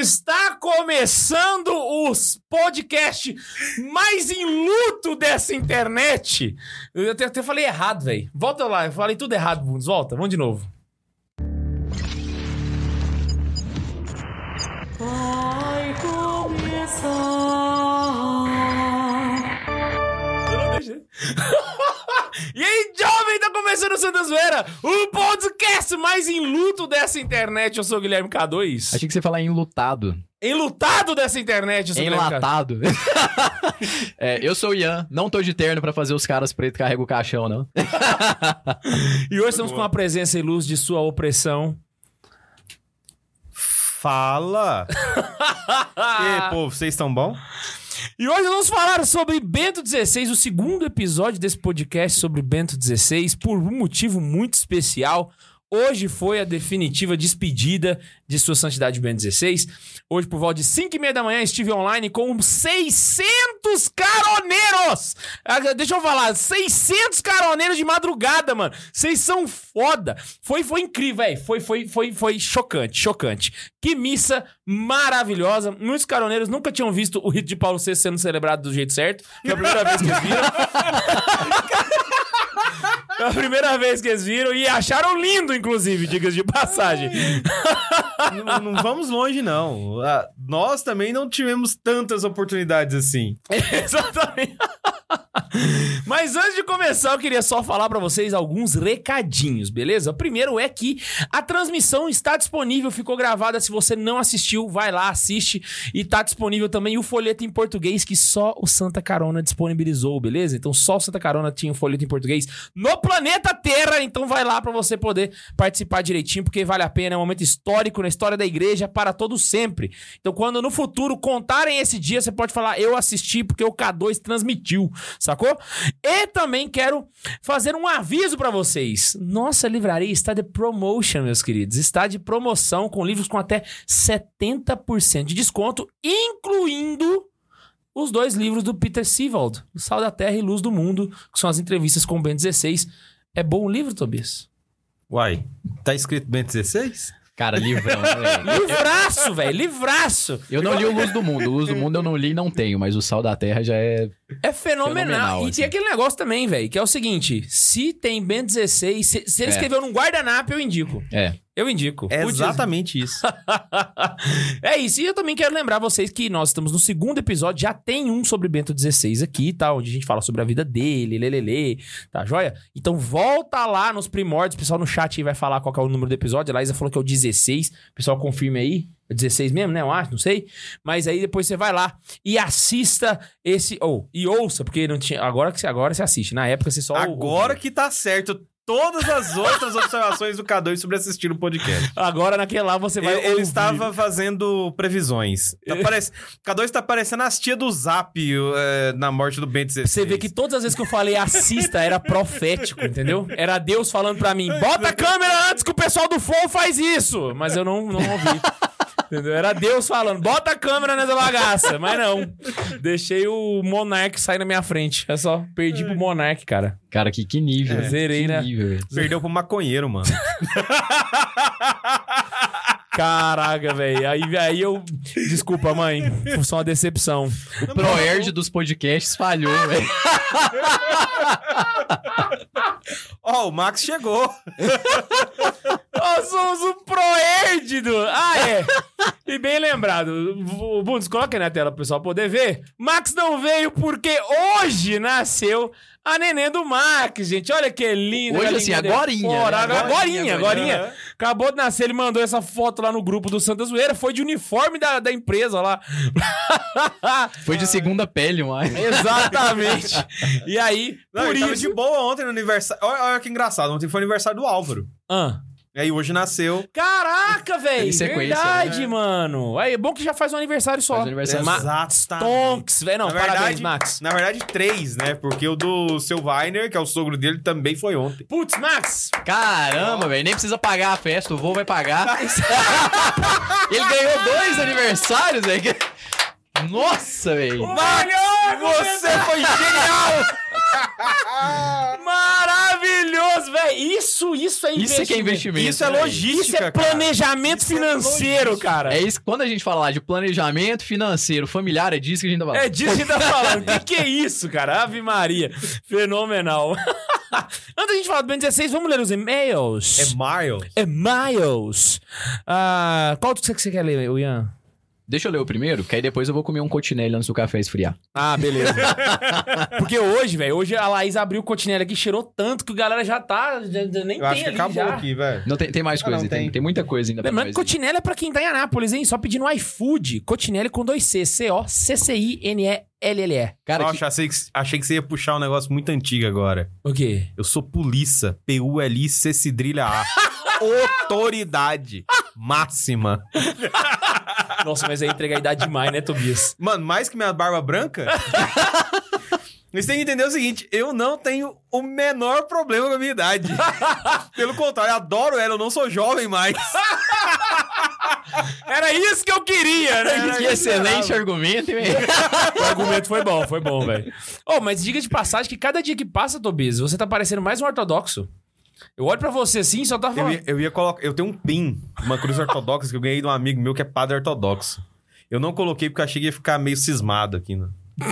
Está começando os podcasts mais em luto dessa internet. Eu até, até falei errado, velho. Volta lá, eu falei tudo errado, Bundes. Volta, vamos de novo. Vai começar. Eu não deixei. e aí, jovem, tá começando o Santa Zoeira, o podcast mais em luto dessa internet. Eu sou o Guilherme K2. Achei que você ia falar enlutado. Enlutado dessa internet, eu sou o Guilherme K2. Enlatado. É, eu sou o Ian, não tô de terno pra fazer os caras pretos carregam o caixão, não. E hoje estamos com a presença e luz de sua opressão. Fala! e aí, povo, vocês estão bom? E hoje vamos falar sobre Bento XVI, o segundo episódio desse podcast sobre Bento XVI, por um motivo muito especial. Hoje foi a definitiva despedida de Sua Santidade Bento XVI. Hoje, por volta de 5 e meia da manhã, estive online com 600 caroneiros! Ah, Deixa eu falar, 600 caroneiros de madrugada, mano. Vocês são foda. Foi, foi incrível, velho. Foi, foi, foi, foi chocante, chocante. Que missa maravilhosa. Muitos caroneiros nunca tinham visto o rito de Paulo VI sendo celebrado do jeito certo. Foi a primeira vez que viram. Foi a primeira vez que eles viram e acharam lindo, inclusive, dicas de passagem. Não, não vamos longe, não. Ah, nós também não tivemos tantas oportunidades assim. Exatamente. Mas antes de começar, eu queria só falar pra vocês alguns recadinhos, beleza? O primeiro é que a transmissão está disponível, ficou gravada. Se você não assistiu, vai lá, assiste. E tá disponível também o folheto em português que só o Santa Carona disponibilizou, beleza? Então só o Santa Carona tinha o folheto em português no planeta Terra. Então vai lá pra você poder participar direitinho, porque vale a pena. É um momento histórico na história da igreja para todo sempre. Então quando no futuro contarem esse dia, você pode falar: Eu assisti porque o K2 transmitiu, sacou? E também quero fazer um aviso pra vocês. Nossa livraria está de promotion, meus queridos. Está de promoção com livros com até 70% de desconto, incluindo os dois livros do Peter Sievald, O Sal da Terra e Luz do Mundo, que são as entrevistas com o Ben 16. É bom o livro, Tobias? Uai, tá escrito Bento 16? Cara, livrão, né, velho. Livraço, velho, livraço. Eu não li o Luz do Mundo. O Luz do Mundo eu não li e não tenho, mas o Sal da Terra já é. É fenomenal. Fenomenal, e assim. tem aquele negócio também, velho, que é o seguinte: se tem Ben 16, se, se ele É. escreveu num guardanapo, eu indico. É. Eu indico. É Putz, exatamente isso. é isso. E eu também quero lembrar vocês que nós estamos no segundo episódio, já tem um sobre Bento XVI aqui, tá? Onde a gente fala sobre a vida dele, lelele, tá joia? Então volta lá nos primórdios, o pessoal no chat aí vai falar qual que é o número do episódio. A Laísa falou que é o 16. O pessoal confirme aí. É 16 mesmo, né? Eu acho, não sei. Mas aí depois você vai lá e assista esse. Ou, e ouça, porque não tinha. Agora que você, agora você assiste. Na época você só. Agora que tá certo todas as outras observações do K2 sobre assistir o podcast. Agora naquele lá você vai. Ele, ele estava fazendo previsões. Tá parec... K2 tá parecendo as tia do Zap eh, na morte do Bento 16. Você vê que todas as vezes que eu falei assista era profético, entendeu? Era Deus falando pra mim, bota a câmera antes que o pessoal do Flow faz isso. Mas eu não, não ouvi. Entendeu? Era Deus falando, bota a câmera nessa bagaça. Mas não. Deixei o Monark sair na minha frente. É só, perdi pro Monark, cara. Cara, que, que nível. É, zerei, que né? nível. Perdeu pro maconheiro, mano. Caraca, velho. Aí, aí eu. Desculpa, mãe. Foi só uma decepção. O Proerd dos podcasts falhou, velho. Ó, o Max chegou. Nós somos o Proérdido! Ah, é! E bem lembrado, o Bundes, coloca aí na tela pro pessoal poder ver. Max não veio porque hoje nasceu a neném do Max, gente. Olha que lindo. Hoje, assim, agorinha, fora. né? Agorinha, Agorinha, agorinha. Acabou de nascer, ele mandou essa foto lá no grupo do Santa Zoeira. Foi de uniforme da, da empresa lá. Foi de segunda pele, mas. Exatamente. E aí, Não, por isso... de boa ontem no aniversário. Olha, olha que engraçado. Ontem foi aniversário do Álvaro. Ah, E aí hoje nasceu. Caraca, velho! Verdade, né? mano. Aí, é bom que já faz um aniversário só. Faz aniversário. Ma- Exatamente. Tonks, velho. Não, Na parabéns, verdade- Max. Na verdade, três, né? Porque o do seu Weiner, que é o sogro dele, também foi ontem. Putz, Max! Caramba, velho. Nem precisa pagar a festa, o vô vai pagar. Ele ganhou dois aniversários, velho. Nossa, velho. Você foi genial! Maravilhoso, velho. Isso, isso é investimento. Isso é é investimento. Isso é logística, Isso é cara. planejamento financeiro, cara. É isso. Quando a gente fala lá de planejamento financeiro familiar, é disso que a gente tá falando. É disso que a gente tá falando. O que, que é isso, cara? Ave Maria. Fenomenal. Antes da gente falar do Ben 16, vamos ler os e-mails. É Miles. E-mails. Ah, qual que você quer ler, Ian? Deixa eu ler o primeiro, que aí depois eu vou comer um cotinelli antes do café esfriar. Ah, beleza. Porque hoje, velho, hoje a Laís abriu o cotinelli aqui, cheirou tanto que o galera já tá. Já, já nem Eu tem acho que acabou já. aqui, velho. Não, tem, tem mais Ah, coisa, não, tem. tem. tem muita coisa ainda pra Lembrando que cotinelli é pra quem tá em Anápolis, hein? Só pedir no iFood. Cotinelli com dois C. C-O-C-C-I-N-E-L-L-E. Cara, Nossa, achei, que, achei que você ia puxar um negócio muito antigo agora. O quê? Eu sou polícia. P-U-L-I-C cedrilha A. Autoridade máxima. Nossa, mas aí entregar a idade demais, né, Tobias? Mano, mais que minha barba branca. Vocês têm que entender o seguinte: eu não tenho o menor problema com a minha idade. Pelo contrário, eu adoro ela, eu não sou jovem mais. Era isso que eu queria, né? que excelente argumento, hein? O argumento foi bom, foi bom, velho. Oh, mas diga de passagem que cada dia que passa, Tobias, você tá parecendo mais um ortodoxo. Eu olho pra você assim, só tá Eu falando. ia, eu ia colocar. Eu tenho um pin, uma cruz ortodoxa que eu ganhei de um amigo meu que é padre ortodoxo. Eu não coloquei porque eu achei que ia ficar meio cismado aqui, né?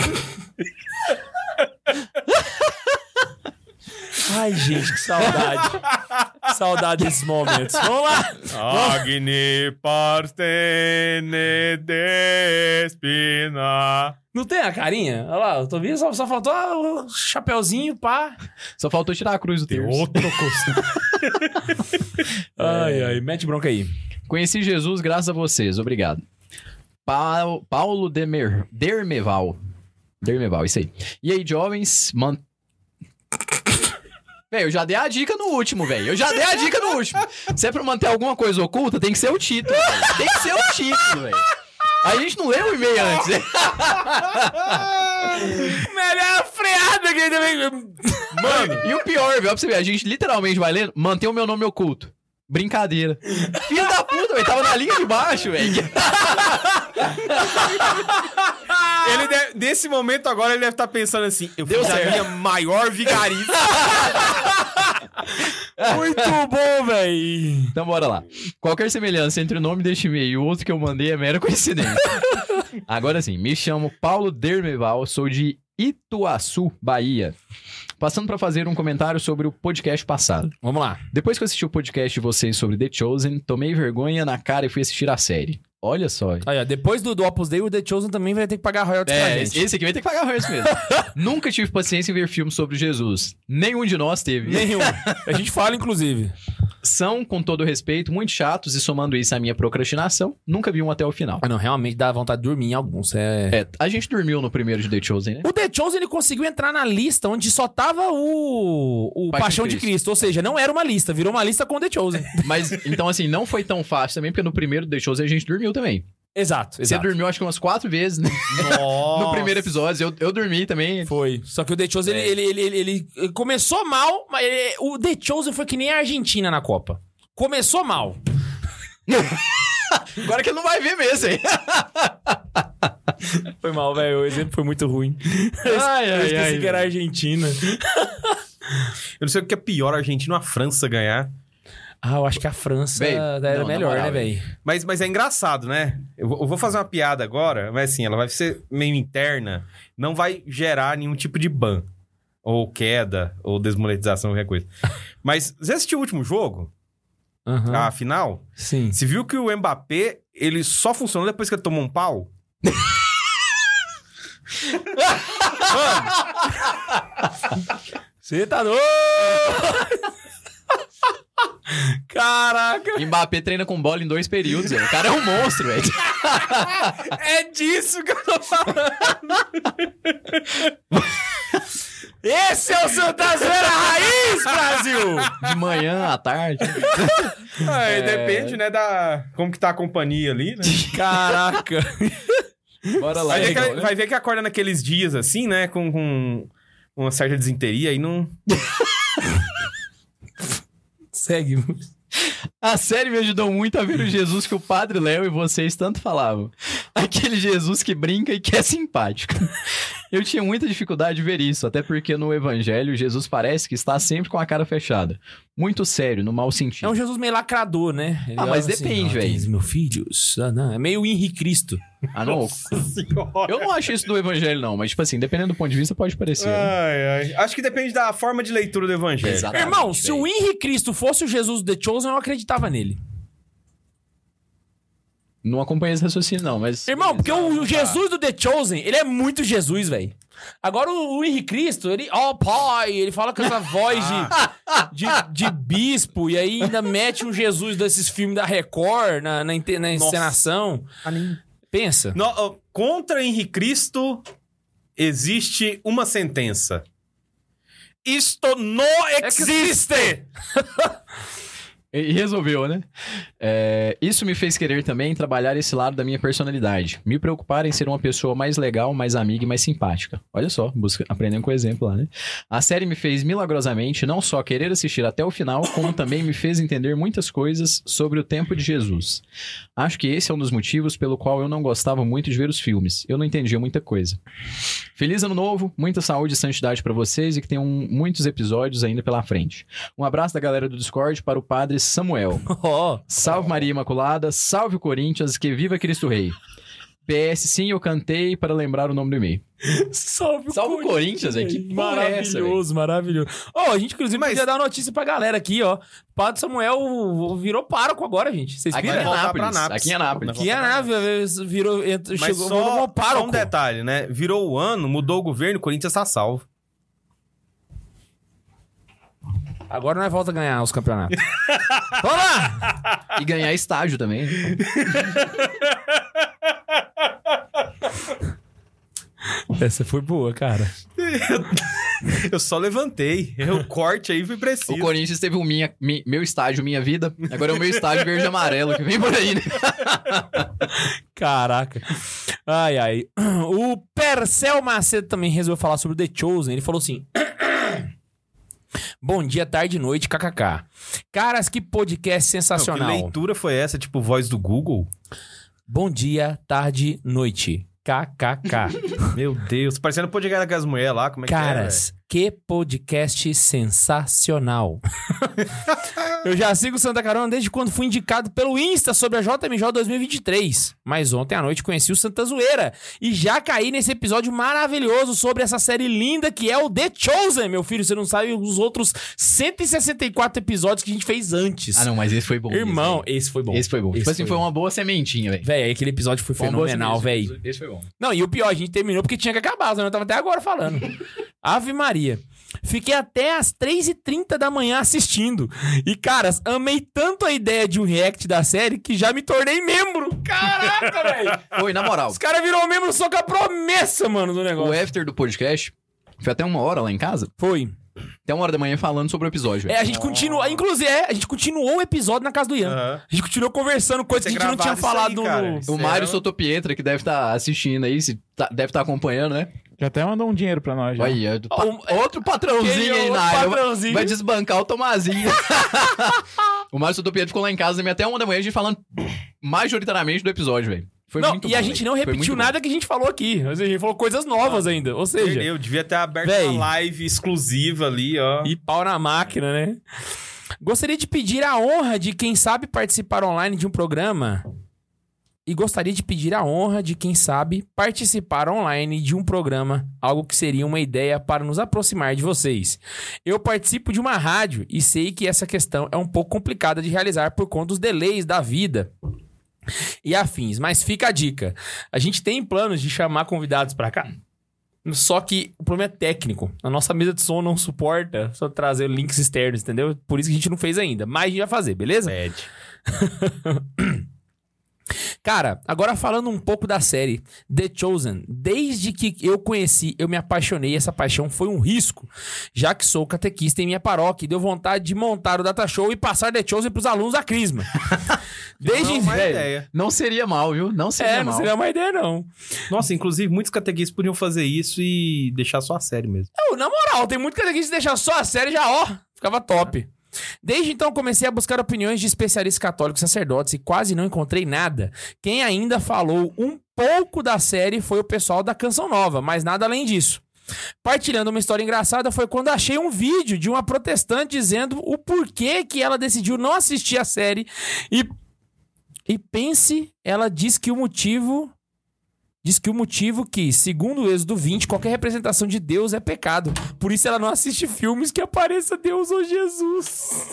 Ai, gente, que saudade. saudade desses momentos. Vamos lá. Agni partene despina. Não tem a carinha? Olha lá, o Tobias só, só faltou ah, o chapeuzinho, pá. Só faltou tirar a cruz do terço. Outro costume. Ai, ai, mete bronca aí. Conheci Jesus graças a vocês, obrigado. Pau- Paulo Demer, Dermeval. Dermeval, isso aí. E aí, jovens, man... Velho, eu já dei a dica no último, velho. Eu já dei a dica no último. Se é pra manter alguma coisa oculta, tem que ser o título, velho. Tem que ser o título, velho. A gente não leu o e-mail antes. Melhor freada que também. Mano, e o pior, velho, pra você ver, a gente literalmente vai lendo, manter o meu nome oculto. Brincadeira. Filho da puta, velho, tava na linha de baixo, velho. Ele deve- nesse momento agora ele deve estar pensando assim: eu Deu fiz a certo. minha maior vigarice. Muito bom, véi. Então bora lá. Qualquer semelhança entre o nome deste e-mail e o outro que eu mandei é mera coincidência. Agora sim, me chamo Paulo Dermeval, sou de Ituaçu, Bahia. Passando pra fazer um comentário sobre o podcast passado. Vamos lá. Depois que eu assisti o podcast de vocês sobre The Chosen, tomei vergonha na cara e fui assistir a série. Olha só. Aí, ó, depois do, do Opus Dei, o The Chosen também vai ter que pagar royalties pra É, gente. esse aqui vai ter que pagar royalties mesmo. Nunca tive paciência em ver filmes sobre Jesus. Nenhum de nós teve. Nenhum. A gente fala, inclusive. São, com todo respeito, muito chatos e somando isso à minha procrastinação, nunca vi um até o final. Ah, não, realmente dá vontade de dormir em alguns. É... É, a gente dormiu no primeiro de The Chosen, né? O The Chosen ele conseguiu entrar na lista onde só tava o, o Paixão Paixão de de Cristo. Ou seja, não era uma lista, virou uma lista com The Chosen. Mas, então, assim, não foi tão fácil também, porque no primeiro The Chosen a gente dormiu também. exato, Você exato. dormiu, acho que umas quatro vezes né? no primeiro episódio. Eu, eu dormi também. Foi. Só que o The Chosen, É. ele, ele, ele, ele- ele começou mal, mas ele- o The Chosen foi que nem a Argentina na Copa. Começou mal. Agora que ele não vai ver mesmo, hein? Foi mal, velho. O exemplo foi muito ruim. Ai, Eu esqueci que era a Argentina. Eu não sei o que é pior, a Argentina ou a França ganhar. Ah, eu acho que a França Véi, era não, melhor, né, velho? Mas, mas é engraçado, né? Eu, vou- eu vou fazer uma piada agora, mas assim, ela vai ser meio interna, não vai gerar nenhum tipo de ban. Ou queda, ou desmonetização, qualquer coisa. Mas você assistiu o último jogo? Aham. A final? Sim. Você viu que o Mbappé, ele só funcionou depois que ele tomou um pau? Você tá doido? Caraca! Mbappé treina com bola em dois períodos, velho. O cara é um monstro, velho. É disso que eu tô falando. Esse é o Santa Zoeira Raiz, Brasil! De manhã, à tarde. É, depende, né, da... Como que tá a companhia ali, né? Caraca. Bora lá. Vai ver, que, né? vai ver que acorda naqueles dias assim, né? Com, com uma certa desinteria e não. Segue. A série me ajudou muito a ver o Jesus que o Padre Léo e vocês tanto falavam. Aquele Jesus que brinca e que é simpático. Eu tinha muita dificuldade de ver isso, até porque no Evangelho Jesus parece que está sempre com a cara fechada. Muito sério, no mau É sentido. um Jesus meio lacrador, né? Ele Ah, mas assim, depende, "Ó, velho." Meus filhos. Ah, não. É meio Henri Cristo. Ah, não. Senhora. Eu não acho isso do Evangelho, não, mas, tipo assim, dependendo do ponto de vista, pode parecer. né? Ai, ai. Acho que depende da forma de leitura do evangelho. Exato. Exatamente, Irmão, se velho. o Henri Cristo fosse o Jesus do The Chosen, eu acreditava nele. Não acompanhei esse raciocínio, não, mas. Irmão, porque o, Jesus do The Chosen, ele é muito Jesus, velho. Agora o, o Henri Cristo, ele, ó pai, ele fala com essa voz de, de, de bispo e aí ainda mete um Jesus desses filmes da Record na, na, na encenação. Pensa. No- contra Henrique Cristo existe uma sentença. Isto não existe! E resolveu, né? É, isso me fez querer também trabalhar esse lado da minha personalidade. Me preocupar em ser uma pessoa mais legal, mais amiga e mais simpática. Olha só, busca, aprendendo com o exemplo lá, né? A série me fez milagrosamente não só querer assistir até o final, como também me fez entender muitas coisas sobre o tempo de Jesus. Acho que esse é um dos motivos pelo qual eu não gostava muito de ver os filmes. Eu não entendia muita coisa. Feliz ano novo, muita saúde e santidade pra vocês e que tenham muitos episódios ainda pela frente. Um abraço da galera do Discord para o padre Samuel. Ó. Salve Maria Imaculada, salve o Corinthians, que viva Cristo Rei. PS, sim, eu cantei para lembrar o nome do e-mail. Salve o Salve o Corinthians, velho. Que é essa, Maravilhoso, maravilhoso. Ó, a gente inclusive Mas- podia dar notícia pra galera aqui, ó. Padre Samuel virou pároco agora, gente. Vocês Aqui em viram? Anápolis. pra Anápolis. Aqui em Anápolis. Que a nave virou, entrou, Mas chegou, só, virou só pároco. um detalhe, né? Virou o ano, mudou o governo, o Corinthians tá salvo. Agora nós volta a ganhar os campeonatos. Vamos lá! E ganhar estágio também. Essa foi boa, cara. Eu só levantei. O corte aí foi preciso. O Corinthians teve o minha, mi- meu estágio, minha vida. Agora é o meu estágio verde e amarelo, que vem por aí, né? Caraca. Ai, ai. O Percel Macedo também resolveu falar sobre o The Chosen. Ele falou assim... Bom dia, tarde e noite, kkk. Caras, que podcast Não, sensacional. que leitura foi essa? Tipo, voz do Google? Bom dia, tarde, noite. KKK. Meu Deus. Parecendo podcast das mulheres lá. Como é Caras, que podcast sensacional. Eu já sigo Santa Carona desde quando fui indicado pelo Insta sobre a JMJ 2023. Mas ontem à noite conheci o Santa Zoeira e já caí nesse episódio maravilhoso sobre essa série linda que é o The Chosen, meu filho. Você não sabe os outros 164 episódios que a gente fez antes. Ah, não, mas esse foi bom. Irmão, Esse, esse foi bom. esse foi bom. Esse tipo assim, foi uma boa sementinha, velho. Véi, aquele episódio foi Foi fenomenal, velho. Esse foi bom. Não, e o pior, a gente terminou porque tinha que acabar, senão eu tava até agora falando. Ave Maria. Fiquei até às 3h30 da manhã assistindo. E, caras, amei tanto a ideia de um react da série que já me tornei membro. Caraca, velho. Oi, na moral, Os caras virou membro só com a promessa, mano, do o negócio. after do podcast foi até uma hora lá em casa. Foi. Até uma hora da manhã falando sobre o episódio. É, velho. a gente continua. Inclusive, é, a gente continuou o episódio na casa do Ian. Aham. A gente continuou conversando coisas que a gente não tinha falado aí, no. O é Mário Sotopietra, que deve estar assistindo aí, se tá- deve estar acompanhando, né? Já até mandou um dinheiro pra nós. Já. Olha aí, é do pa- Um- outro patrãozinho é aí na área. patrãozinho? Vai desbancar o Tomazinho. o Mário Sotopietra ficou lá em casa também até uma da manhã, a gente falando majoritariamente do episódio, velho. Foi não, muito e bom, a gente não repetiu muito bom. nada que a gente falou aqui. A gente falou coisas novas ainda. Ou seja, Perdeu. Devia ter aberto Véi. uma live exclusiva ali, ó. E pau na máquina, né? Gostaria de pedir a honra de quem sabe participar online de um programa. E gostaria de pedir a honra de quem sabe participar online de um programa, algo que seria uma ideia para nos aproximar de vocês. Eu participo de uma rádio e sei que essa questão é um pouco complicada de realizar por conta dos delays da vida e afins, mas fica a dica. A gente tem planos de chamar convidados para cá. Só que o problema é técnico. A nossa mesa de som não suporta só trazer links externos, entendeu? Por isso que a gente não fez ainda. Mas a gente vai fazer, beleza? Pede. Cara, agora falando um pouco da série The Chosen, desde que eu conheci, eu me apaixonei. Essa paixão foi um risco, já que sou catequista em minha paróquia e deu vontade de montar o data show e passar The Chosen pros alunos da Crisma. desde Não, Velho, ideia. Não seria mal, viu? Não seria É, não mal. seria uma ideia, não. Nossa, inclusive, muitos catequistas podiam fazer isso e deixar só a série mesmo. Não, na moral, tem muito catequista que deixar só a série já, ó, ficava top. Desde então comecei a buscar opiniões de especialistas católicos sacerdotes e quase não encontrei nada. Quem ainda falou um pouco da série foi o pessoal da Canção Nova, mas nada além disso. Partilhando uma história engraçada foi quando achei um vídeo de uma protestante dizendo o porquê que ela decidiu não assistir a série e e pense, ela diz que o motivo diz que o motivo que, segundo o Êxodo 20, qualquer representação de Deus é pecado. Por isso ela não assiste filmes que apareça Deus ou Jesus.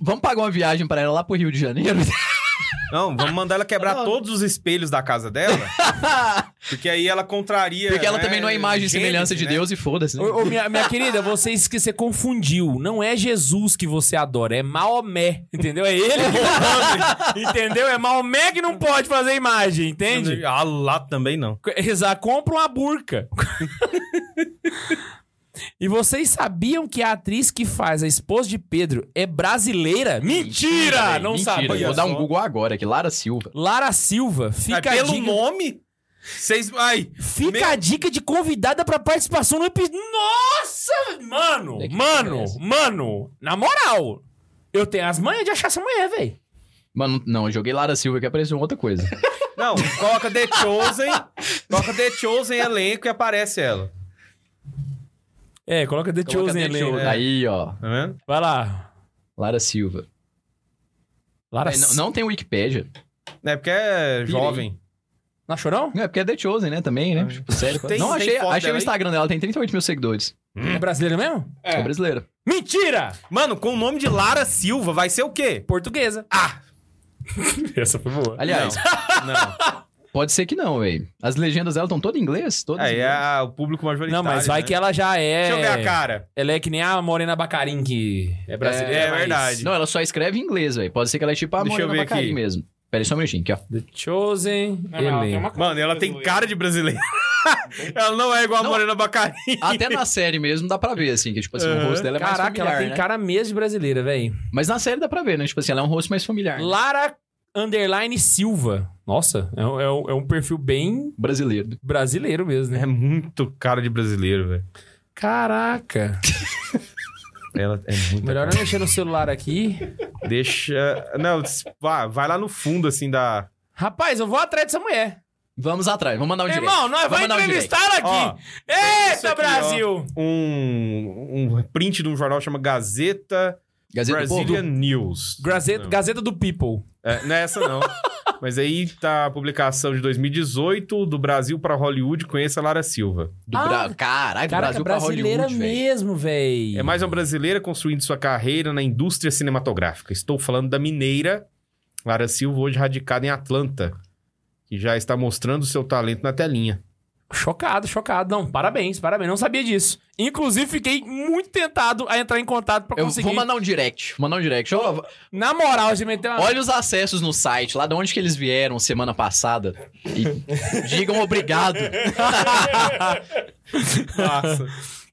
Vamos pagar uma viagem pra ela lá pro Rio de Janeiro? Não, vamos mandar ela quebrar Não. todos os espelhos da casa dela. porque aí ela contraria. Porque ela né, também não é imagem e semelhança de né? Deus e foda-se. né? Ô, ô, minha, minha querida, você, você confundiu. Não é Jesus que você adora, é Maomé. Entendeu? É ele que. Entendeu? É Maomé que não pode fazer imagem, entende? Ah, lá também não. Exato, compra uma burca. E vocês sabiam que a atriz que faz a esposa de Pedro é brasileira? Mentira! velho, não mentira. sabia. Vou dar um. Google agora aqui. Lara Silva. Lara Silva, fica a pelo dica. nome, vocês. Ai, Fica Meu- a dica de convidada pra participação no episódio. Nossa, mano! É Mano, parece. mano, na moral, eu tenho as manhas de achar essa mulher, velho. Mano, não, eu joguei Lara Silva que apareceu outra coisa. Não, coloca The Chosen, coloca The Chosen elenco e aparece ela. É, coloca The Coloca Chosen The ali. Chosen. Aí, ó. Tá vendo? Vai lá. Lara Silva. Lara É, não, não tem Wikipédia. É porque é jovem. Na chorão? Não, é porque é The Chosen, né? Também, né? Tipo, sério. Tem- não, achei, achei o aí? Instagram dela, tem 38 mil seguidores. É brasileira mesmo? É, brasileira. Mentira! Mano, com o nome de Lara Silva, vai ser o quê? Portuguesa. Ah! Essa foi boa. Aliás, Não. Pode ser que não, velho. As legendas dela estão todas em inglês? Todas em Aí é inglês. a- o público majoritário. Não, mas vai né? que ela já é. Deixa eu ver a cara. Ela é que nem a Morena Bacarin, que é brasileira. É, é mas- verdade. Não, ela só escreve em inglês, velho. Pode ser que ela é tipo a Deixa Morena ver Bacari aqui. mesmo. Pera aí só um minutinho, aqui, ó. The Chosen. Não, ela Mano, ela tem cara de brasileira. ela não é igual a Não. Morena Bacari. Até na série mesmo dá pra ver, assim, que tipo assim, o rosto dela é mais Caraca, familiar, ela tem né? cara mesmo de brasileira, velho. Mas na série dá pra ver, né? Tipo assim, ela é um rosto mais familiar. né? Lara Underline Silva. Nossa, é, um- é um- é um perfil bem Brasileiro. brasileiro mesmo, né? É muito cara de brasileiro, velho. Caraca. Ela é muito. Melhor não mexer no celular aqui. Deixa. Não, vai, vai lá no fundo, assim, da. Rapaz, eu vou atrás dessa mulher. Vamos atrás, vamos mandar um direct. Irmão, nós vamos um entrevistar ela aqui. Ó, Eita, aqui, Brasil! Um, um print de um jornal chama Gazeta Gazeta do Brazilian Povo. News. Gazeta, Não. Gazeta do People. É, não é essa, não. Mas aí tá a publicação de 2018 do Brasil pra Hollywood. Conheça a Lara Silva. Do Ah, Bra... Caralho, do Caraca, Brasil pra brasileira Hollywood, velho. mesmo, véi. É mais uma brasileira construindo sua carreira na indústria cinematográfica. Estou falando da mineira Lara Silva, hoje radicada em Atlanta, que já está mostrando seu talento na telinha. Chocado, chocado. Não, parabéns, parabéns. Não sabia disso. Inclusive, fiquei muito tentado a entrar em contato pra Eu conseguir. vou mandar um direct. Vou mandar um direct. Ó, Na moral, você meteu uma... olha os acessos no site, lá de onde que eles vieram semana passada. E digam obrigado. Nossa.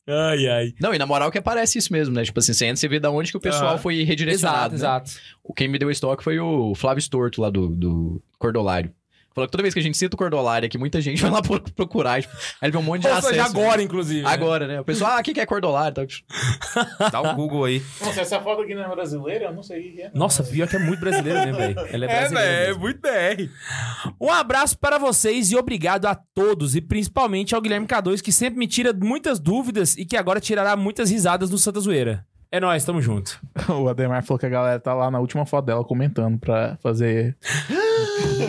Ai, ai. Não, e na moral que aparece isso mesmo, né? Tipo assim, você entra, você vê da onde que o pessoal Aham. foi redirecionado. Exato, né? exato. O Quem me deu estoque foi o Flávio Storto lá do, do Cordolário. Falou que toda vez que a gente cita o Cordolário aqui, muita gente vai lá pro- procurar. Tipo, aí ele vê um monte de Ou seja, agora, inclusive. né? Agora, né? O pessoal, ah, o que que é Cordolário? Tá? Dá o Google aí. Nossa, essa foto aqui não é brasileira? Eu não sei o que é. Nossa, pior que é muito brasileiro, né, velho? Ela é É, brasileira. velho, é mesmo. muito BR. Um abraço para vocês e obrigado a todos, e principalmente ao Guilherme K2, que sempre me tira muitas dúvidas e que agora tirará muitas risadas no Santa Zoeira. É nóis, tamo junto. O Ademar falou que a galera tá lá na última foto dela comentando pra fazer. Eu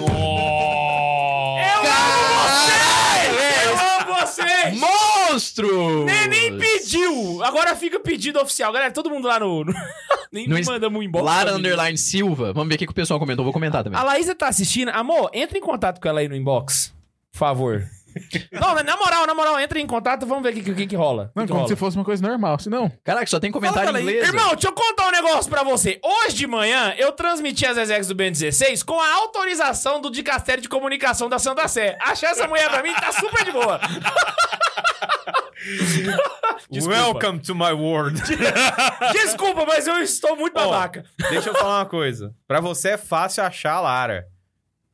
Monstro! Nem, nem pediu! Agora fica pedido oficial. Galera, todo mundo lá no... no- nem No mandamos um inbox. Lara. Underline Silva. Vamos ver o que que o pessoal comentou. Vou comentar também. A Laísa tá assistindo. Amor, entra em contato com ela aí no inbox. Por favor. Não, na moral, na moral, entra em contato, vamos ver o que, que, que rola. Não, que que como rola. se fosse uma coisa normal. Se não, Caraca, só tem comentário Fala, em inglês. Irmão, deixa eu contar um negócio pra você. Hoje de manhã, eu transmiti as execs do Ben 16 com a autorização do Dicastério de Comunicação da Santa Sé. Achar essa mulher pra mim tá super de boa. Welcome to my world. Desculpa, mas eu estou muito Ó, babaca. Deixa eu falar uma coisa. Pra você é fácil achar a Lara.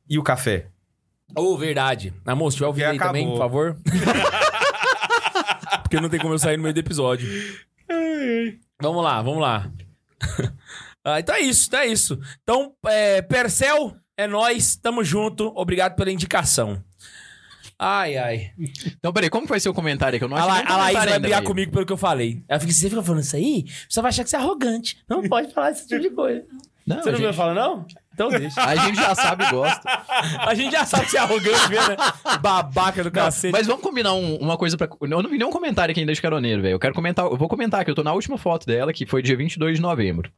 E o café? Ô, verdade. Amor, se tiver ouvindo aí acabou. também, por favor. Porque não tem como eu sair no meio do episódio. Vamos lá, vamos lá. Ah, então é isso, então é isso. Então, é, Percel, é nóis, tamo junto. Obrigado pela indicação. Ai, ai. Então, peraí, como que vai ser o comentário aqui? Eu não A, achei La a Laís vai brigar comigo pelo que eu falei. Ela fica, você fica falando isso aí, você vai achar que você é arrogante. Não pode falar esse tipo de coisa. Não, Você não gente, falando, não? Então deixa. a gente já sabe e gosta. A gente já sabe que você é arrogante mesmo, né? Babaca do cacete. Mas vamos combinar um- uma coisa pra... Eu não vi nenhum comentário aqui ainda de caroneiro, velho. Eu quero comentar... Eu vou comentar que eu tô na última foto dela, que foi dia 22 de novembro.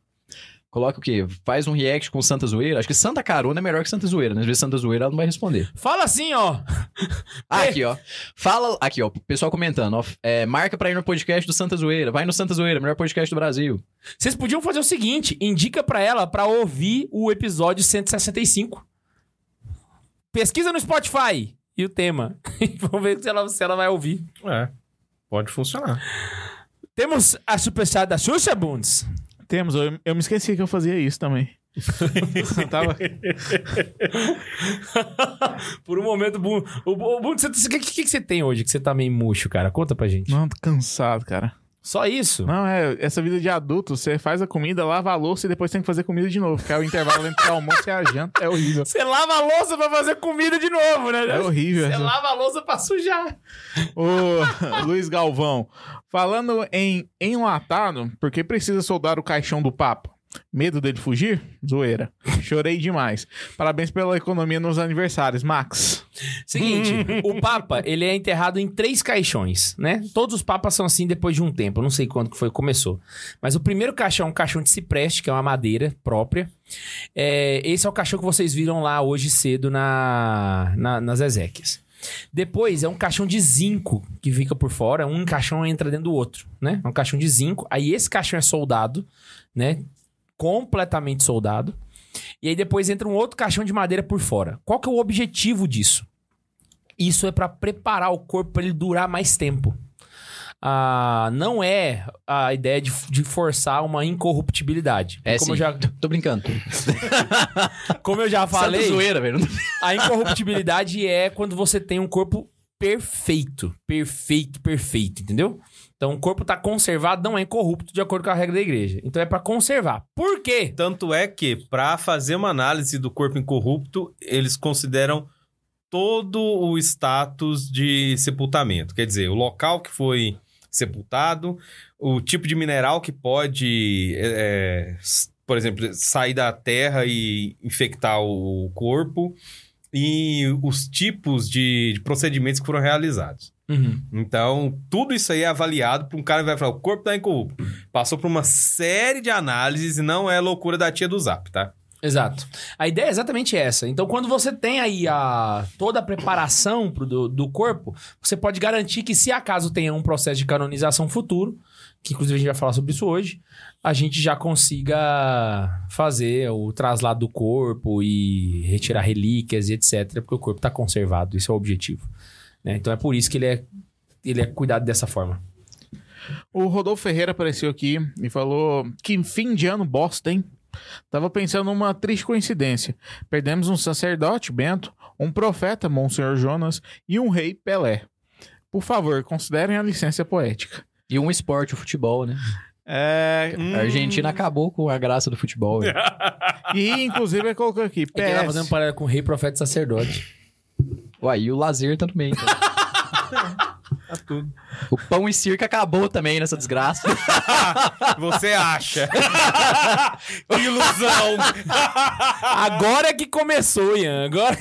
Coloca o quê? Faz um react com Santa Zoeira. Acho que Santa Carona é melhor que Santa Zoeira, né? Às vezes Santa Zoeira ela não vai responder. Fala assim, ó. Ah, aqui, ó. Fala... Aqui, ó. Pessoal comentando, ó. É, marca pra ir no podcast do Santa Zoeira. Vai no Santa Zoeira, melhor podcast do Brasil. Vocês podiam fazer o seguinte: indica pra ela pra ouvir o episódio 165. Pesquisa no Spotify e o tema. Vamos ver se ela, se ela vai ouvir. É. Pode funcionar. Temos a superchat da Xuxa Bundes. Temos. Eu, eu me esqueci que eu fazia isso também. Eu tava... Por um momento, o o Bundes, o que, que, que você tem hoje que você tá meio murcho, cara? Conta pra gente. Não, tô cansado, cara. Só isso? Não, é, essa vida de adulto, você faz a comida, lava a louça e depois tem que fazer comida de novo. Que é o intervalo entre o almoço e a janta. É horrível. Você lava a louça pra fazer comida de novo, né? É horrível. Você essa- lava a louça pra sujar. Ô, Luiz Galvão, falando em enlatado, por que precisa soldar o caixão do Papa? Medo dele fugir? Zoeira. Chorei demais. Parabéns pela economia nos aniversários, Max. Seguinte, o Papa, ele é enterrado em três caixões, né? Todos os papas são assim depois de um tempo. Não sei quando que foi começou. Mas o primeiro caixão é um caixão de cipreste, que é uma madeira própria. É, esse é o caixão que vocês viram lá hoje cedo na, na- nas Ezequias. Depois é um caixão de zinco que fica por fora. Um caixão entra dentro do outro, né? É um caixão de zinco. Aí esse caixão é soldado, né? Completamente soldado. E aí depois entra um outro caixão de madeira por fora. Qual que é o objetivo disso? Isso é pra preparar o corpo para ele durar mais tempo. Ah, não é a ideia de, de forçar uma incorruptibilidade. É como, sim. eu já, Tô brincando. como eu já falei, Santa Zoeira, velho. a incorruptibilidade é quando você tem um corpo perfeito. Perfeito, perfeito, entendeu? Então o corpo tá conservado, não é incorrupto de acordo com a regra da igreja. Então é pra conservar. Por quê? Tanto é que, pra fazer uma análise do corpo incorrupto, eles consideram todo o status de sepultamento. Quer dizer, o local que foi sepultado, o tipo de mineral que pode, é, por exemplo, sair da terra e infectar o corpo, e os tipos de, de procedimentos que foram realizados. Uhum. Então, tudo isso aí é avaliado por um cara que vai falar: o corpo tá incorrupto. Passou por uma série de análises e não é loucura da tia do Zap, tá? Exato. A ideia é exatamente essa. Então, quando você tem aí a, toda a preparação pro, do, do corpo, você pode garantir que, se acaso tenha um processo de canonização futuro, que inclusive a gente vai falar sobre isso hoje, a gente já consiga fazer o traslado do corpo e retirar relíquias e etc., porque o corpo está conservado. Isso é o objetivo. Né? Então, é por isso que ele é, ele é cuidado dessa forma. O Rodolfo Ferreira apareceu aqui e falou que fim de ano bosta, hein? Tava pensando numa triste coincidência. Perdemos um sacerdote, Bento, um profeta, Monsenhor Jonas, e um rei, Pelé. Por favor, considerem a licença poética. E um esporte, o futebol, né? É, A Argentina acabou com a graça do futebol. e inclusive ele colocou aqui, É que ele tá PS. fazendo um paralelo com o rei, profeta e sacerdote. Uai, e o lazer também. Então. Tá tudo. O pão e circo acabou também nessa desgraça. Você acha? que ilusão! Agora que começou, Ian. Agora...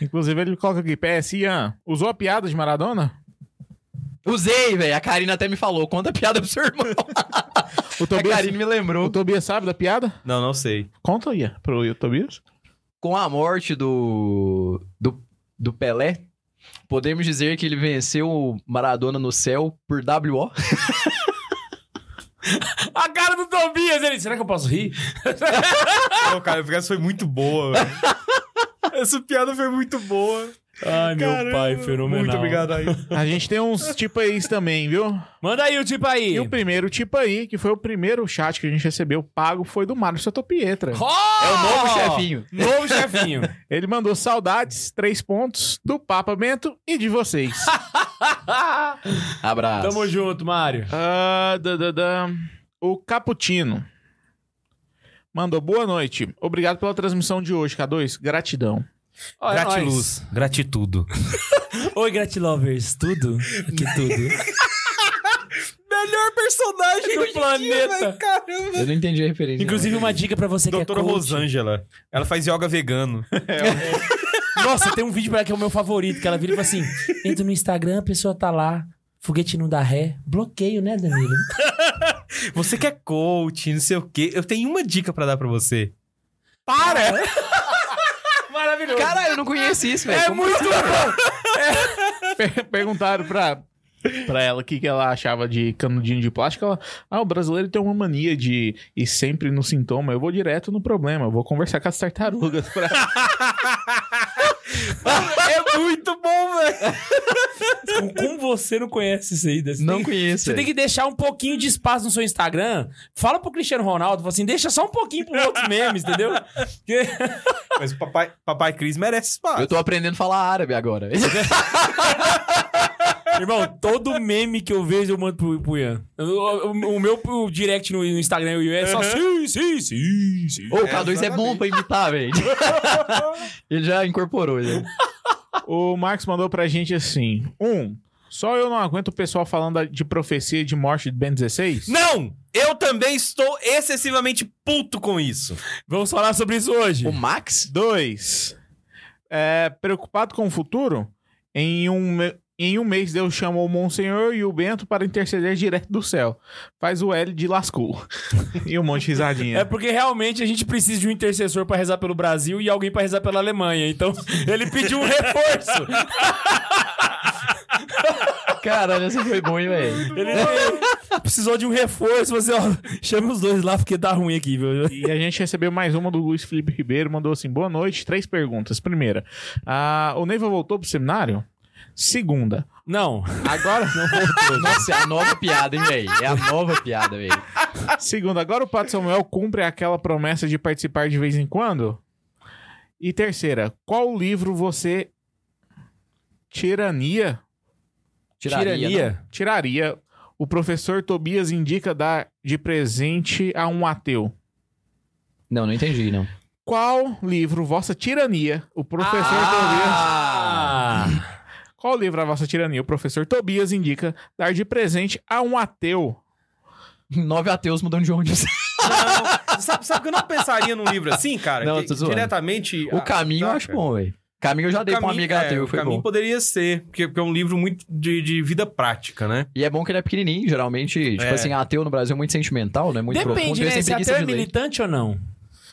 Inclusive ele coloca aqui, PS, Ian, usou a piada de Maradona? Usei, velho. A Karina até me falou. Conta a piada pro seu irmão. O A Tobias, Karina me o lembrou. Tobias sabe da piada? Não, não sei. Conta, Ian, pro Tobias. Com a morte do, do, do Pelé, Podemos dizer que ele venceu o Maradona no céu por WO? A cara do Tobias, ele. Será que eu posso rir? Pô, cara, essa foi muito boa, velho. Essa piada foi muito boa. Ai, meu Caramba, pai, fenomenal. Muito obrigado aí. A gente tem uns tipo aí também, viu? Manda aí o tipo aí. E o primeiro tipo aí, que foi o primeiro chat que a gente recebeu pago, foi do Mário Sotopietra. Oh! É o novo chefinho. Novo chefinho. Ele mandou saudades, três pontos, do Papa Bento e de vocês. Abraço. Tamo junto, Mário. Ah, da, da, da. O Caputino mandou boa noite. Obrigado pela transmissão de hoje, K2. Gratidão. É Gratiluz. Gratitudo. nóis. Oi, Gratilovers. Tudo? Aqui tudo. Melhor personagem do planeta. Caramba. Eu não entendi a referência. Inclusive, uma dica pra você que Doutora é coach. Rosângela. Ela faz yoga vegano. Nossa, tem um vídeo pra ela que é o meu favorito, que ela vira e fala assim, entra no Instagram, a pessoa tá lá, foguete não dá ré. Bloqueio, né, Danilo? Você que é coach, não sei o quê. Eu tenho uma dica pra dar pra você. Para! Maravilhoso. Caralho, eu não conheço isso, velho. é Como- muito bom. Per- Perguntaram pra, pra ela o que, que ela achava de canudinho de plástico. Ela, ah, o brasileiro tem uma mania de ir sempre no sintoma. Eu vou direto no problema. Eu vou conversar com as tartarugas. Pra... é muito bom, velho. Como- você não conhece isso aí? Você Não conheço. Você tem que deixar um pouquinho de espaço no seu Instagram. Fala pro Cristiano Ronaldo, fala assim, deixa só um pouquinho pros outros memes, entendeu? Mas o papai, papai Cris merece espaço. Eu tô aprendendo a falar árabe agora. Irmão, todo meme que eu vejo eu mando pro, pro Ian. O, o- o meu o direct no, no Instagram e o Ian é só sim, sim, sim, sim. Ô, o K2 é bom pra imitar, velho. Ele já incorporou, né? o Marcos mandou pra gente assim: um, só eu não aguento o pessoal falando de profecia de morte de Ben 16. Não! Eu também estou excessivamente puto com isso. Vamos falar sobre isso hoje. O Max? Dois, é, preocupado com o futuro? Em um, em um mês Deus chamou o Monsenhor e o Bento para interceder direto do céu. Faz o L de lascou. e um monte de risadinha. É porque realmente a gente precisa de um intercessor pra rezar pelo Brasil e alguém pra rezar pela Alemanha. Então, ele pediu um reforço. Caralho, essa foi bom, hein, velho? Ele precisou de um reforço. Você, ó, chama os dois lá porque tá ruim aqui, viu? E a gente recebeu mais uma do Luiz Felipe Ribeiro, mandou assim: boa noite, três perguntas. Primeira, ah, o Neiva voltou pro seminário? Segunda, Não. agora não voltou. Nossa, é a nova piada, hein, velho? É a nova piada, velho. Segunda, agora o Pato Samuel cumpre aquela promessa de participar de vez em quando? E terceira, qual livro você tirania, Tiraria. tiraria o professor Tobias indica dar de presente a um ateu? Não, não, não entendi, não. Qual livro vossa tirania o professor Tobias... Qual livro a vossa tirania o professor Tobias indica dar de presente a um ateu? Nove ateus mudando de ônibus. Não, sabe, sabe que eu não pensaria num livro assim, cara? Não, que, diretamente. O ah, caminho eu saca? acho bom, velho. Caminho eu já O dei pra um caminho, amigo é, ateu, o foi caminho bom. poderia ser, porque, porque é um livro muito de, de vida prática, né? E é bom que ele é pequenininho, geralmente. Tipo É. assim, ateu no Brasil é muito sentimental, né? Muito profundo. Depende, e eles né? Se ateu é militante ou não?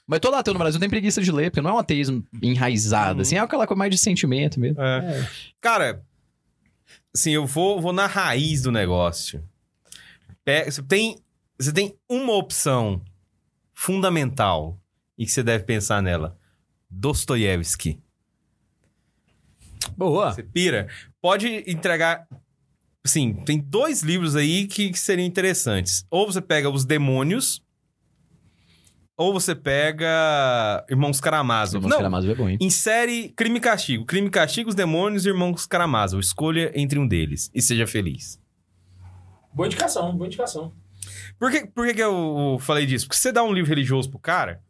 Mas todo ateu no Brasil tem preguiça de ler, porque não é um ateísmo enraizado, assim. É aquela coisa mais de sentimento mesmo. É. Cara, assim, eu vou, vou na raiz do negócio. Pe- Você tem, você tem uma opção fundamental e que você deve pensar nela. Dostoiévski. Boa. Você pira? Pode entregar. Sim, tem dois livros aí que, que seriam interessantes. Ou você pega Os Demônios, ou você pega Irmãos Karamazov. Irmãos Não, Karamazov é bom, hein? Insere Crime e Castigo. Crime e Castigo, Os Demônios e Irmãos Karamazov. Escolha entre um deles e seja feliz. Boa indicação, boa indicação. Por que, por que, que eu falei disso? Porque você dá um livro religioso pro cara,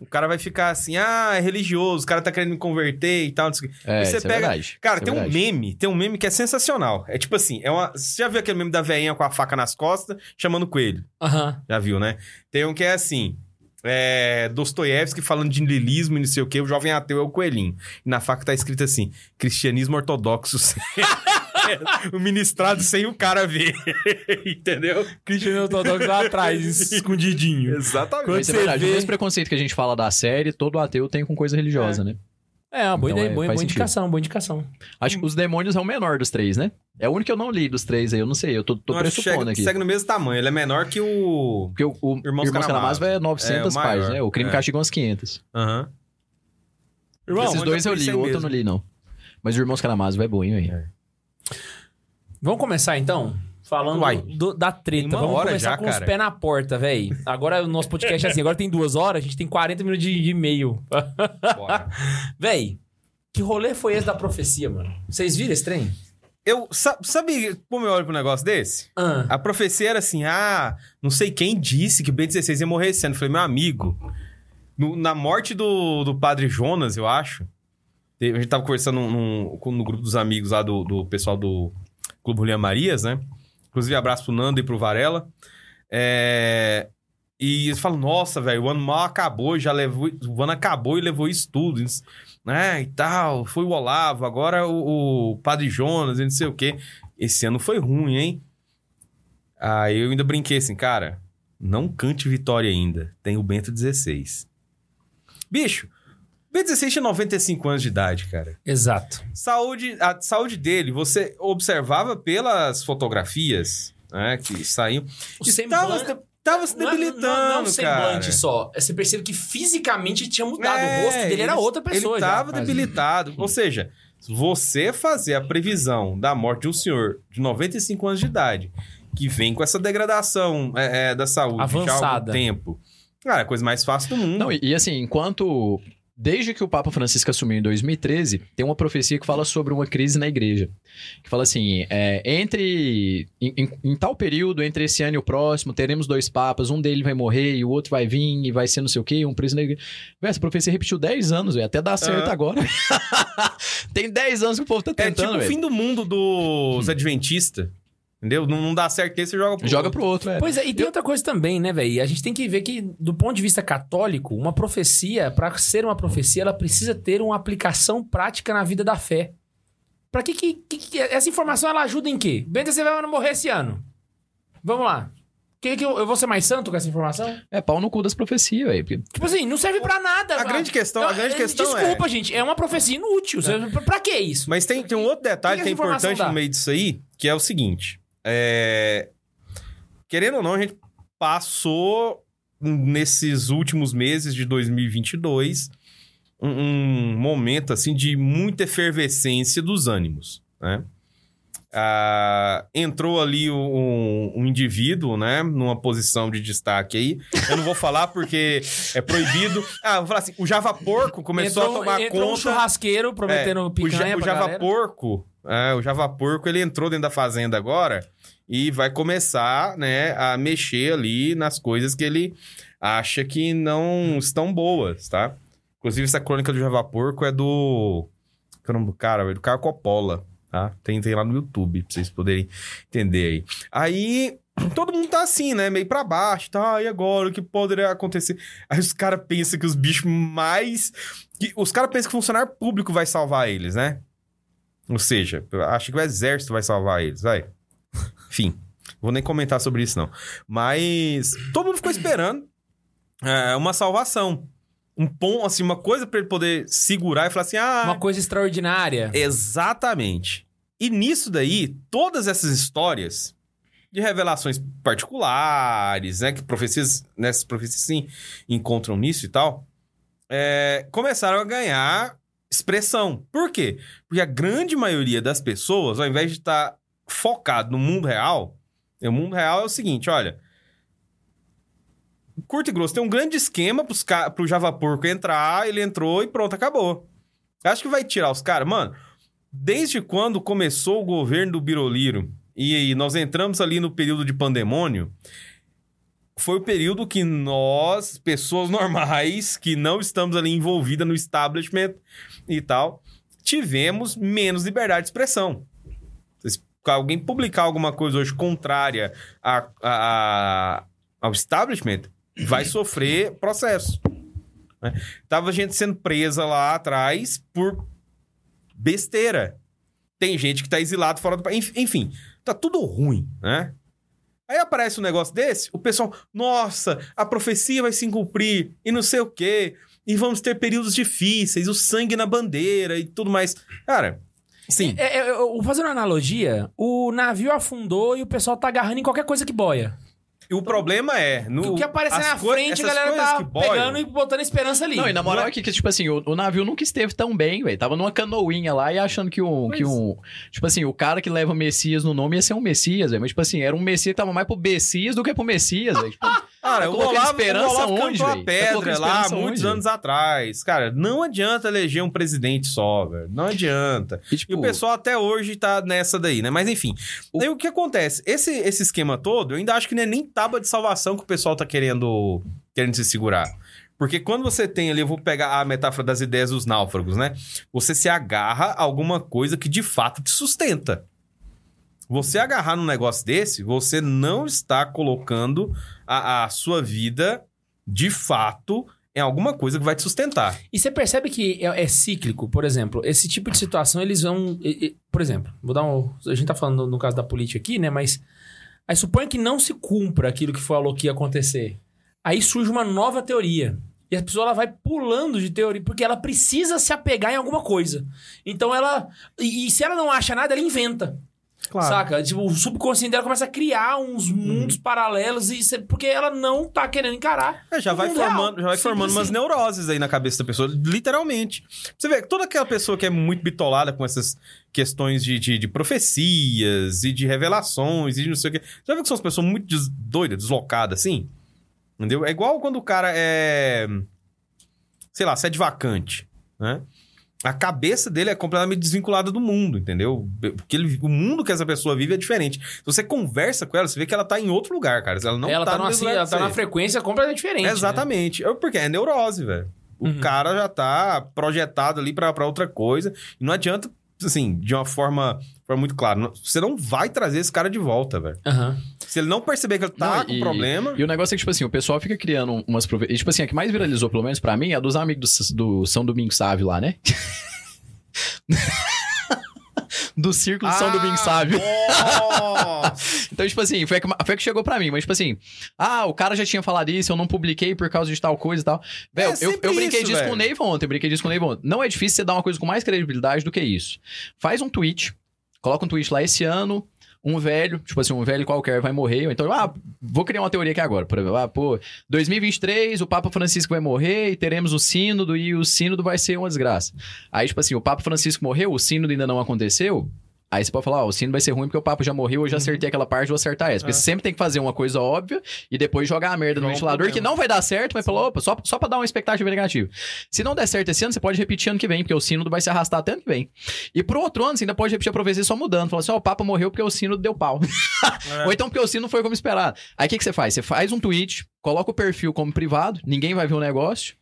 o cara vai ficar assim, ah, é religioso, o cara tá querendo me converter e tal. É, E você isso é pega- verdade. Cara, Isso é tem um meme, tem um meme que é sensacional. É tipo assim, é uma... você já viu aquele meme da veinha com a faca nas costas, chamando coelho? Aham. Já viu, né? Tem um que é assim, é... Dostoiévski falando de niilismo e não sei o quê, o jovem ateu é o coelhinho. E na faca tá escrito assim, cristianismo ortodoxo o ministrado sem o cara ver, entendeu? Cristiano Ortodoxo lá atrás, escondidinho. Exatamente. Quando Isso é você verdade. vê- O mesmo preconceito que a gente fala da série, todo ateu tem com coisa religiosa, né? É, uma boa Então, ideia, é, boa, boa indicação, boa indicação. Acho que os demônios é o menor dos três, né? É o único que eu não li dos três aí, eu não sei, eu tô, tô Não, pressupondo chega- aqui. segue no mesmo tamanho. Ele é menor que o. Porque o, o Irmãos Irmãos, Karamazov. É 900 É, páginas, né? O Crime É. Castigo umas 500. Aham. Irmão, Esses dois é eu li, aí o outro eu não li, não. Mas o Irmãos Karamazov é bom, hein, velho? Vamos começar então? Falando do- da treta. Vamos hora começar já, com os cara. pés na porta, velho. Agora o nosso podcast é assim, agora tem duas horas, a gente tem 40 minutos de, e-mail. Véi, que rolê foi esse da profecia, mano? Vocês viram esse trem? Eu, sa- sabe como eu olho pro negócio desse? Ah, A profecia era assim: ah, não sei quem disse que o B16 ia morrer esse ano. Eu falei, meu amigo, no- na morte do, do padre Jonas, eu acho. A gente tava conversando num- num- no grupo dos amigos lá do, do pessoal do Clube Julian Marias, né? Inclusive, abraço pro Nando e pro Varela. É, E eles falam, nossa, velho, o ano mal acabou, já levou. O ano acabou e levou isso tudo. Né? E tal. Foi o Olavo, agora o, o Padre Jonas, e não sei o quê. Esse ano foi ruim, hein? Aí eu ainda brinquei assim, cara, não cante vitória ainda. Tem o Bento 16. Bicho, o Bento 16 tinha 95 anos de idade, cara. exato. Saúde, a saúde dele, você observava pelas fotografias, né, que saíam. O Estava, semblante- tava se Não é- debilitando, não, não é um cara. semblante só. Você percebe que fisicamente tinha mudado. É, o rosto dele era ele- outra pessoa. Ele tava debilitado. Ou seja, você fazer a previsão da morte de um senhor de 95 anos de idade, que vem com essa degradação é, é, da saúde já há algum Avançada. tempo. Cara, é a coisa mais fácil do mundo. Não, e, e assim, enquanto. Desde que o Papa Francisco assumiu em 2013, tem uma profecia que fala sobre uma crise na igreja. Que fala assim: é, entre. Em, em- em tal período, entre esse ano e o próximo, teremos dois papas, um deles vai morrer e o outro vai vir e vai ser não sei o quê, um preso na igreja. Essa profecia repetiu 10 anos, velho. Até dar certo agora. tem 10 anos que o povo tá é tentando, tipo o velho. fim do mundo dos adventistas. Entendeu? Não, não dá certo nesse, você joga pro Joga outro. pro outro, velho. Pois é, e tem outra coisa também, né, velho? A gente tem que ver que, do ponto de vista católico, uma profecia, pra ser uma profecia, ela precisa ter uma aplicação prática na vida da fé. Pra que que, que- que- essa informação ela ajuda em quê? Bem, você vai morrer esse ano. Vamos lá. Que, que eu, eu vou ser mais santo com essa informação? É pau no cu das profecias, velho. porque- Tipo assim, não serve pra nada. A grande questão- a grande é- questão Desculpa, gente, é uma profecia inútil. Você- Pra, pra que isso? Mas tem, tem um outro detalhe que que é importante dá? no meio disso aí, que é o seguinte. É, Querendo ou não, a gente passou nesses últimos meses de 2022 um, um momento assim de muita efervescência dos ânimos, né? Ah, entrou ali um, um indivíduo, né, numa posição de destaque aí. Eu não vou falar porque é proibido. Ah, vou falar assim, o Java Porco começou entrou, a tomar entrou um conta. churrasqueiro prometendo É, o, picanha Ja- o Java galera. Porco, é, o Java Porco, ele entrou dentro da fazenda agora e vai começar, né, a mexer ali nas coisas que ele acha que não estão boas, tá? Inclusive, essa crônica do Java Porco é do... é o nome do cara, velho? Do Caio Coppola, tá? Tem, tem lá no YouTube, pra vocês poderem entender aí. Aí, todo mundo tá assim, né? Meio pra baixo, tá? E agora, o que poderia acontecer? Aí os caras pensam que os bichos mais... que- os caras pensam que o funcionário público vai salvar eles, né? Ou seja, acho que o exército vai salvar eles, vai. Enfim, vou nem comentar sobre isso, não. Mas todo mundo ficou esperando é, uma salvação. Um ponto, assim, uma coisa pra ele poder segurar e falar assim, ah... Uma coisa extraordinária. Exatamente. E nisso daí, todas essas histórias de revelações particulares, né? Que profecias, nessas profecias sim encontram nisso e tal, é, começaram a ganhar expressão. Por quê? Porque a grande maioria das pessoas, ao invés de estar focado no mundo real, o mundo real é o seguinte, olha. Curto e grosso, tem um grande esquema pros ca... pro Java Porco entrar, ele entrou e pronto, acabou. Acho que vai tirar os caras. Mano, desde quando começou o governo do Biroliro e nós entramos ali no período de pandemônio, foi o período que nós, pessoas normais, que não estamos ali envolvidas no establishment e tal, tivemos menos liberdade de expressão. Se alguém publicar alguma coisa hoje contrária a, a- a- ao establishment, vai sofrer processo. né? Tava gente sendo presa lá atrás por besteira. Tem gente que tá exilado fora do país. Enfim, tá tudo ruim, né? Aí aparece um negócio desse, o pessoal, nossa, a profecia vai se cumprir e não sei o quê. E vamos ter períodos difíceis, o sangue na bandeira e tudo mais. Cara, sim. É, é, eu- fazendo uma analogia, o navio afundou e o pessoal tá agarrando em qualquer coisa que boia. E o problema é. No, o que aparecer as na frente, a essas galera coisas tá pegando e botando esperança ali. Não, e na moral é que, que, tipo assim, o, o navio nunca esteve tão bem, velho. Tava numa canoinha lá e achando que um, que um... Tipo assim, o cara que leva Messias no nome ia ser um Messias, velho. Mas, tipo assim, era um Messias que tava mais pro Messias do que pro Messias, velho. Tipo, Cara, Tá o Olavo, esperança o Olavo onde, cantou a velho? Tá pedra lá esperança muitos onde? anos atrás. Cara, não adianta eleger um presidente só, velho. Não adianta. e, E tipo, o pessoal até hoje tá nessa daí, né? Mas enfim. O- Aí o que acontece? Esse, esse esquema todo, eu ainda acho que não é nem tábua de salvação que o pessoal tá querendo, querendo se segurar. Porque quando você tem ali, eu vou pegar a metáfora das ideias dos náufragos, né? Você se agarra a alguma coisa que de fato te sustenta. Você agarrar num negócio desse, você não está colocando a, a sua vida de fato em alguma coisa que vai te sustentar. E você percebe que é, é cíclico, por exemplo, esse tipo de situação eles vão. por exemplo, vou dar um. A gente tá falando no caso da política aqui, né? Mas. Aí suponha que não se cumpra aquilo que falou que ia acontecer. Aí surge uma nova teoria. E a pessoa ela vai pulando de teoria, porque ela precisa se apegar em alguma coisa. Então ela. E, e se ela não acha nada, ela inventa. Saca? Tipo, o subconsciente dela começa a criar uns mundos paralelos, e é porque ela não tá querendo encarar. É, já vai real. formando, já vai Simples formando umas assim. neuroses aí na cabeça da pessoa, literalmente. Você vê, toda aquela pessoa que é muito bitolada com essas questões de, de, de profecias e de revelações e de não sei o quê. Já viu que são as pessoas muito des- doidas, deslocadas, assim? Entendeu? É igual quando o cara é. Sei lá, sede vacante, né? A cabeça dele é completamente desvinculada do mundo, entendeu? Porque ele- o mundo que essa pessoa vive é diferente. Se você conversa com ela, você vê que ela tá em outro lugar, cara. Ela não ela tá, tá, no lugar ela tá numa frequência completamente diferente. né? Exatamente. É Porque é neurose, velho. O Uhum. cara já tá projetado ali pra outra coisa. E não adianta, assim, de uma forma, forma muito clara. não- Você não vai trazer esse cara de volta, velho. Aham. Se ele não perceber que ele tá Não, com e- problema. E o negócio é que, tipo assim, o pessoal fica criando umas... Prove... e, Tipo assim, a que mais viralizou, pelo menos pra mim, é a dos amigos do, do São Domingos Sávio lá, né? do Círculo São Domingos Sávio. Então, tipo assim, foi a, que, foi que chegou pra mim. Mas, tipo assim, ah, o cara já tinha falado isso, eu não publiquei por causa de tal coisa e tal. Velho, eu, sempre eu brinquei isso, disso com o. Neiva ontem, eu brinquei disso com o Neiva ontem. Não é difícil você dar uma coisa com mais credibilidade do que isso. Faz um tweet, coloca um tweet lá esse ano, um velho, tipo assim, um velho qualquer vai morrer. Então, ah, vou criar uma teoria aqui agora. Por exemplo, ah, pô, 2023, o Papa Francisco vai morrer e teremos o sínodo e o sínodo vai ser uma desgraça. Aí, tipo assim, o Papa Francisco morreu, o sínodo ainda não aconteceu. Aí você pode falar, ó, o sino vai ser ruim porque o Papa já morreu, eu já acertei aquela parte, vou acertar essa. Porque É. você sempre tem que fazer uma coisa óbvia e depois jogar a merda no Joga um ventilador, que problema. não vai dar certo, mas falou, opa, só, só pra dar uma expectativa negativa. Se não der certo esse ano, você pode repetir ano que vem, porque o sino vai se arrastar até ano que vem. E pro outro ano, você ainda pode repetir a profecia só mudando. Falar assim, ó, o Papa morreu porque o sino deu pau. É. Ou então porque o sino não foi como esperado. Aí o que, que você faz? Você faz um tweet, coloca o perfil como privado, ninguém vai ver o negócio.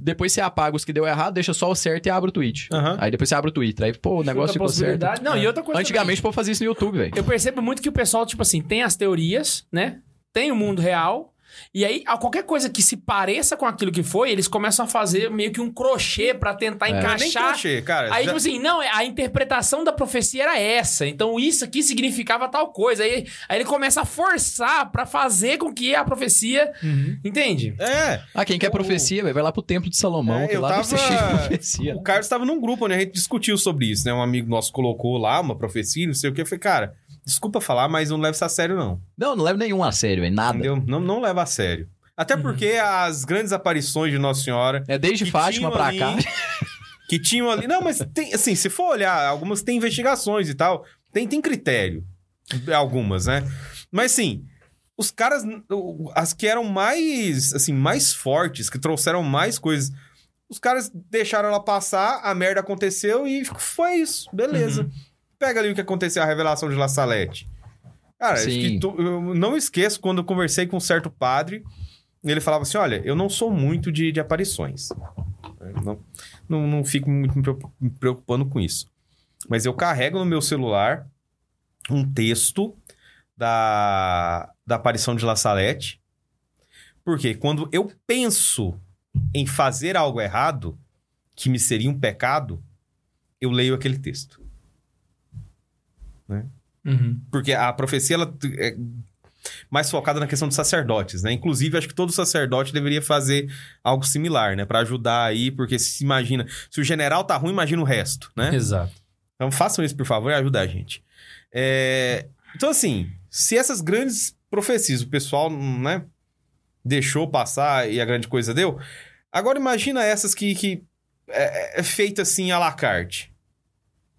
Depois você apaga os que deu errado, deixa só o certo e abre o tweet. Aham. Aí depois você abre o Twitter. Aí, pô, o negócio ficou certo. Não, e outra coisa. Antigamente, pô, fazia isso no YouTube, velho. também. Eu percebo muito que o pessoal, tipo assim, tem as teorias, né? Tem o mundo real. E aí, a qualquer coisa que se pareça com aquilo que foi, eles começam a fazer meio que um crochê pra tentar É. Nem encaixar. crochê, cara. Aí, Já- tipo assim, não, a interpretação da profecia era essa. Então, isso aqui significava tal coisa. Aí, aí ele começa a forçar pra fazer com que a profecia. Entende? É. Ah, quem quer O- profecia, velho, vai lá pro Templo de Salomão, É, que eu lá tava- cheio de profecia. O Carlos estava num grupo onde a gente discutiu sobre isso, né? Um amigo nosso colocou lá uma profecia, não sei o que. Eu falei, cara, desculpa falar, mas não leva isso a sério, não. Não, não leva nenhum a sério, velho, nada. Entendeu? Não, não leva a sério. Até porque as grandes aparições de Nossa Senhora. É desde Fátima pra ali- cá. Que tinham ali. Não, mas tem, assim, se for olhar, algumas têm investigações e tal. Tem, tem critério. Algumas, né? Mas assim. Os caras, as que eram mais, assim, mais fortes, que trouxeram mais coisas, os caras deixaram ela passar, a merda aconteceu e foi isso, beleza. Uhum. Pega ali o que aconteceu, a revelação de La Salete. Cara, tu- eu não esqueço quando eu conversei com um certo padre, ele falava assim, olha, eu não sou muito de, de aparições. Eu Não, não, não fico muito me preocup- me preocupando com isso. Mas eu carrego no meu celular um texto da, da aparição de La Salete. Porque quando eu penso em fazer algo errado, que me seria um pecado, eu leio aquele texto. Uhum. Porque a profecia, ela, é, mais focada na questão dos sacerdotes, né? Inclusive, acho que todo sacerdote deveria fazer algo similar, né? Pra ajudar aí, porque se imagina, se o general tá ruim, imagina o resto, né? Exato. Então façam isso, por favor, e ajudem a gente. É, Então, assim, se essas grandes profecias o pessoal, né, deixou passar e a grande coisa deu, agora imagina essas que, que é, é feita assim à la carte.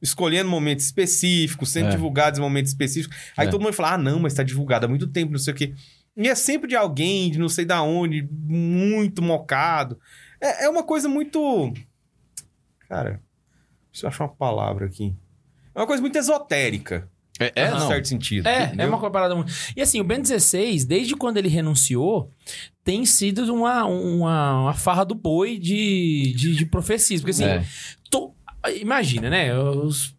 Escolhendo momentos específicos, sendo É. divulgados em momentos específicos. Aí É. todo mundo fala, ah, não, mas tá divulgado há muito tempo, não sei o quê. E é sempre de alguém, de não sei da onde, muito mocado. É, é uma coisa muito... Cara, deixa eu achar uma palavra aqui. É uma coisa muito esotérica, É, é, não. certo sentido. É, é uma parada muito. E assim, o Ben 16, desde quando ele renunciou, tem sido uma, uma, uma farra do boi de, de, de profecias. Porque assim, É. to- imagina, né? Os-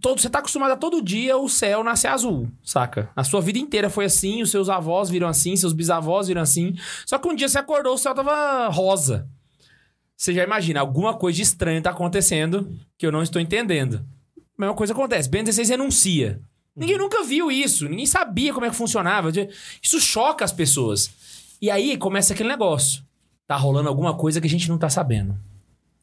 todo, você tá acostumado a todo dia o céu nascer azul, saca? A sua vida inteira foi assim, os seus avós viram assim, seus bisavós viram assim. Só que um dia você acordou, o céu tava rosa. Você já imagina, alguma coisa de estranho tá acontecendo que eu não estou entendendo. A mesma coisa acontece. Ben 16 renuncia. Ninguém nunca viu isso, ninguém sabia como é que funcionava. Isso choca as pessoas. E aí começa aquele negócio. Tá rolando alguma coisa que a gente não tá sabendo.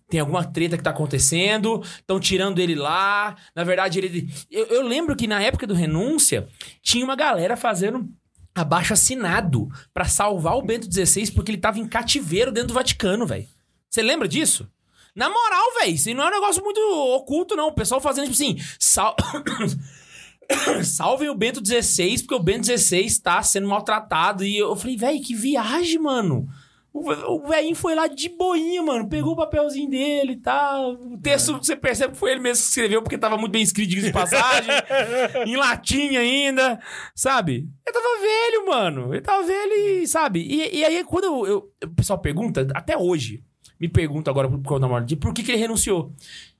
Tem alguma treta que tá acontecendo, estão tirando ele lá. Na verdade, ele. Eu, eu lembro que na época do renúncia, tinha uma galera fazendo abaixo assinado pra salvar o Bento XVI porque ele tava em cativeiro dentro do Vaticano, velho. Você lembra disso? Na moral, velho, isso não é um negócio muito oculto, não. O pessoal fazendo, tipo assim, sal... salvem o Bento XVI, porque o Bento XVI tá sendo maltratado. E eu falei, velho, que viagem, mano. O ve- O velhinho foi lá de boinha, mano. Pegou o papelzinho dele e tal. O texto, você percebe que foi ele mesmo que escreveu, porque tava muito bem escrito, diga de passagem. em latim ainda, sabe? Ele tava velho, mano. Ele tava velho e, sabe? E, e aí, quando eu, eu- o pessoal pergunta, até hoje, me pergunta agora por causa da morte, por que, que ele renunciou?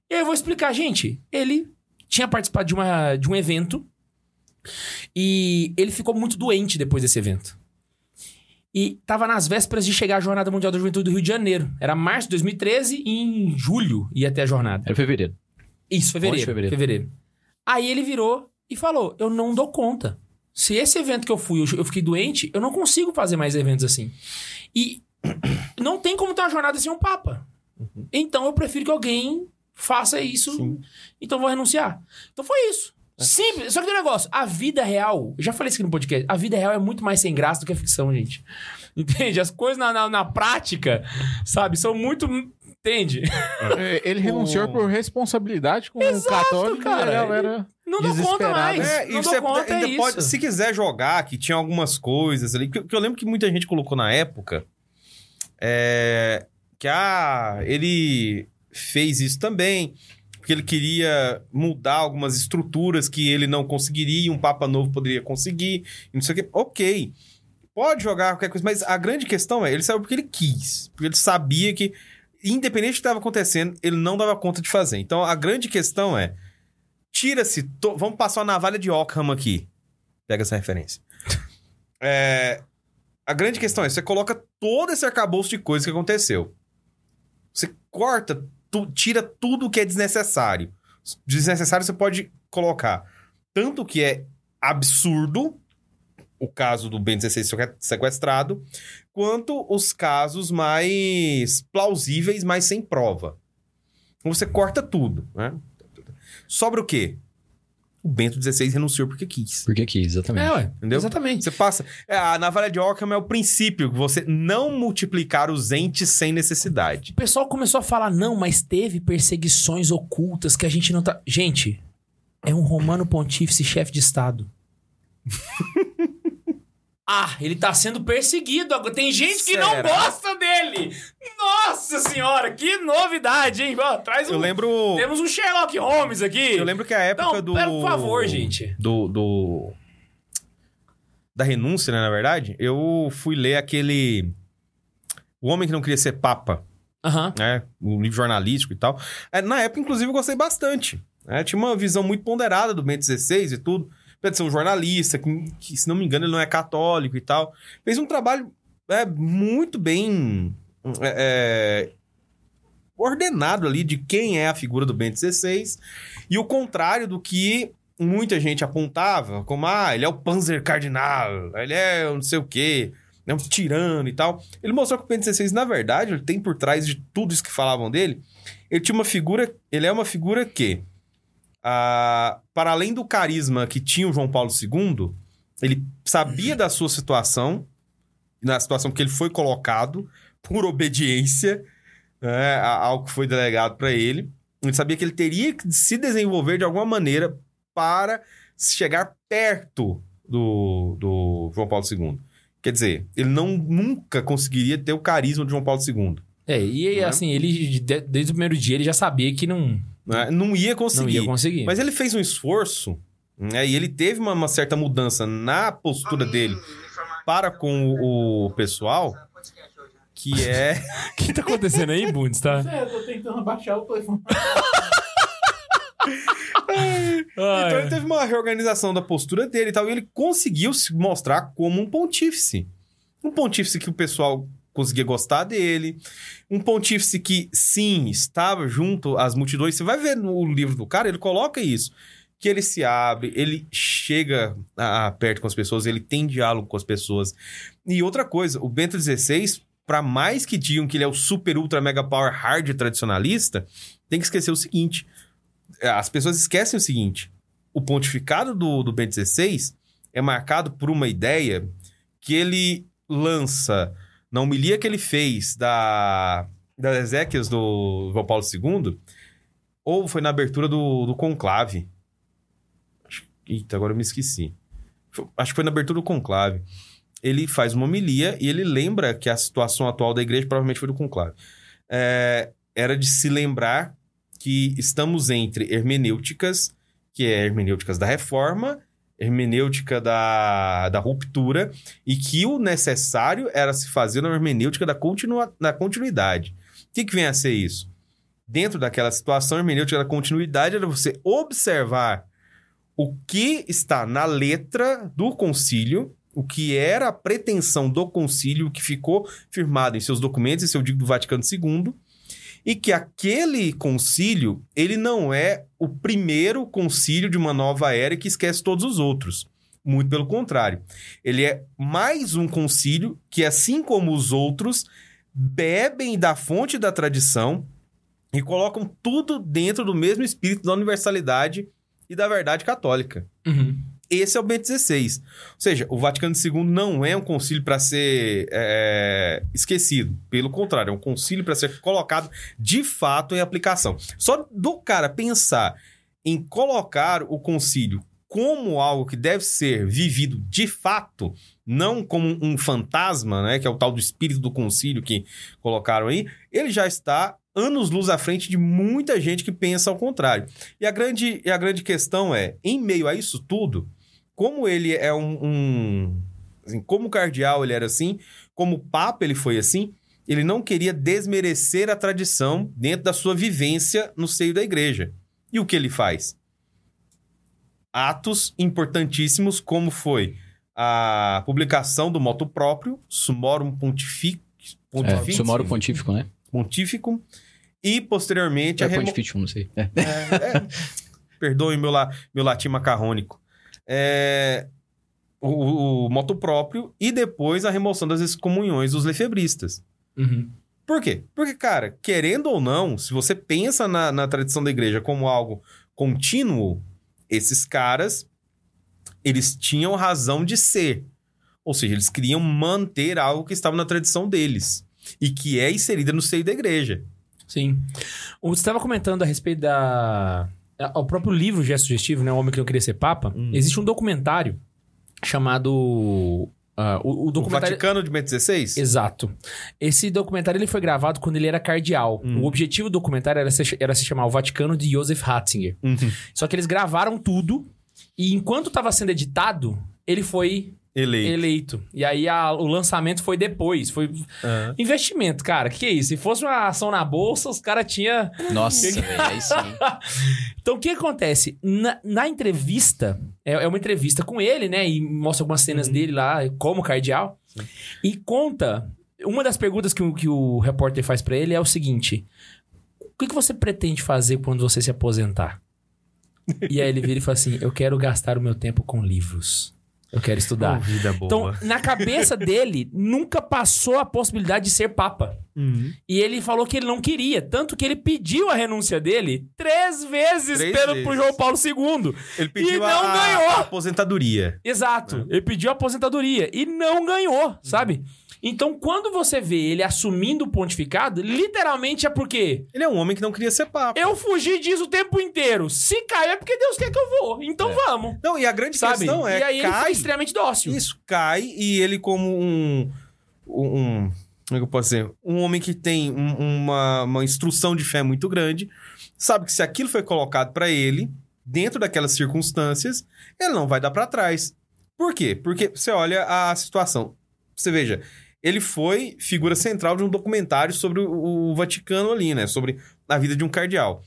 E aí eu vou explicar, gente. Ele tinha participado de, uma, de um evento e ele ficou muito doente depois desse evento. E tava nas vésperas de chegar a Jornada Mundial da Juventude do Rio de Janeiro. Era março de 2013 e em julho ia ter a jornada. Era fevereiro. Isso, fevereiro, fevereiro? fevereiro. Aí ele virou e falou: Eu não dou conta. Se esse evento que eu fui, eu, fiquei doente, eu não consigo fazer mais eventos assim. E não tem como ter uma jornada sem um Papa. Então eu prefiro que alguém faça isso. Sim. Então eu vou renunciar. Então foi isso. Simples. Só que tem um negócio. A vida real, eu já falei isso aqui no podcast, a vida real é muito mais sem graça do que a ficção, gente. Entende? As coisas na, na, na prática, sabe, são muito. Entende? É, Ele renunciou por responsabilidade com Exato, o católico cara. e a galera Não dou conta mais. É, não dou conta, ainda é pode, isso. se quiser jogar, que tinha algumas coisas ali, que, que eu lembro que muita gente colocou na época, é, que ah, ele fez isso também, porque ele queria mudar algumas estruturas que ele não conseguiria, e um Papa Novo poderia conseguir, e não sei o que. Ok, pode jogar qualquer coisa, mas a grande questão é, ele saiu porque ele quis, porque ele sabia que, independente do que estava acontecendo, ele não dava conta de fazer. Então, a grande questão é, tira-se. to- Vamos passar uma navalha de Ockham aqui. Pega essa referência. É, a grande questão é: você coloca todo esse arcabouço de coisas que aconteceu. Você corta, tu- tira tudo que é desnecessário. Desnecessário você pode colocar tanto que é absurdo, o caso do Ben 16 seque- sequestrado, quanto os casos mais plausíveis, mas sem prova. Você corta tudo, né? Sobra o quê? O Bento XVI renunciou porque quis. Porque aqui, exatamente. É, ué. Entendeu? Exatamente. Você passa. É, a navalha de Ockham é o princípio, você não multiplicar os entes sem necessidade. O pessoal começou a falar, não, mas teve perseguições ocultas que a gente não tá. Gente, é um romano pontífice chefe de Estado. ah, ele tá sendo perseguido agora. Tem gente que não gosta dele. Nossa senhora, que novidade, hein? Ó, traz um. Eu lembro. Temos um Sherlock Holmes aqui. Eu lembro que a época Não, do. pera, por favor, gente. Do. do... Da renúncia, né, na verdade, eu fui ler aquele. O Homem que Não Queria Ser Papa, Aham. né? O livro jornalístico e tal. É, na época, inclusive, eu gostei bastante. né? Tinha uma visão muito ponderada do Bento XVI e tudo. Apesar de ser um jornalista, que, que, se não me engano, ele não é católico e tal. Fez um trabalho é, muito bem é, é, ordenado ali de quem é a figura do Bento XVI. E o contrário do que muita gente apontava como, ah, ele é o Panzer Cardinal, ele é não sei o quê, é um tirano e tal. Ele mostrou que o Bento XVI, na verdade, ele tem por trás de tudo isso que falavam dele, ele tinha uma figura, ele é uma figura que, ah, para além do carisma que tinha o João Paulo II, ele sabia da sua situação, na situação que ele foi colocado, por obediência né, ao que foi delegado para ele. Ele sabia que ele teria que se desenvolver de alguma maneira para chegar perto do, do João Paulo II. Quer dizer, ele não nunca conseguiria ter o carisma de João Paulo II. É, e Né? assim, ele, de- desde o primeiro dia, ele já sabia que não, né? Não ia não conseguir. ia conseguir. Mas ele fez um esforço, né? E ele teve uma, uma certa mudança na postura dele para com o, o pessoal, que é... O que tá acontecendo aí, Bundes, tá? É, eu tô tentando baixar o telefone. Então ele teve uma reorganização da postura dele e tal, e ele conseguiu se mostrar como um pontífice. Um pontífice que o pessoal conseguia gostar dele. Um pontífice que, sim, estava junto às multidões. Você vai ver no livro do cara, ele coloca isso. Que ele se abre, ele chega a, perto com as pessoas, ele tem diálogo com as pessoas. E outra coisa, o Bento XVI, para mais que digam que ele é o super, ultra, mega power hard tradicionalista, tem que esquecer o seguinte. As pessoas esquecem o seguinte. O pontificado do, do Bento XVI é marcado por uma ideia que ele lança na homilia que ele fez da, das Ezequias do João Paulo II, ou foi na abertura do, do conclave. Eita, agora eu me esqueci. Acho que foi na abertura do conclave. Ele faz uma homilia e ele lembra que a situação atual da igreja provavelmente foi do conclave. É, era de se lembrar que estamos entre hermenêuticas, que é hermenêuticas da reforma, hermenêutica da, da ruptura, e que o necessário era se fazer na hermenêutica da, continua, da continuidade. O que, que vem a ser isso? Dentro daquela situação, a hermenêutica da continuidade era você observar o que está na letra do concílio, o que era a pretensão do concílio, que ficou firmado em seus documentos, esse eu digo do Vaticano II, e que aquele concílio, ele não é o primeiro concílio de uma nova era que esquece todos os outros. Muito pelo contrário. Ele é mais um concílio que, assim como os outros, bebem da fonte da tradição e colocam tudo dentro do mesmo espírito da universalidade e da verdade católica. Uhum. Esse é o Bento XVI. Ou seja, o Vaticano II não é um concílio para ser é, esquecido. Pelo contrário, é um concílio para ser colocado de fato em aplicação. Só do cara pensar em colocar o concílio como algo que deve ser vivido de fato, não como um fantasma, né, que é o tal do espírito do concílio que colocaram aí, ele já está anos luz à frente de muita gente que pensa ao contrário. E a grande, e a grande questão é, em meio a isso tudo, como ele é um. um assim, como cardeal ele era assim, como papa ele foi assim, ele não queria desmerecer a tradição dentro da sua vivência no seio da igreja. E o que ele faz? Atos importantíssimos, como foi a publicação do moto próprio, Sumorum Pontific, É, Pontific, Sumoro pontífico, né? Pontificum, e posteriormente É a remo- pontificio, não sei. É. é, perdoe meu, la, meu latim macarrônico. É, o, o, moto próprio e depois a remoção das excomunhões dos lefebristas. Uhum. Por quê? Porque, cara, querendo ou não, se você pensa na, na tradição da igreja como algo contínuo, esses caras, eles tinham razão de ser. Ou seja, eles queriam manter algo que estava na tradição deles e que é inserida no seio da igreja. Sim. Você estava comentando a respeito da. A- O próprio livro Gesto Sugestivo, né? O Homem que Não Queria Ser Papa. Hum. Existe um documentário chamado. ah, o, o O documentário. Vaticano de Bento XVI? Exato. Esse documentário ele foi gravado quando ele era cardeal. Hum. O objetivo do documentário era se, era se chamar O Vaticano de Joseph Ratzinger. Uhum. Só que eles gravaram tudo e enquanto estava sendo editado, ele foi Eleito. eleito. E aí a- o lançamento foi depois. Foi Aham. investimento, cara. Que que é isso? Se fosse uma ação na bolsa, os caras tinham Nossa, velho, aí sim. Então, o que acontece? Na, na entrevista, é, é uma entrevista com ele, né? E mostra algumas cenas dele lá, como cardeal. E conta. Uma das perguntas que, o- que o repórter faz pra ele é o seguinte: O que, que você pretende fazer quando você se aposentar? E aí ele vira e fala assim: Eu quero gastar o meu tempo com livros. Eu quero estudar. vida boa. Então, na cabeça dele, nunca passou a possibilidade de ser papa. Uhum. E ele falou que ele não queria. Tanto que ele pediu a renúncia dele três vezes Três pelo, vezes. pro João Paulo II. Ele pediu E não a, ganhou. a aposentadoria. Exato. Ele pediu a aposentadoria e não ganhou, sabe? Então, quando você vê ele assumindo o pontificado, literalmente é porque Ele é um homem que não queria ser papa. eu fugi disso o tempo inteiro. Se cai é porque Deus quer que eu vou. Então vamos. Não, e a grande Sabe? questão é e aí ele foi cai, extremamente dócil. isso cai e ele como um, um como é que eu posso dizer? Um homem que tem um- uma, uma instrução de fé muito grande, sabe que se aquilo foi colocado pra ele, dentro daquelas circunstâncias, ele não vai dar pra trás. Por quê? Porque você olha a situação. Você veja, ele foi figura central de um documentário sobre o, Vaticano ali, né? Sobre a vida de um cardeal.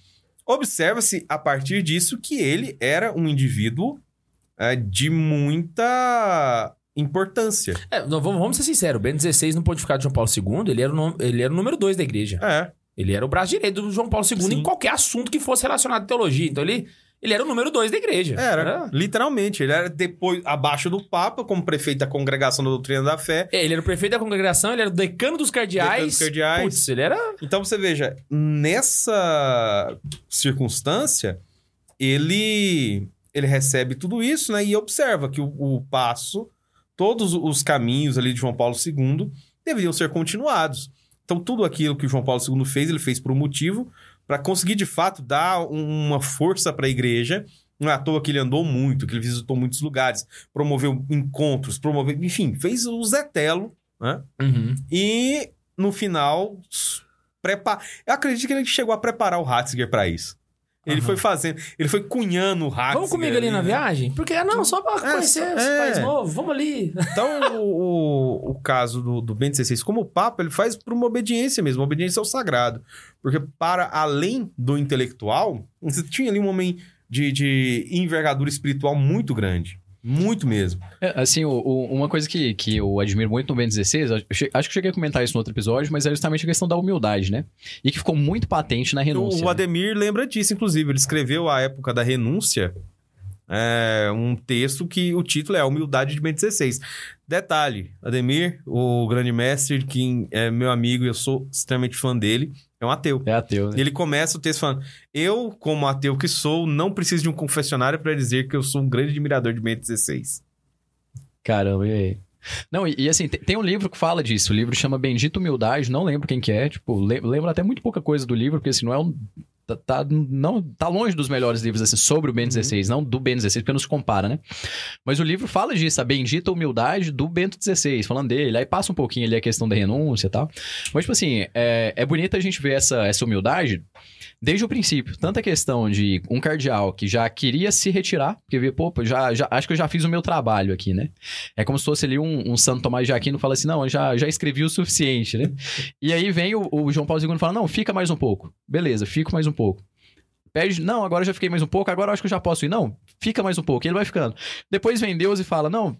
Observa-se a partir disso que ele era um indivíduo é, de muita importância. É, vamos, vamos ser sinceros. O Bento XVI, no pontificado de João Paulo II, ele era, o, ele era o número dois da igreja. É. Ele era o braço direito do João Paulo II Sim. em qualquer assunto que fosse relacionado à teologia. Então ele, ele era o número dois da igreja. Era, literalmente. Ele era depois, abaixo do Papa, como prefeito da Congregação da Doutrina da Fé. É, Ele era o prefeito da congregação, ele era o decano dos cardeais. Decano dos cardeais. Putz, ele era. Então você veja, nessa circunstância, ele ele recebe tudo isso, né? E observa que o, o passo, todos os caminhos ali de João Paulo II deveriam ser continuados. Então tudo aquilo que o João Paulo II fez, ele fez por um motivo, para conseguir de fato dar um- uma força para a igreja. Não é à toa que ele andou muito, que ele visitou muitos lugares, promoveu encontros, promoveu, enfim, fez o Zetelo, né? Uhum. E no final, s- prepa... eu acredito que ele chegou a preparar o Ratzinger para isso. Ele Aham. foi fazendo, ele foi cunhando o Ratzinger. Vamos comigo ali na né? viagem? Porque, ah, não, só pra É, conhecer só- esse é. país novo, vamos ali. Então, o, o, o caso do, do Bento XVI, como Papa, ele faz por uma obediência mesmo, uma obediência ao sagrado. Porque, para além do intelectual, você tinha ali um homem de, de envergadura espiritual muito grande. Muito mesmo. É, assim, o- o- uma coisa que, que eu admiro muito no Ben 16, eu che- acho que eu cheguei a comentar isso no outro episódio, mas é justamente a questão da humildade, né? E que ficou muito patente na renúncia. O né? Ademir lembra disso, inclusive. Ele escreveu, à época da renúncia, é, um texto que o título é A Humildade de Bento XVI. Detalhe, Ademir, o grande mestre, que é meu amigo e eu sou extremamente fã dele, é um ateu. É ateu, né? Ele começa o texto falando: Eu, como ateu que sou, não preciso de um confessionário para dizer que eu sou um grande admirador de Bento XVI. Caramba, e aí? Não, e, e assim, tem, tem um livro que fala disso. O livro chama Bendita Humildade, não lembro quem que é. Tipo, le- lembro até muito pouca coisa do livro, porque assim, não é um. Tá, tá- não, tá longe dos melhores livros assim, sobre o Ben 16, não do Ben 16, porque não se compara, né? Mas o livro fala disso, a bendita humildade do Bento 16, falando dele. Aí passa um pouquinho ali a questão da renúncia e tal. Mas, tipo assim, é, é bonito a gente ver essa, essa humildade desde o princípio. Tanta questão de um cardeal que já queria se retirar, porque vê, pô, já, já, acho que eu já fiz o meu trabalho aqui, né? É como se fosse ali um, um Santo Tomás de Aquino fala assim: não, eu já, já escrevi o suficiente, né? e aí vem o, o João Paulo II e fala: não, fica mais um pouco. Beleza, fico mais um pouco. Pede, não, agora já fiquei mais um pouco, agora acho que eu já posso ir. Não, fica mais um pouco. E ele vai ficando. Depois vem Deus e fala: não,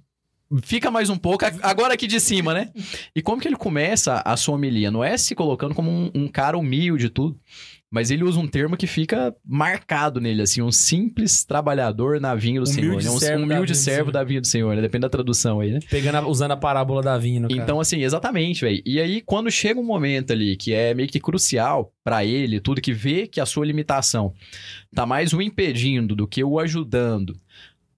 fica mais um pouco, agora aqui de cima, né? E como que ele começa a sua homilia? Não é se colocando como um, um cara humilde e tudo. Mas ele usa um termo que fica marcado nele, assim, um simples trabalhador na vinha do Senhor. Humilde Né? Um da humilde vinha servo Senhor. da vinha do Senhor, né? Depende da tradução aí, né? Pegando a- usando a parábola da vinho, no. Então, assim, exatamente, velho. E aí, quando chega um momento ali que é meio que crucial pra ele, tudo que vê que a sua limitação tá mais o impedindo do que o ajudando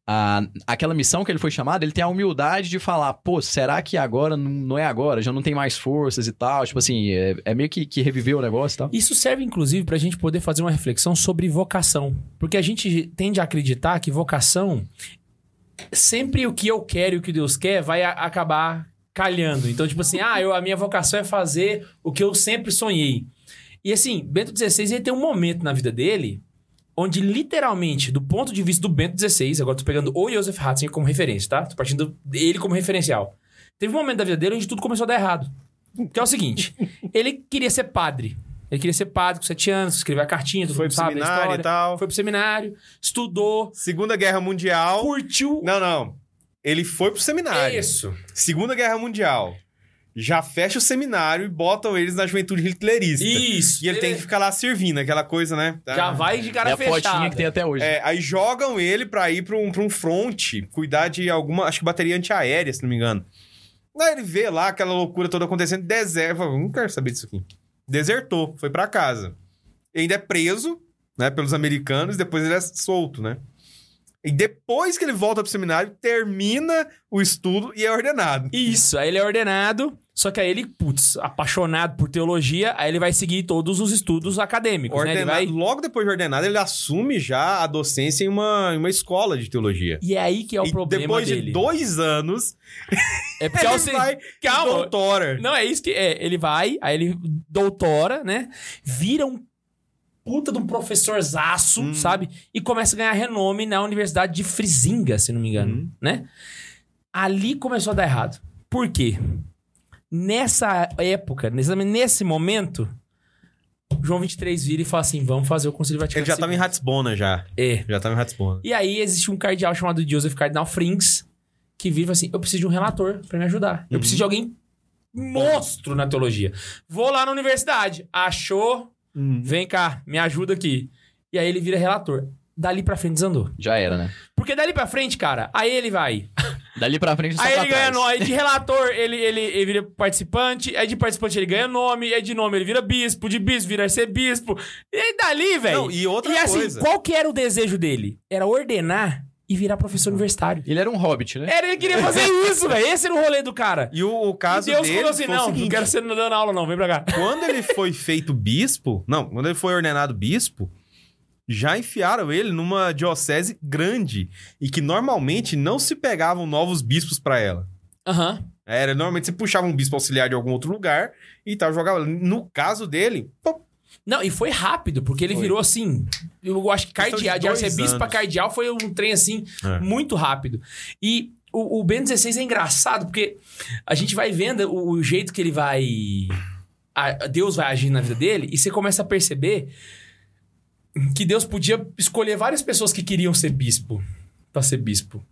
a, aquela missão que ele foi chamado, ele tem a humildade de falar, pô, será que agora não, não é agora? Já não tem mais forças e tal? Tipo assim, é, é meio que, que reviveu o negócio e tal. Isso serve, inclusive, pra gente poder fazer uma reflexão sobre vocação. Porque a gente tende a acreditar que vocação, sempre o que eu quero e o que Deus quer, vai a- acabar calhando. Então, tipo assim, ah, eu, a minha vocação é fazer o que eu sempre sonhei. E assim, Bento XVI ele tem um momento na vida dele onde, literalmente, do ponto de vista do Bento XVI, agora tô pegando o Joseph Ratzinger como referência, tá? Tô partindo dele como referencial. Teve um momento da vida dele onde tudo começou a dar errado. Que é o seguinte, ele queria ser padre. Ele queria ser padre com sete anos, escreveu a cartinha, Foi pro sabe seminário história. e tal. Foi pro seminário, estudou, Segunda Guerra Mundial. curtiu. Não, não. Ele foi pro seminário. Isso. Segunda Guerra Mundial. Já fecha o seminário e botam eles na juventude hitlerista. Isso. E ele tem que ficar lá servindo, aquela coisa, né? Já Ah. vai de cara É a fotinha fechada. que tem até hoje. É, aí jogam ele pra ir pra um, pra um front, cuidar de alguma, acho que bateria antiaérea, se não me engano. Aí ele vê lá aquela loucura toda acontecendo, deserta, fala, não quero saber disso aqui. Desertou, foi pra casa. E ainda é preso, né, pelos americanos, depois ele é solto, né? E depois que ele volta pro seminário, termina o estudo e é ordenado. Isso, aí ele é ordenado, só que aí ele, putz, apaixonado por teologia, aí ele vai seguir todos os estudos acadêmicos, né? Ele Ordenado, vai... Logo depois de ordenado, ele assume já a docência em uma, em uma escola de teologia. E é aí que é o e problema depois dele. de dois anos, É porque ele é o se- vai Calma. doutora. Não, é isso que é. Ele vai, aí ele doutora, né? Vira um puta de um professorzaço, Hum. sabe? E começa a ganhar renome na Universidade de Frisinga, se não me engano, Hum. né? Ali começou a dar errado. Por quê? Nessa época, nesse, nesse momento, João 23 vira e fala assim: vamos fazer o Conselho Vaticano Ele já tava em. Ratisbona já. É. Já tava em Ratisbona. E aí existe um cardeal chamado Joseph Cardinal Frings que vira e fala assim: eu preciso de um relator pra me ajudar. Eu preciso de alguém monstro na teologia. Vou lá na universidade. Achou? Vem cá, me ajuda aqui. E aí ele vira relator. Dali pra frente desandou. Já era, né? Porque dali pra frente, cara, aí ele vai. Dali pra frente, só Aí pra ele ganha trás. nome. Aí de relator, ele, ele, ele vira participante. Aí de participante ele ganha nome. Aí de nome ele vira bispo. De bispo vira arcebispo. E aí dali, velho. Não, e outra E assim, coisa. qual que era o desejo dele? Era ordenar e virar professor universitário. Ele era um hobbit, né? Era, ele queria fazer isso, velho. Esse era o rolê do cara. E o, o caso e Deus dele falou assim: não, seguinte, não quero ser dando aula, não. Vem pra cá. Quando ele foi feito bispo... Não, quando ele foi ordenado bispo, já enfiaram ele numa diocese grande e que normalmente não se pegavam novos bispos pra ela. Aham. Era, normalmente você puxava um bispo auxiliar de algum outro lugar e tal, jogava. No caso dele, Não, e foi rápido, porque ele Foi. virou assim. Eu acho que cardeal, de, arcebispo pra cardeal foi um trem assim, É. muito rápido. E o, o Ben 16 é engraçado, porque a gente vai vendo o, o jeito que ele vai. a- Deus vai agir na vida dele, e você começa a perceber que Deus podia escolher várias pessoas que queriam ser bispo, pra ser bispo.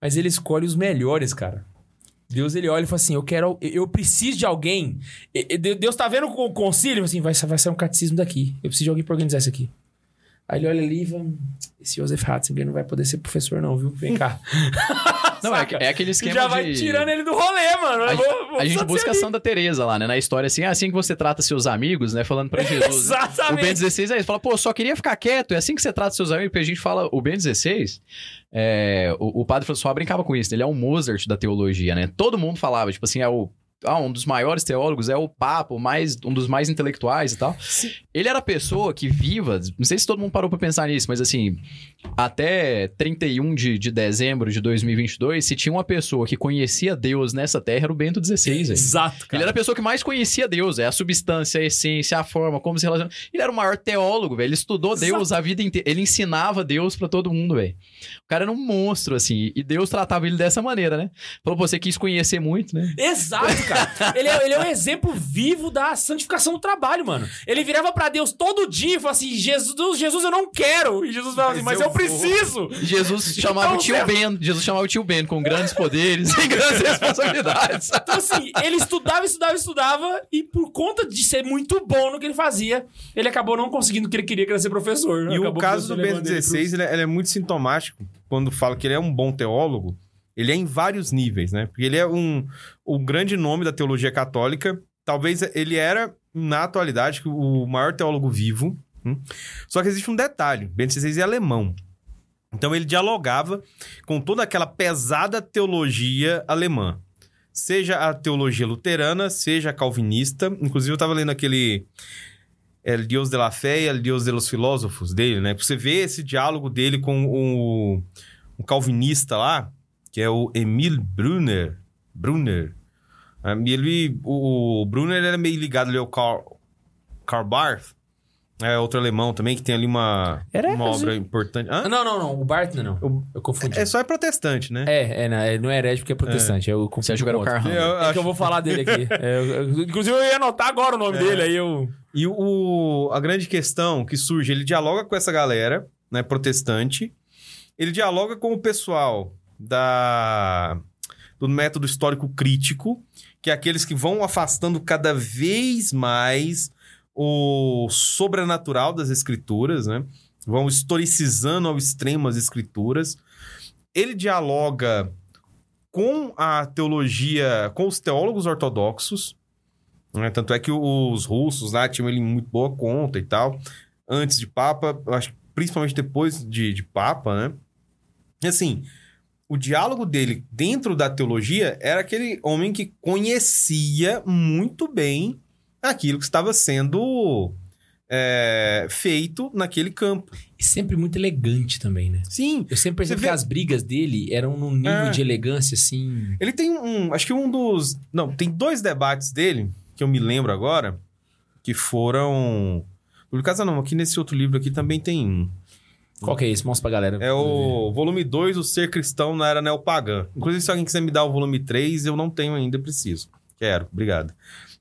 Mas ele escolhe os melhores, cara. Deus ele olha e fala assim: Eu quero, eu preciso de alguém. Deus tá vendo o concílio, assim, vai, vai sair um catecismo daqui. Eu preciso de alguém pra organizar isso aqui. Aí ele olha ali e fala: Esse Joseph Ratzinger não vai poder ser professor, não, viu? Vem cá. Não, é, é aquele esquema já vai de... tirando ele do rolê, mano. A, vou- a gente busca a Santa Teresa lá, né? Na história, assim, é assim que você trata seus amigos, né? Falando pra Jesus. né? Exatamente. O Ben 16 é isso. Fala, pô, só queria ficar quieto. É assim que você trata seus amigos. Porque a gente fala, o Ben 16, é, o, o padre François brincava com isso. Ele é um Mozart da teologia, né? Todo mundo falava, tipo assim, é o. Ah, um dos maiores teólogos, é o Papa, mais, um dos mais intelectuais e tal. Ele era a pessoa que viva, não sei se todo mundo parou pra pensar nisso, mas assim, até 31 de, de dezembro de 2022, se tinha uma pessoa que conhecia Deus nessa terra, era o Bento XVI. Exato, Ele cara. era a pessoa que mais conhecia Deus, é a substância, a essência, a forma, como se relaciona. Ele era o maior teólogo, velho. Ele estudou Deus a vida inteira. Ele ensinava Deus pra todo mundo, velho. O cara era um monstro, assim. E Deus tratava ele dessa maneira, né? Falou, você quis conhecer muito, né? Exato, cara. ele, é, ele é um exemplo vivo da santificação do trabalho, mano. Ele virava pra Deus todo dia e falava assim: Jesus, Jesus, eu não quero. E Jesus falava assim: Mas eu, eu vou." preciso. Jesus chamava Então, o tio Ben. Jesus chamava o tio Ben com grandes poderes e grandes responsabilidades. Então, assim, ele estudava, estudava, estudava, e por conta de ser muito bom no que ele fazia, ele acabou não conseguindo o que ele queria, que era ser professor. E o Acabou caso do Bento ele pro- XVI, ele, é- ele é muito sintomático quando fala que ele é um bom teólogo. Ele é em vários níveis, né? Porque ele é um, um grande nome da teologia católica. Talvez ele era, na atualidade, o maior teólogo vivo. hum? Só que existe um detalhe. Bento XVI é alemão. Então ele dialogava com toda aquela pesada teologia alemã. Seja a teologia luterana, seja a calvinista. Inclusive, eu estava lendo aquele El Deus de la Fé e Deus de los Filósofos dele, né? Você vê esse diálogo dele com o, calvinista lá, que é o Emil Brunner. Brunner. Ah, e Ele, o, o Brunner era meio ligado ali ao Karl, Karl Barth. É outro alemão também, que tem ali uma, Era uma obra importante. Ah, Hã? Não, não, não. O Bart não. O- Eu confundi. É só é protestante, né? É, é, não, é, não é herege porque é protestante. Eu confundi Você o. Carl. É que eu vou falar dele aqui. É, eu- inclusive, eu ia anotar agora o nome É. dele, aí eu. E o, a grande questão que surge, ele dialoga com essa galera, né, protestante. Ele dialoga com o pessoal da, do método histórico crítico, que é aqueles que vão afastando cada vez mais o sobrenatural das escrituras, né? Vão historicizando ao extremo as escrituras. Ele dialoga com a teologia, com os teólogos ortodoxos, né? Tanto é que os russos lá tinham ele muito boa conta e tal. Antes de Papa, acho principalmente depois de, de Papa, né? E assim, o diálogo dele dentro da teologia era aquele homem que conhecia muito bem aquilo que estava sendo é, feito naquele campo. E sempre muito elegante também, né? Sim, Eu sempre percebi vê- que as brigas dele eram num nível É. de elegância, assim... ele tem um. Acho que um dos. Não, tem dois debates dele, que eu me lembro agora, que foram. Publicados não, aqui nesse outro livro aqui também tem um. Qual que é esse? Mostra pra galera. É o volume 2, O Ser Cristão na Era Neopagã. Inclusive, se alguém quiser me dar o volume 3, eu não tenho ainda, preciso. Quero, obrigado.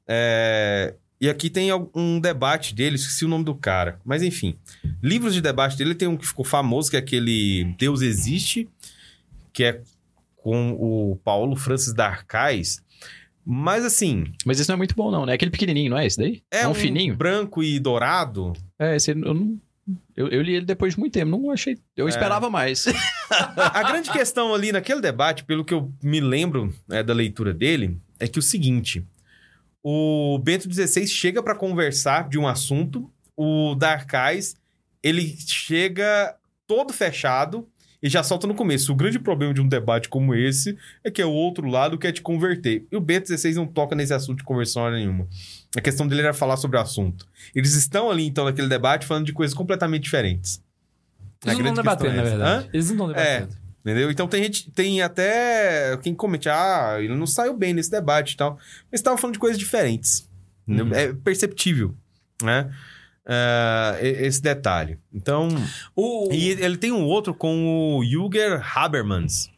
É, E aqui tem um debate dele, esqueci o nome do cara. Mas enfim, livros de debate dele tem um que ficou famoso, que é aquele Deus Existe, que é com o Paulo Francis Darcais. Mas assim, Mas esse não é muito bom, não, né? Aquele pequenininho, não é esse daí? é um, um fininho? branco e dourado. É, esse eu não... Eu, eu li ele depois de muito tempo, não achei... Eu esperava mais. A grande questão ali naquele debate, pelo que eu me lembro é, da leitura dele, é que o seguinte: o Bento XVI chega para conversar de um assunto, o Darkais ele chega todo fechado e já solta no começo. O grande problema de um debate como esse é que é o outro lado quer te converter. E o Bento XVI não toca nesse assunto de conversão nenhuma. A questão dele era falar sobre o assunto. Eles estão ali, então, naquele debate, falando de coisas completamente diferentes. A Eles não estão debatendo, na é essa. verdade. Hã? Eles não estão debatendo. Entendeu? Então tem gente, tem até quem comenta, ah, ele não saiu bem nesse debate e tal. Mas estavam falando de coisas diferentes. Uhum. É perceptível, né? Ah, esse detalhe. Então, O... e ele tem um outro com o Jürger Habermas.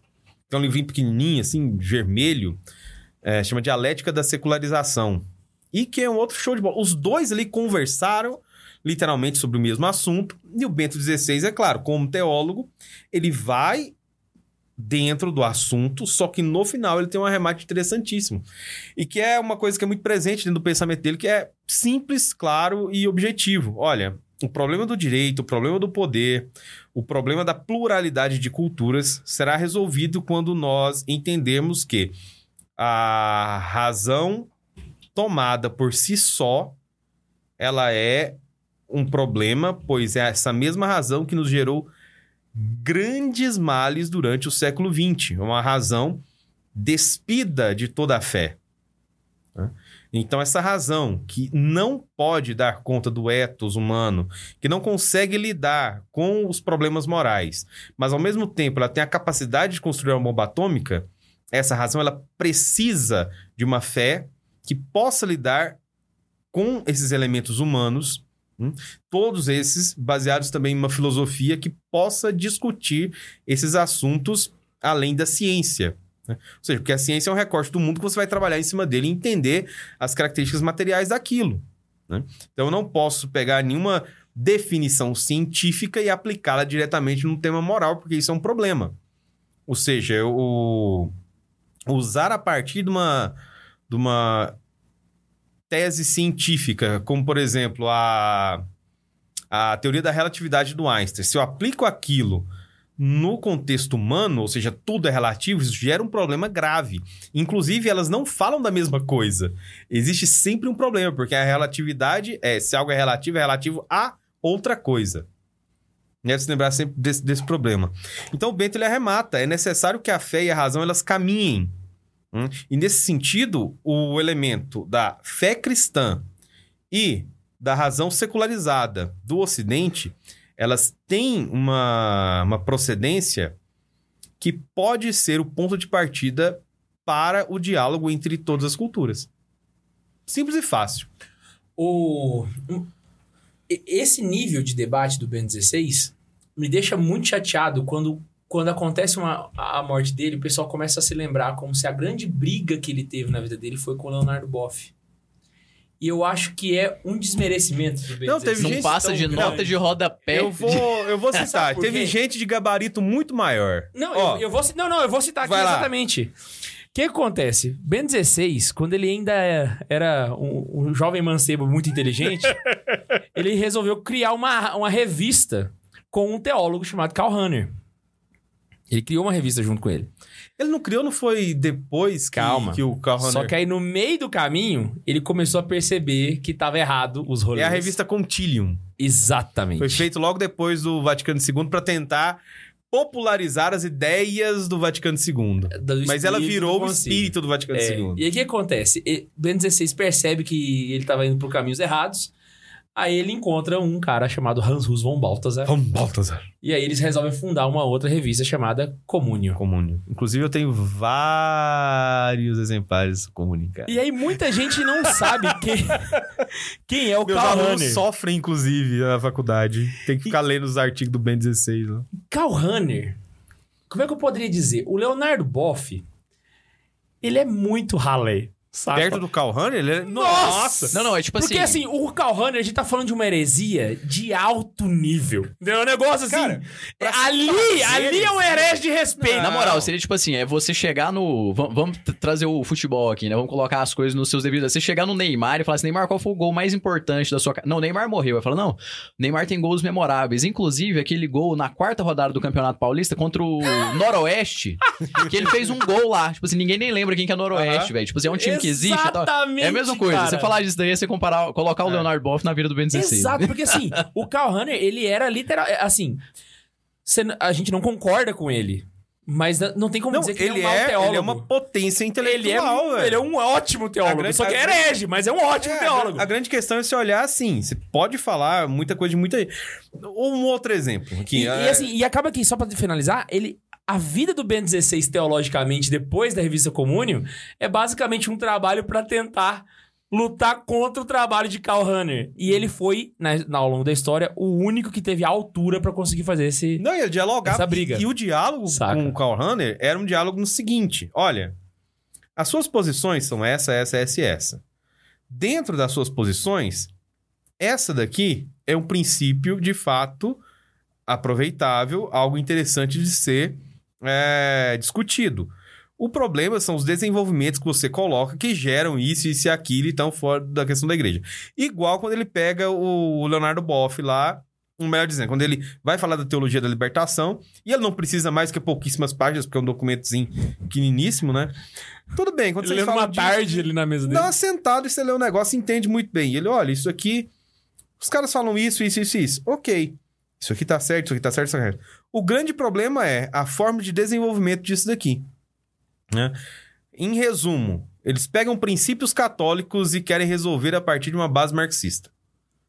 Que é um livrinho pequenininho, assim, vermelho. é, chama Dialética da Secularização. E que é um outro show de bola. Os dois ali conversaram literalmente sobre o mesmo assunto. E o Bento XVI, é claro, como teólogo, ele vai dentro do assunto, só que no final ele tem um arremate interessantíssimo. E que é uma coisa que é muito presente dentro do pensamento dele, que é simples, claro e objetivo. Olha, o problema do direito, o problema do poder, o problema da pluralidade de culturas será resolvido quando nós entendermos que a razão tomada por si só, ela é um problema, pois é essa mesma razão que nos gerou grandes males durante o século XX. Uma razão despida de toda a fé. né? Então, essa razão que não pode dar conta do ethos humano, que não consegue lidar com os problemas morais, mas ao mesmo tempo ela tem a capacidade de construir uma bomba atômica, essa razão ela precisa de uma fé que possa lidar com esses elementos humanos, hum, todos esses baseados também em uma filosofia que possa discutir esses assuntos além da ciência. né? Ou seja, porque a ciência é um recorte do mundo que você vai trabalhar em cima dele e entender as características materiais daquilo. né? Então eu não posso pegar nenhuma definição científica e aplicá-la diretamente num tema moral, porque isso é um problema. Ou seja, eu usar a partir de uma, de uma tese científica, como por exemplo a, a teoria da relatividade do Einstein, se eu aplico aquilo no contexto humano, ou seja, tudo é relativo, isso gera um problema grave. Inclusive, elas não falam da mesma coisa. Existe sempre um problema, porque a relatividade é, se algo é relativo, é relativo a outra coisa. Deve se lembrar sempre desse, desse problema. Então, o Bento ele arremata. É necessário que a fé e a razão elas caminhem. Hum? E nesse sentido, o elemento da fé cristã e da razão secularizada do Ocidente, elas têm uma, uma procedência que pode ser o ponto de partida para o diálogo entre todas as culturas. Simples e fácil. O... Esse nível de debate do Ben 16 me deixa muito chateado quando, quando acontece uma, a morte dele, o pessoal começa a se lembrar como se a grande briga que ele teve na vida dele foi com o Leonardo Boff. E eu acho que é um desmerecimento do Ben Não, teve 16. Não gente passa de grande. nota de rodapé. Eu vou, eu vou citar. Teve gente de gabarito muito maior. Não, Ó, eu, eu vou, não, não, eu vou citar aqui lá. exatamente. que acontece? Ben 16, quando ele ainda era um, um jovem mancebo muito inteligente, ele resolveu criar uma, uma revista com um teólogo chamado Karl Rahner. Ele criou uma revista junto com ele. Ele não criou, não foi depois que, Calma. que o Carl Só que aí no meio do caminho, ele começou a perceber que tava errado os rolês. É a revista Contilium. Exatamente. Foi feito logo depois do Vaticano II para tentar popularizar as ideias do Vaticano II. Do Mas ela virou o espírito do Vaticano É, II. E aí o que acontece? E- Ben 16 percebe que ele tava indo por caminhos errados. Aí ele encontra um cara chamado Hans Hus von Balthasar. Von Balthasar. E aí eles resolvem fundar uma outra revista chamada Comúnio. Comúnio. Inclusive, eu tenho vários exemplares cara. E aí muita gente não sabe quem, quem é o Meus Karl Rahner. sofrem, inclusive, na faculdade. Tem que ficar lendo os artigos do Ben 16. Né? Karl Rahner, como é que eu poderia dizer? O Leonardo Boff, ele é muito ralé. Perto do Carl Rahner, ele é... Nossa! Não, não, é tipo Porque assim. assim, o Rahner, a gente tá falando de uma heresia de alto nível. Entendeu? É um negócio assim. Cara, ali, fazer ali é um herege de respeito. Na moral, seria tipo assim, é você chegar no. vam- Vamos trazer o futebol aqui, né? Vamos colocar as coisas nos seus devidos. Você chegar no Neymar e falar assim, Neymar, qual foi o gol mais importante da sua carreira? Não, Neymar morreu. Eu falo, não, Neymar tem gols memoráveis. Inclusive, aquele gol na quarta rodada do Campeonato Paulista contra o Noroeste, que ele fez um gol lá. Tipo assim, ninguém nem lembra quem que é Noroeste, Aham. velho. Tipo assim, é um time que existe e tal. Exatamente. É a mesma coisa. cara. Você falar disso daí é você comparar, colocar o Leonardo Boff na vida do Ben 16. Exato, porque assim, o Karl Rahner, ele era literal. é, Assim, a gente não concorda com ele. Mas não tem como Não, dizer que ele ele é um mau é, teólogo. ele é uma potência Ele é, intelectual, velho. ele é um ótimo teólogo. A grande- só que é a herege, mas é um ótimo É, a teólogo. gra- A, grande questão é você olhar assim. Você pode falar muita coisa de muita. Um outro exemplo aqui. E, e é- assim, e acaba que, só pra finalizar, ele. A vida do Ben 16, teologicamente, depois da revista Comúnio, é basicamente um trabalho pra tentar lutar contra o trabalho de Karl Rahner. E ele foi, na, na- ao longo da história, o único que teve a altura pra conseguir fazer esse. Não, ele dialogava. Essa briga. E, e o diálogo Saca. com o Karl Rahner era um diálogo no seguinte: olha, as suas posições são essa, essa, essa e essa. Dentro das suas posições, essa daqui é um princípio de fato aproveitável, algo interessante de ser é, discutido. O problema são os desenvolvimentos que você coloca que geram isso, isso e aquilo e estão fora da questão da igreja. Igual quando ele pega o Leonardo Boff lá, um melhor dizendo, quando ele vai falar da teologia da libertação, e ele não precisa mais que pouquíssimas páginas, porque é um documentozinho pequeniníssimo, né? Tudo bem, quando Ele você fala uma disso, tarde ali na mesa dele. Dá uma sentada e você lê o negócio e entende muito bem. E ele, olha, isso aqui. Os caras falam isso, isso, isso, isso. Ok. Isso aqui tá certo, isso aqui tá certo, isso aqui tá certo. O grande problema é a forma de desenvolvimento disso daqui. Né? Em resumo, eles pegam princípios católicos e querem resolver a partir de uma base marxista.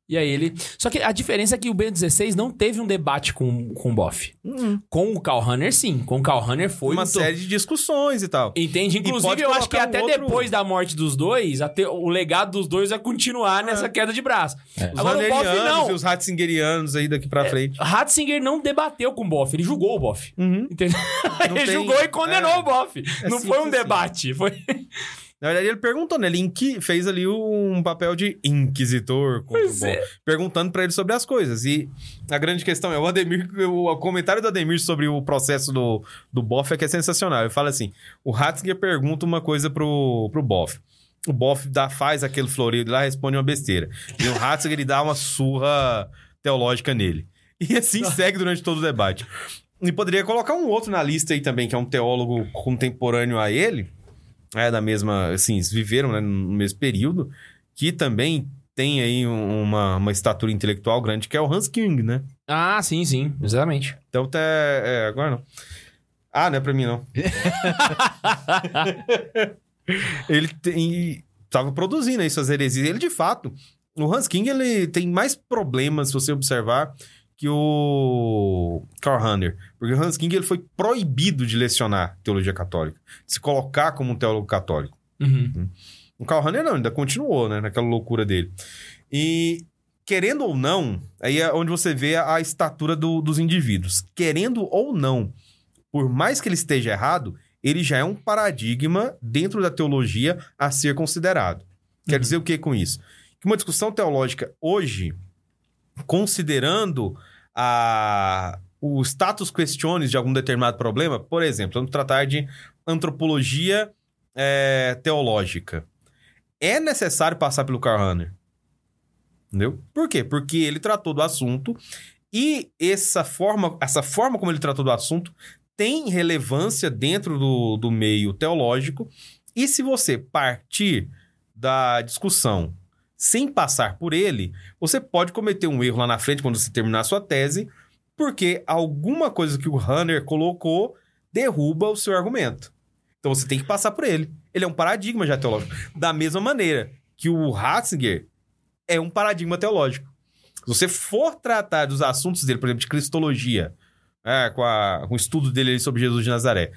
E aí ele. Só que a diferença é que o Ben16 não teve um debate com, com o Boff. Com o Rahner, sim. Com o Karl Rahner foi uma um to- série de discussões e tal. Entende? Inclusive, eu acho que um até outro- depois da morte dos dois, até o legado dos dois vai continuar nessa queda de braço. Os Agora o Boff não. e os Ratzingerianos aí daqui pra frente. Ratzinger não debateu com o Boff, ele julgou o Boff. Uhum. Entendeu? ele tem- julgou e condenou é. o Boff. não foi um assim. debate. Foi... Na verdade, ele perguntou, né? Ele inqui- fez ali um papel de inquisitor é. perguntando pra ele sobre as coisas. E a grande questão é o Ademir, o, comentário do Ademir sobre o processo do, do Boff é que é sensacional. Ele fala assim: o Ratzinger pergunta uma coisa pro, pro Boff. O Boff dá, faz aquele florido lá, responde uma besteira. E o Ratzinger ele dá uma surra teológica nele. E assim segue durante todo o debate. E poderia colocar um outro na lista aí também, que é um teólogo contemporâneo a ele, é da mesma, assim, viveram né, no mesmo período, que também tem aí um- uma, uma estatura intelectual grande, que é o Hans King, né? Ah, sim, sim. Exatamente. Então, tá, é, agora não. Ah, não é pra mim, não. ele tem, tava produzindo aí suas heresias. Ele, de fato, o Hans King, ele tem mais problemas, se você observar, que o Karl Rahner. Porque Hans King, ele foi proibido de lecionar teologia católica. De se colocar como um teólogo católico. Uhum. O Karl Rahner não, ainda continuou, né? Naquela loucura dele. E, querendo ou não, aí é onde você vê a, estatura do- dos indivíduos. Querendo ou não, por mais que ele esteja errado, ele já é um paradigma dentro da teologia a ser considerado. Quer dizer o que com isso? Que uma discussão teológica hoje, considerando a, o status questiones de algum determinado problema, por exemplo, vamos tratar de antropologia é, teológica, é necessário passar pelo Karl Rahner. Entendeu? Por quê? Porque ele tratou do assunto e essa forma, essa forma como ele tratou do assunto tem relevância dentro do, do meio teológico. E se você partir da discussão sem passar por ele, você pode cometer um erro lá na frente quando você terminar a sua tese, porque alguma coisa que o Runner colocou derruba o seu argumento. Então você tem que passar por ele. Ele é um paradigma já teológico. Da mesma maneira que o Ratzinger é um paradigma teológico. Se você for tratar dos assuntos dele, por exemplo, de cristologia, é, com, a- com o estudo dele sobre Jesus de Nazaré,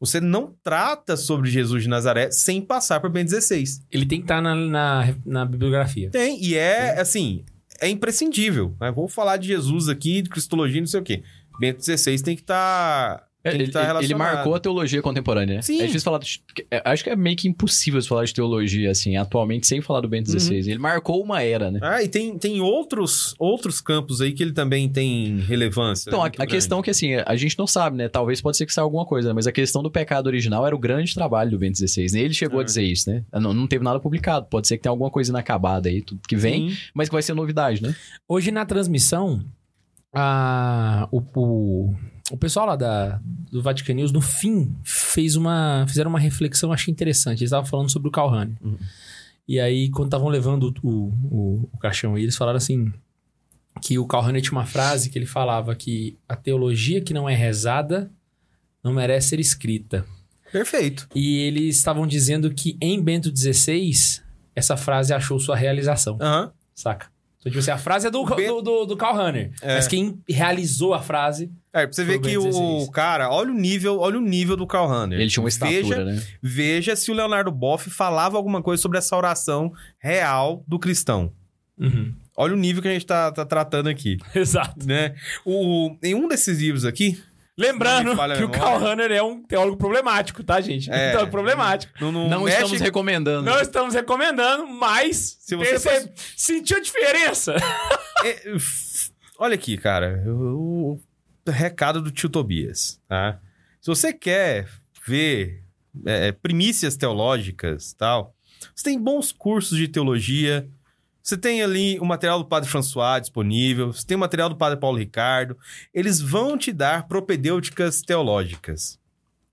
você não trata sobre Jesus de Nazaré sem passar por Ben 16. Ele tem que estar na, na, na bibliografia. Tem, e é, assim, é imprescindível. Né? Vou falar de Jesus aqui, de cristologia, não sei o quê. Bento 16 tem que estar. É, tem Ele, tá ele- marcou a teologia contemporânea, né? Sim. É difícil falar. de- é, acho que é meio que impossível você falar de teologia, assim, atualmente, sem falar do Bento Uhum. XVI. Ele marcou uma era, né? Ah, e tem, tem outros, outros campos aí que ele também tem relevância. Então, né? a, a questão é que, assim, a gente não sabe, né? Talvez pode ser que saia alguma coisa, né? mas a questão do pecado original era o grande trabalho do Bento XVI. né? Ele chegou a É. dizer isso, né? Não, não teve nada publicado. Pode ser que tenha alguma coisa inacabada aí, tudo que vem, Sim. mas que vai ser novidade, né? Hoje na transmissão, a, o, o, o pessoal lá da, do Vatican News, no fim, fez uma, fizeram uma reflexão, achei interessante. Eles estavam falando sobre o Calhane. Uhum. E aí, quando estavam levando o, o, o caixão aí, eles falaram assim: que o Calhane tinha uma frase que ele falava que a teologia que não é rezada não merece ser escrita. Perfeito. E eles estavam dizendo que em Bento XVI, essa frase achou sua realização. Aham. Saca? Então, tipo assim, a frase é do, do, do, do Karl. É. Mas quem realizou a frase... É, pra você ver que o Ben o 16. cara, olha o nível, olha o nível do Karl Rahner. Ele tinha uma estatura, veja, né? Veja se o Leonardo Boff falava alguma coisa sobre essa oração real do cristão. Uhum. Olha o nível que a gente tá, tá tratando aqui, Exato. né? O, em um desses livros aqui, Lembrando que o. Karl Rahner é um teólogo problemático, tá, gente? É. Um teólogo problemático. não, não, Não mexe- estamos recomendando. Não estamos recomendando, mas... Se você faz- Sentiu a diferença? É, olha aqui, cara. O recado do tio Tobias, tá? Se você quer ver é, primícias teológicas tal, você tem bons cursos de teologia. Você tem ali o material do Padre François disponível. Você tem o material do Padre Paulo Ricardo. Eles vão te dar propedêuticas teológicas.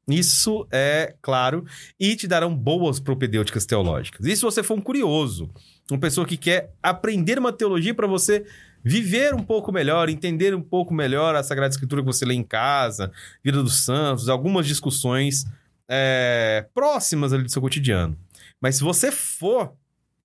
Isso é claro. E te darão boas propedêuticas teológicas. E se você for um curioso, uma pessoa que quer aprender uma teologia para você viver um pouco melhor, entender um pouco melhor a Sagrada Escritura que você lê em casa, Vida dos Santos, algumas discussões é, próximas ali do seu cotidiano. Mas se você for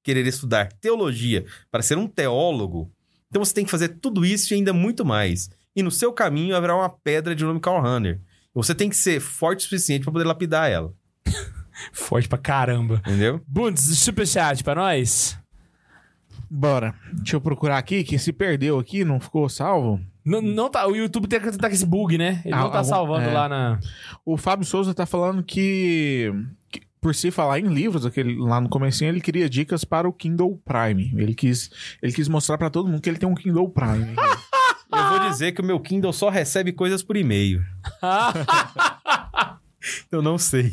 querer estudar teologia para ser um teólogo, então você tem que fazer tudo isso e ainda muito mais. E no seu caminho haverá uma pedra de nome Karl Rahner. Você tem que ser forte o suficiente para poder lapidar ela, Forte pra caramba. entendeu? Bundes, superchat pra nós. Bora. Deixa eu procurar aqui, que se perdeu aqui, não ficou salvo. Não, não tá, o YouTube tá, tá com esse bug, né? Ele não Ah, tá algum- salvando é. lá na... O Fábio Souza tá falando que, que, por se falar em livros, aquele, lá no comecinho, ele queria dicas para o Kindle Prime. Ele quis, ele quis mostrar pra todo mundo que ele tem um Kindle Prime. Eu vou dizer que o meu Kindle só recebe coisas por e-mail. Eu não sei.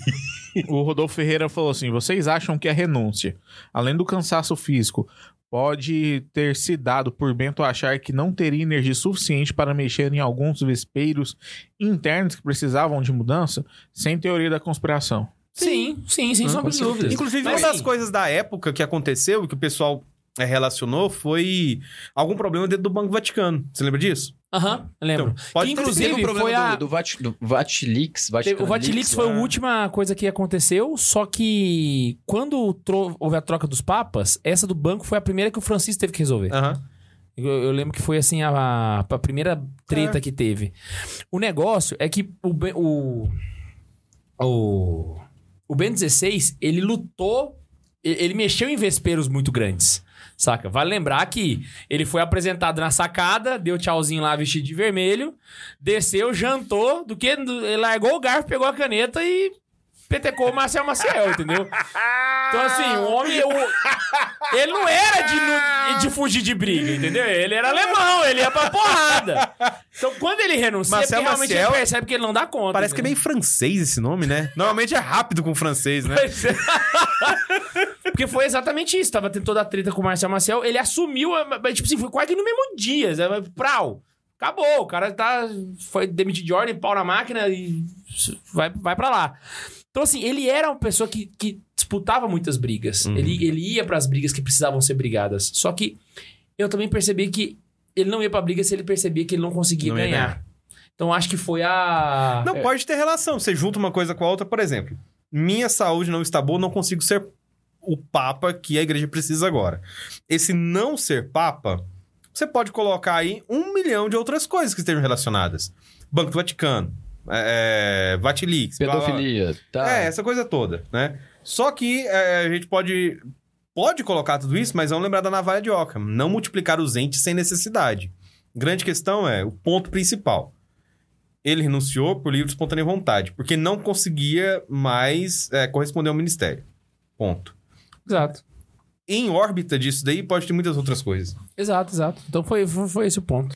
o Rodolfo Ferreira falou assim: vocês acham que a renúncia, além do cansaço físico, pode ter se dado por Bento achar que não teria energia suficiente para mexer em alguns vespeiros internos que precisavam de mudança, sem teoria da conspiração? Sim, sim, sombra com de dúvidas. Inclusive, Mas, uma das assim, coisas da época que aconteceu, que o pessoal relacionou, foi algum problema dentro do Banco Vaticano. Você lembra disso? Aham, lembro. Então, pode Que, inclusive, problema foi a- do, do, Vat, do Vatilix. O Vatilix foi a última coisa que aconteceu, só que quando tro- houve a troca dos papas, essa do banco foi a primeira que o Francisco teve que resolver. Aham. Eu, eu lembro que foi assim a, a primeira treta É. que teve. O negócio é que o, Ben- o, o, o Ben 16, ele lutou, ele mexeu em vesperos muito grandes. Saca? Vale lembrar que ele foi apresentado na sacada, deu tchauzinho lá vestido de vermelho, desceu, jantou, do que largou o garfo, pegou a caneta e despetecou o Marcel Maciel, entendeu? Então, assim, o homem. o- ele não era de, de fugir de briga, entendeu? Ele era alemão, ele ia pra porrada. Então, quando ele renuncia, Marcel porque realmente Maciel- ele percebe que ele não dá conta. Parece que é entendeu? meio francês esse nome, né? Normalmente é rápido com francês, né? É. Porque foi exatamente isso. Tava tendo toda a treta com o Marcel Maciel. Ele assumiu, tipo assim, foi quase no mesmo dia. Sabe? Prau. Acabou. O cara tá, foi demitido de ordem, pau na máquina e vai, vai pra lá. Então, assim, ele era uma pessoa que, que disputava muitas brigas. Uhum. Ele, ele ia pras brigas que precisavam ser brigadas. Só que eu também percebi que ele não ia pra briga se ele percebia que ele não conseguia Não ganhar. ganhar. Então, acho que foi a... Não pode ter relação. Você junta uma coisa com a outra, por exemplo. Minha saúde não está boa, não consigo ser o papa que a igreja precisa agora. Esse não ser papa, você pode colocar aí um milhão de outras coisas que estejam relacionadas. Banco do Vaticano, é, Vatilix, blá, blá. Pedofilia, tá? É, essa coisa toda, né? Só que é, a gente pode pode colocar tudo isso, mas vamos lembrar da navalha de Ockham. Não multiplicar os entes sem necessidade. Grande questão é o ponto principal. Ele renunciou por livre e espontânea vontade, porque não conseguia mais é, corresponder ao ministério. Ponto. Exato. Em órbita disso daí, pode ter muitas outras coisas. Exato, exato. Então foi, foi esse o ponto.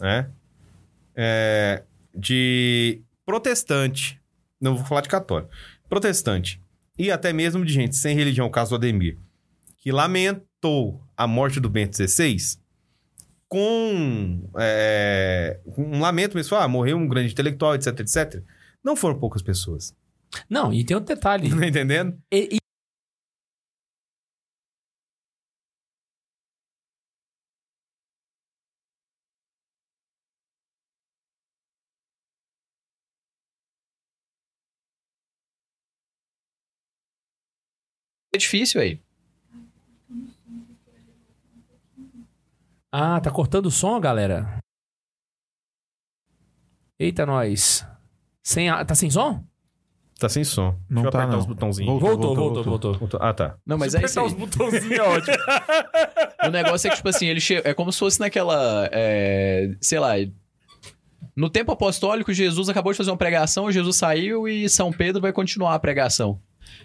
Né? É, de protestante, não vou falar de católico, protestante, e até mesmo de gente sem religião, o caso do Ademir, que lamentou a morte do Bento XVI com é, um lamento mesmo, ah, morreu um grande intelectual, etc, etc. Não foram poucas pessoas. Não, e tem outro detalhe. Tá entendendo? E- É difícil aí. Ah, tá cortando o som, galera? Eita, nós. Sem a... Tá sem som? Tá sem som. Não Deixa eu tá, apertar não. os botãozinhos. Voltou, Voltou, voltou, voltou, voltou. Voltou. Ah, tá. Não, mas é isso apertar aí. os botãozinhos é ótimo. O negócio é que, tipo assim, ele che... é como se fosse naquela. é, sei lá. No tempo apostólico, Jesus acabou de fazer uma pregação, Jesus saiu e São Pedro vai continuar a pregação.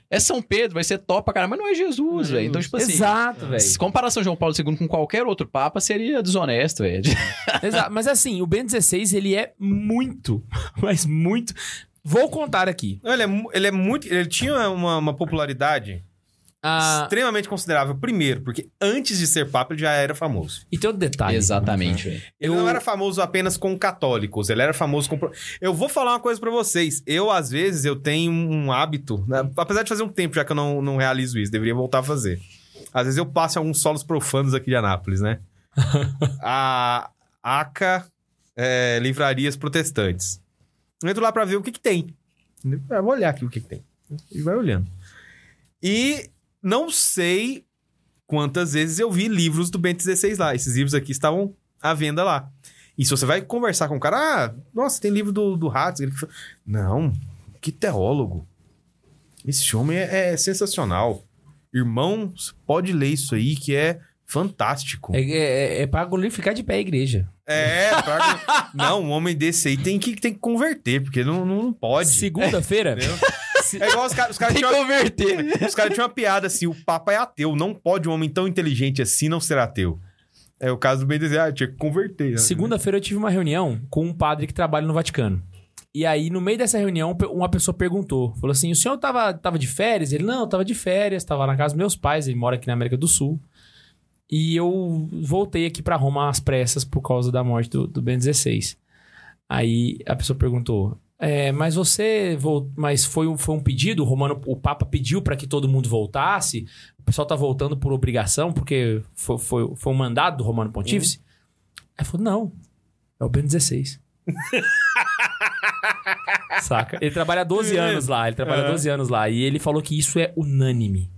É São Pedro, vai ser top pra caramba, mas não é Jesus, velho. Então, tipo assim. Exato, velho. Se comparação João Paulo II com qualquer outro papa, seria desonesto, velho. Exato. Mas assim, o Ben 16, ele é muito, mas muito... Vou contar aqui. Ele é, ele é muito. Ele tinha uma, uma popularidade Ah, extremamente considerável. Primeiro, porque antes de ser papa, ele já era famoso. e tem outro detalhe. Exatamente. Ele Eu- não era famoso apenas com católicos, ele era famoso com. Eu vou falar uma coisa pra vocês. Eu, às vezes, eu tenho um hábito, né? apesar de fazer um tempo já que eu não, não realizo isso, deveria voltar a fazer. Às vezes eu passo em alguns solos profanos aqui de Anápolis, né? a ACA é, Livrarias Protestantes. Eu entro lá pra ver o que que tem. Eu vou olhar aqui o que que tem. E vai olhando. E não sei quantas vezes eu vi livros do Bento XVI lá. Esses livros aqui estavam à venda lá. E se você vai conversar com o cara, ah, nossa, tem livro do, do Ratzinger. Não, que teólogo. Esse homem é, é sensacional. Irmão, você pode ler isso aí que é fantástico. É, é, é pra glorificar de pé a igreja. É, pra... não, um homem desse aí tem que, tem que converter, porque não, não, não pode. Segunda-feira. É igual os caras os caras tinham, converter. os caras tinham uma piada assim: o Papa é ateu. Não pode um homem tão inteligente assim não ser ateu. É o caso do bem dizer, ah, tinha que converter. né? Segunda-feira eu tive uma reunião com um padre que trabalha no Vaticano. E aí, no meio dessa reunião, uma pessoa perguntou. Falou assim, o senhor tava, tava de férias? Ele, não, eu tava de férias. Tava na casa dos meus pais. Ele mora aqui na América do Sul. E eu voltei aqui pra Roma às pressas por causa da morte do, do Ben 16. Aí a pessoa perguntou... "É, mas você... Mas foi um, foi um pedido? O Romano, o Papa pediu pra que todo mundo voltasse? O pessoal tá voltando por obrigação? Porque foi, foi, foi um mandado do Romano Pontífice? Aí falou, não. É o Ben 16. Saca? Ele trabalha 12 anos lá. Ele trabalha Aham. 12 anos lá. E ele falou que isso é unânime.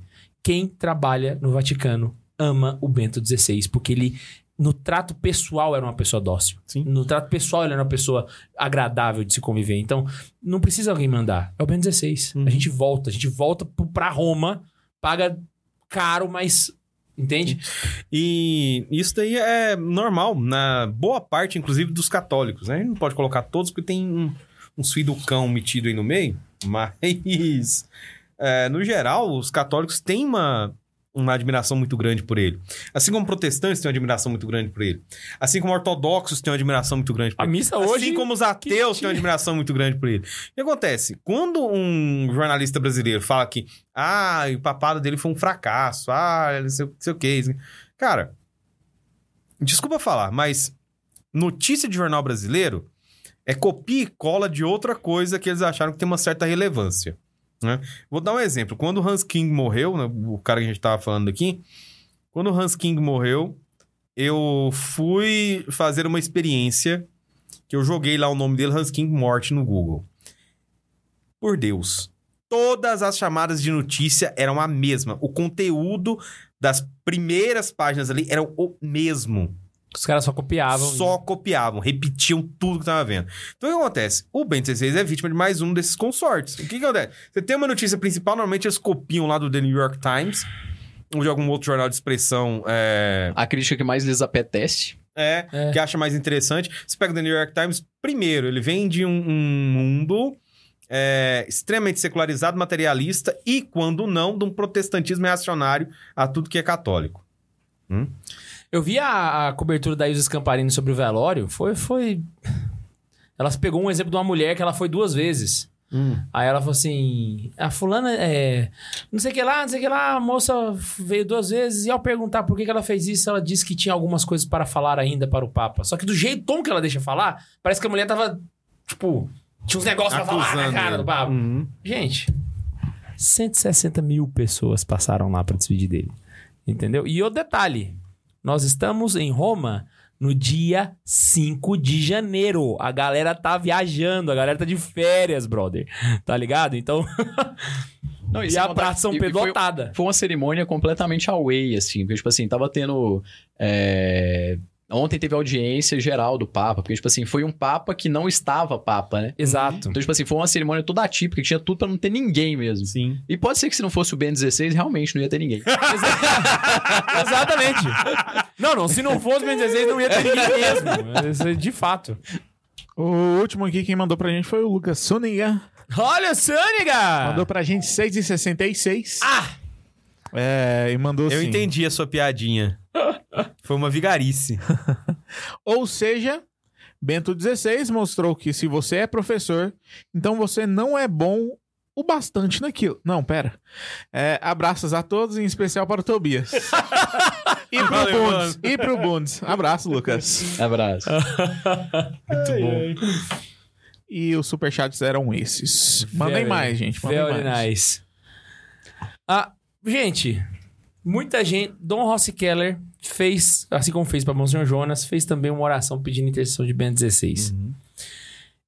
quem trabalha no Vaticano ama o Bento XVI, porque ele, no trato pessoal, era uma pessoa dócil. Sim. No trato pessoal, ele era uma pessoa agradável de se conviver. Então, não precisa alguém mandar. É o XVI. Uhum. A gente volta, a gente volta pra Roma, paga caro, mas. Entende? E isso daí é normal na boa parte, inclusive, dos católicos, né? A gente não pode colocar todos porque tem um, uns filhos do cão metido aí no meio, mas é, no geral, os católicos têm uma, uma admiração muito grande por ele. Assim como protestantes têm uma admiração muito grande por ele. Assim como ortodoxos têm uma admiração muito grande por A ele. missa Assim hoje. como os ateus têm uma admiração muito grande por ele. O que acontece? Quando um jornalista brasileiro fala que ah, o papado dele foi um fracasso, ah, não sei, não sei o que. Cara, desculpa falar, mas notícia de jornal brasileiro é copia e cola de outra coisa que eles acharam que tem uma certa relevância. Né? Vou dar um exemplo. Quando o Hans King morreu, né, o cara que a gente tava falando aqui, quando o Hans King morreu, eu fui fazer uma experiência que eu joguei lá o nome dele, Hans King Morte, no Google. Por Deus. Todas as chamadas de notícia eram a mesma. O conteúdo das primeiras páginas ali era o mesmo. Os caras só copiavam. Só copiavam, repetiam tudo que tava vendo. Então o que acontece? O Bento 16 é vítima de mais um desses consortes. O que, que acontece? Você tem uma notícia principal, normalmente eles copiam lá do The New York Times ou de algum outro jornal de expressão é, A crítica que mais lhes apetece. é, É. que acha mais interessante. Você pega o The New York Times, primeiro, ele vem de um, um mundo é, extremamente secularizado, materialista e, quando não, de um protestantismo reacionário a tudo que é católico. Eu vi a, a cobertura da Ilse Scamparini sobre o velório. Foi, foi. Ela pegou um exemplo de uma mulher que ela foi duas vezes. Aí ela falou assim: a fulana é. Não sei o que lá, não sei o que lá, a moça veio duas vezes. E ao perguntar por que, que ela fez isso, ela disse que tinha algumas coisas para falar ainda para o Papa. Só que do jeito tom que ela deixa falar, parece que a mulher tava. Tipo, tinha uns negócios pra falar na cara do Papa. Uhum. Gente, 160 mil pessoas passaram lá pra despedir dele. Entendeu? E o detalhe: nós estamos em Roma no dia 5 de janeiro. A galera tá viajando, a galera tá de férias, brother. Tá ligado? Então. Não, e a Praça São Pedro foi- lotada. Foi uma cerimônia completamente away, assim. Porque, tipo assim, tava tendo. é, Ontem teve audiência geral do Papa, porque, tipo assim, foi um Papa que não estava Papa, né? Exato. Então, tipo assim, foi uma cerimônia toda atípica, que tinha tudo pra não ter ninguém mesmo. Sim. E pode ser que se não fosse o Ben 16, realmente não ia ter ninguém. Exatamente. Não, não, se não fosse o Ben 16, não ia ter ninguém mesmo. Isso é de fato. O último aqui, quem mandou pra gente foi o Lucas Suniga. Olha, Sâniga! Mandou pra gente 6,66. Ah! É, e mandou Eu assim. entendi a sua piadinha. Foi uma vigarice. Ou seja, Bento XVI mostrou que se você é professor, então você não é bom o bastante naquilo. Não, pera. É, abraços a todos, em especial para o Tobias. e pro Valeu, Bundes. E pro Bundes. Abraço, Lucas. Abraço. Muito bom. E os superchats eram esses. Mandem mais, gente. Mandem mais. nice. Ah, gente, muita gente. Dom Rossi Keller fez, assim como fez para Monsenhor Jonas, fez também uma oração pedindo intercessão de Ben 16.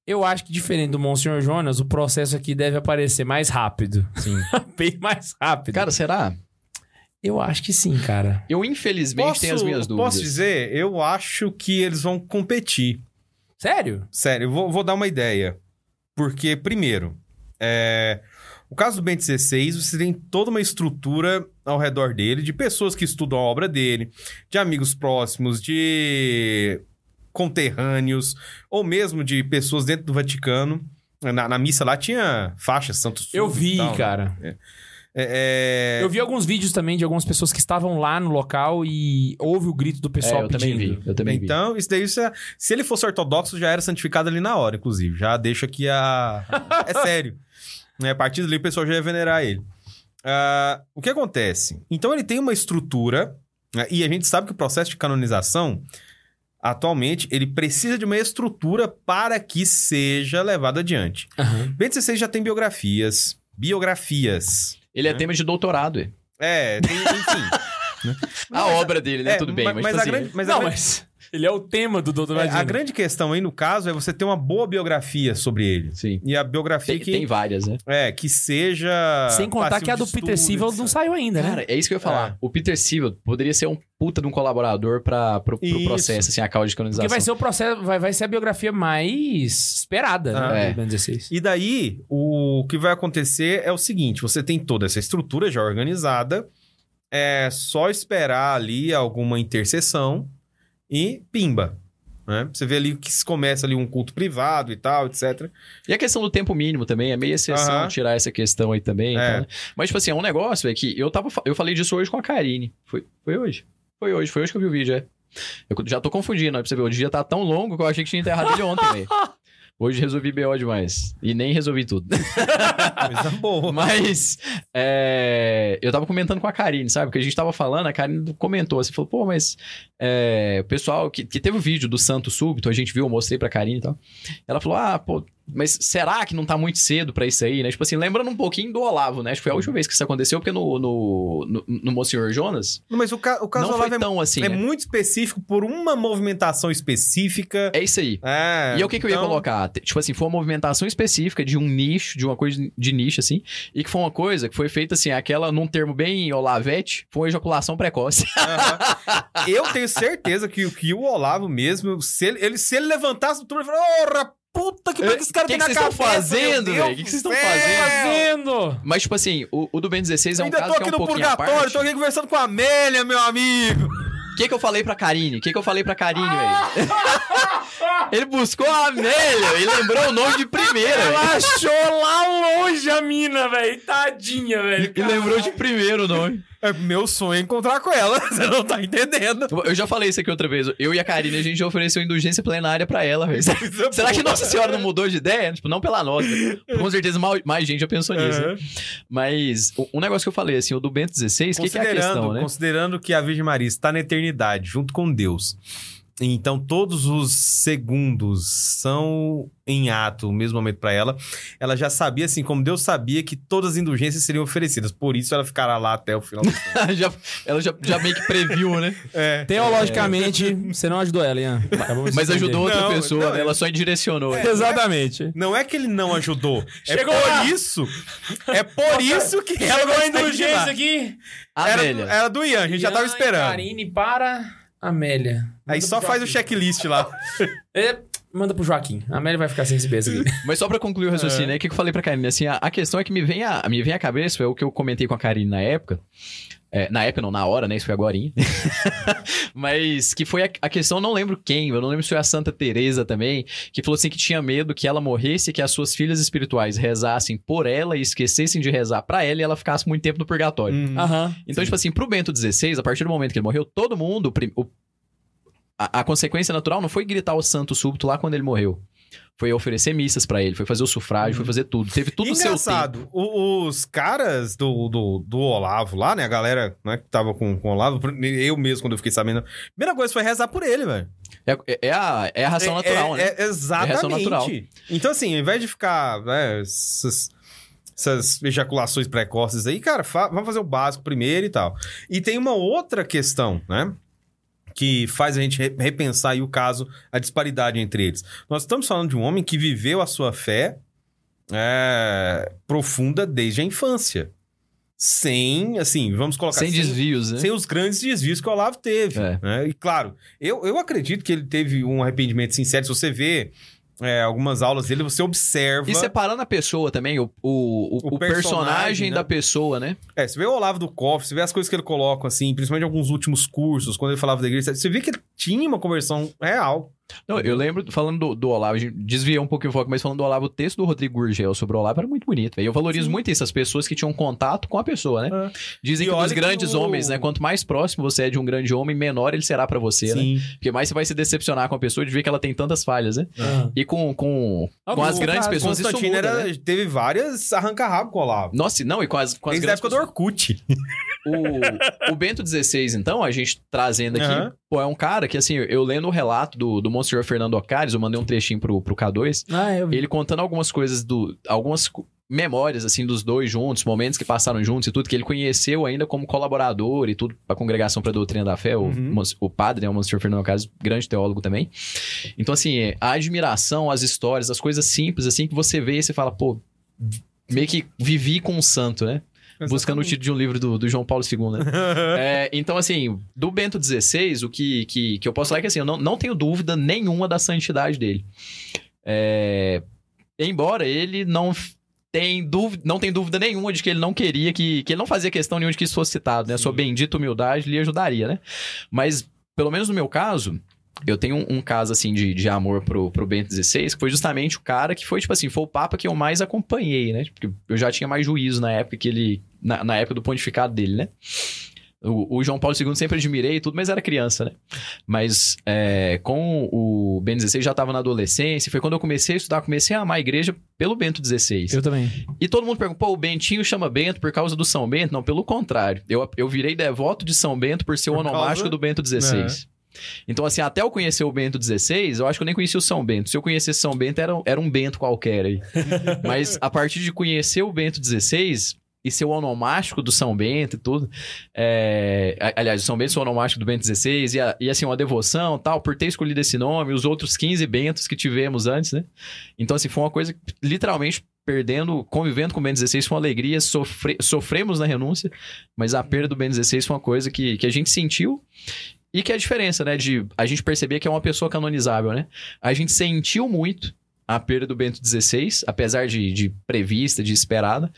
Eu acho que diferente do Monsenhor Jonas, o processo aqui deve aparecer mais rápido. Sim. Bem mais rápido. Cara, será? eu acho que sim, cara. Eu, infelizmente, tenho as minhas dúvidas. Posso dizer? Eu acho que eles vão competir. Sério? Sério, eu vou, vou dar uma ideia. Porque, primeiro, é, o caso do Ben 16, você tem toda uma estrutura ao redor dele, de pessoas que estudam a obra dele, de amigos próximos, de conterrâneos, ou mesmo de pessoas dentro do Vaticano. Na, na missa lá tinha faixas, Santo Sul Eu e vi, tal, né? cara. É, é, Eu vi alguns vídeos também de algumas pessoas que estavam lá no local e houve o grito do É, pessoal eu também pedindo. vi. Eu também vi. Então, isso daí, isso é- se ele fosse ortodoxo, já era santificado ali na hora, inclusive. Já deixa aqui a. É sério. Né, A partir dali, o pessoal já ia venerar ele. Ah, o que acontece? Então, ele tem uma estrutura, né, e a gente sabe que o processo de canonização, atualmente, ele precisa de uma estrutura para que seja levado adiante. Aham. Ben 16 já tem biografias. Biografias. Ele é tema de doutorado, é. É, tem, enfim. A obra dele, né? É, Tudo bem. mas- Mas, mas a assim, grande- mas a não, grande- mas ele é o tema do Doutor É, a grande questão aí, no caso, é você ter uma boa biografia sobre ele. Sim. E a biografia Tem, que, tem várias, né? é, que seja. Sem contar que a do Peter etc. não saiu ainda, né? Cara, é isso que eu ia falar. É. O Peter Silva poderia ser um puta de um colaborador pra, pro, pro processo, assim, a causa de canonização. Porque vai ser o processo, vai, vai ser a biografia mais esperada, Ah, né? é. 16. E daí, o que vai acontecer é o seguinte: você tem toda essa estrutura já organizada, é só esperar ali alguma intercessão e pimba. Né? Você vê ali que se começa ali um culto privado e tal, etc. E a questão do tempo mínimo também, é meio exceção Aham. tirar essa questão aí também. É. então, né? Mas, tipo assim, é um negócio, é que eu tava. Eu falei disso hoje com a Karine. Foi, foi hoje? Foi hoje, foi hoje que eu vi o vídeo, é. Eu já tô confundindo, ó, pra você ver. O dia tá tão longo que eu achei que tinha enterrado ele ontem, velho. Hoje resolvi BO demais. E nem resolvi tudo. Coisa boa. Mas é, eu tava comentando com a Karine, sabe? Porque a gente tava falando, a Karine comentou assim, falou, pô, mas é, o pessoal que, que teve o vídeo do Santo Súbito, a gente viu, eu mostrei pra Karine e tal. Ela falou, ah, pô, mas será que não tá muito cedo pra isso aí, né? Tipo assim, lembrando um pouquinho do Olavo, né? Acho que foi a última vez que isso aconteceu, porque no, no, no, no Monsenhor Jonas, Não, Mas o, ca- o caso não do foi Olavo é, tão assim, é né? muito específico por uma movimentação específica. É isso aí. É, E é o que, que eu ia então- colocar? Tipo assim, foi uma movimentação específica de um nicho, de uma coisa de nicho, assim, e que foi uma coisa que foi feita, assim, aquela, num termo bem olavete, foi uma ejaculação precoce. Aham. Eu tenho certeza que, que o Olavo mesmo, se ele, ele- se ele levantasse do turno e falar, ora, puta que, que esse cara Que tem que na vocês estão cabeça, fazendo, velho? Que que vocês estão! Fazendo! Mas, tipo assim, o, o do Ben 16 é um ainda caso tô que é aqui um no pouquinho à purgatório, parte. tô aqui conversando com a Amélia, meu amigo. O que, que eu falei pra Karine? O que, que eu falei pra Karine, velho? ele buscou a Amélia e lembrou o nome de primeira. Ela achou lá longe a mina, velho. Tadinha, velho. E lembrou de primeiro o nome. É meu sonho é encontrar com ela, você não tá entendendo. Eu já falei isso aqui outra vez. Eu e a Karine, a gente ofereceu indulgência plenária pra ela, velho. Será que. Nossa Senhora não mudou de ideia? Tipo, não pela nossa. Com certeza mais gente já pensou nisso. né? Aham. Mas o- um negócio que eu falei, assim, o do Bento 16, o que, que é a questão, né? considerando que a Virgem Maria está na eternidade, junto com Deus. Então, todos os segundos são em ato, o mesmo momento para ela. Ela já sabia, assim como Deus sabia, que todas as indulgências seriam oferecidas. Por isso, ela ficará lá até o final do. Já- ela já, já meio que previu, né? É. Teologicamente, você não ajudou ela, Ian. Mas ajudou outra Não, pessoa, não, né? é- Ela só direcionou. né? Exatamente. Não é que ele não ajudou. Chegou é por lá. isso. É por isso que ela Chegou a indulgência aqui. Era, Amélia. era do Ian, a gente já tava Ian e esperando. Karine para Amélia. Aí só faz o checklist lá. É, manda pro Joaquim. A Amélia vai ficar sem receber isso aqui. Mas só pra concluir o raciocínio, É. aí, o que que eu falei pra Karine? Assim, a, a questão é que me vem a, me vem à cabeça, é o que eu comentei com a Karine na época. É, na época, não, na hora, né? Isso foi agora. Mas que foi a, a questão, não lembro quem, eu não lembro se foi a Santa Teresa também, que falou assim que tinha medo que ela morresse e que as suas filhas espirituais rezassem por ela e esquecessem de rezar pra ela e ela ficasse muito tempo no purgatório. Hum. Aham. Então, tipo assim, pro Bento XVI, a partir do momento que ele morreu, todo mundo. o prim- o- a, a consequência natural não foi gritar o santo súbito lá quando ele morreu. Foi oferecer missas pra ele, foi fazer o sufrágio, foi fazer tudo. Teve tudo o seu tempo. Engraçado, os caras do, do, do Olavo lá, né? A galera né, que tava com, com o Olavo, eu mesmo, quando eu fiquei sabendo, a primeira coisa foi rezar por ele, velho. É, é- é a, é a ração É- natural, é, né? é exatamente. É natural. Então, assim, ao invés de ficar, né, essas, essas ejaculações precoces aí, cara, fa- vamos fazer o básico primeiro e tal. E tem uma outra questão, né? Que faz a gente re- repensar aí o caso, a disparidade entre eles. Nós estamos falando de um homem que viveu a sua fé é, profunda desde a infância. Sem, assim, vamos colocar Sem desvios, né? sem os grandes desvios que o Olavo teve. É. né? E claro, eu, eu acredito que ele teve um arrependimento sincero. Se você vê é, algumas aulas dele, você observa. E separando a pessoa também, o, o, o, O personagem, personagem, né? da pessoa, né? É, você vê o Olavo do Cofre, você vê as coisas que ele coloca, assim, principalmente alguns últimos cursos, quando ele falava da igreja, você vê que ele tinha uma conversão real. Não, eu lembro, falando do, do Olavo, a gente desviou um pouquinho o foco, mas falando do Olavo, o texto do Rodrigo Gurgel sobre o Olavo era muito bonito. velho. Eu valorizo muito isso, as pessoas que tinham contato com a pessoa, né? É. Dizem E que os que grandes o- homens, né? Quanto mais próximo você é de um grande homem, menor ele será pra você, né? Porque mais você vai se decepcionar com a pessoa de ver que ela tem tantas falhas, né? E com, com, Ah, com as grandes cara, pessoas isso Constantino muda, era, né? teve várias arranca-rabo com o Olavo. Nossa, não, e com as, com as Desde a grandes época do Orkut. o, o Bento XVI, então, a gente trazendo aqui, pô, é um cara que, assim, eu lendo o relato do, do Monsenhor Fernando Ocares, eu mandei um trechinho pro, pro K2, Ah, eu vi. ele contando algumas coisas do. algumas memórias, assim, dos dois juntos, momentos que passaram juntos e tudo, que ele conheceu ainda como colaborador e tudo, pra Congregação pra Doutrina da Fé, o, Uhum. mons- o padre, né, o Monsenhor Fernando Caso, grande teólogo também. Então, assim, a admiração, as histórias, as coisas simples, assim, que você vê e você fala, pô, meio que vivi com um santo, né? Buscando o título de um livro do, do João Paulo II, né? É, então, assim, do Bento XVI, o que, que, que eu posso falar é que, assim, eu não, não tenho dúvida nenhuma da santidade dele. É, embora ele não tem dúvida, não tem dúvida nenhuma de que ele não queria que, que ele não fazia questão nenhuma de que isso fosse citado, né? A sua bendita humildade lhe ajudaria, né? Mas, pelo menos no meu caso, eu tenho um, um caso, assim, de, de amor pro, pro Bento XVI, que foi justamente o cara que foi, tipo assim, foi o Papa que eu mais acompanhei, né? Porque eu já tinha mais juízo na época que ele... Na, na época do pontificado dele, né? O, o João Paulo II sempre admirei e tudo, mas era criança, né? Mas é, com o Bento XVI já estava na adolescência, foi quando eu comecei a estudar, comecei a amar a igreja pelo Bento XVI. Eu também. E todo mundo pergunta, pô, o Bentinho chama Bento por causa do São Bento? Não, pelo contrário. Eu, eu virei devoto de São Bento por ser o Por causa- onomástico do Bento XVI. Então, assim, até eu conhecer o Bento XVI, eu acho que eu nem conhecia o São Bento. Se eu conhecesse São Bento, era, era um Bento qualquer aí. Mas a partir de conhecer o Bento XVI e ser o onomástico do São Bento e tudo, é, aliás, o São Bento ser o onomástico do Bento XVI e, e, assim, uma devoção tal, por ter escolhido esse nome, os outros 15 Bentos que tivemos antes, né? Então, assim, foi uma coisa que, literalmente, perdendo, convivendo com o Bento XVI foi uma alegria, sofre- sofremos na renúncia, mas a perda do Bento XVI foi uma coisa que, que a gente sentiu e que é a diferença, né, de a gente perceber que é uma pessoa canonizável, né? A gente sentiu muito a perda do Bento XVI, apesar de, de prevista, de esperada,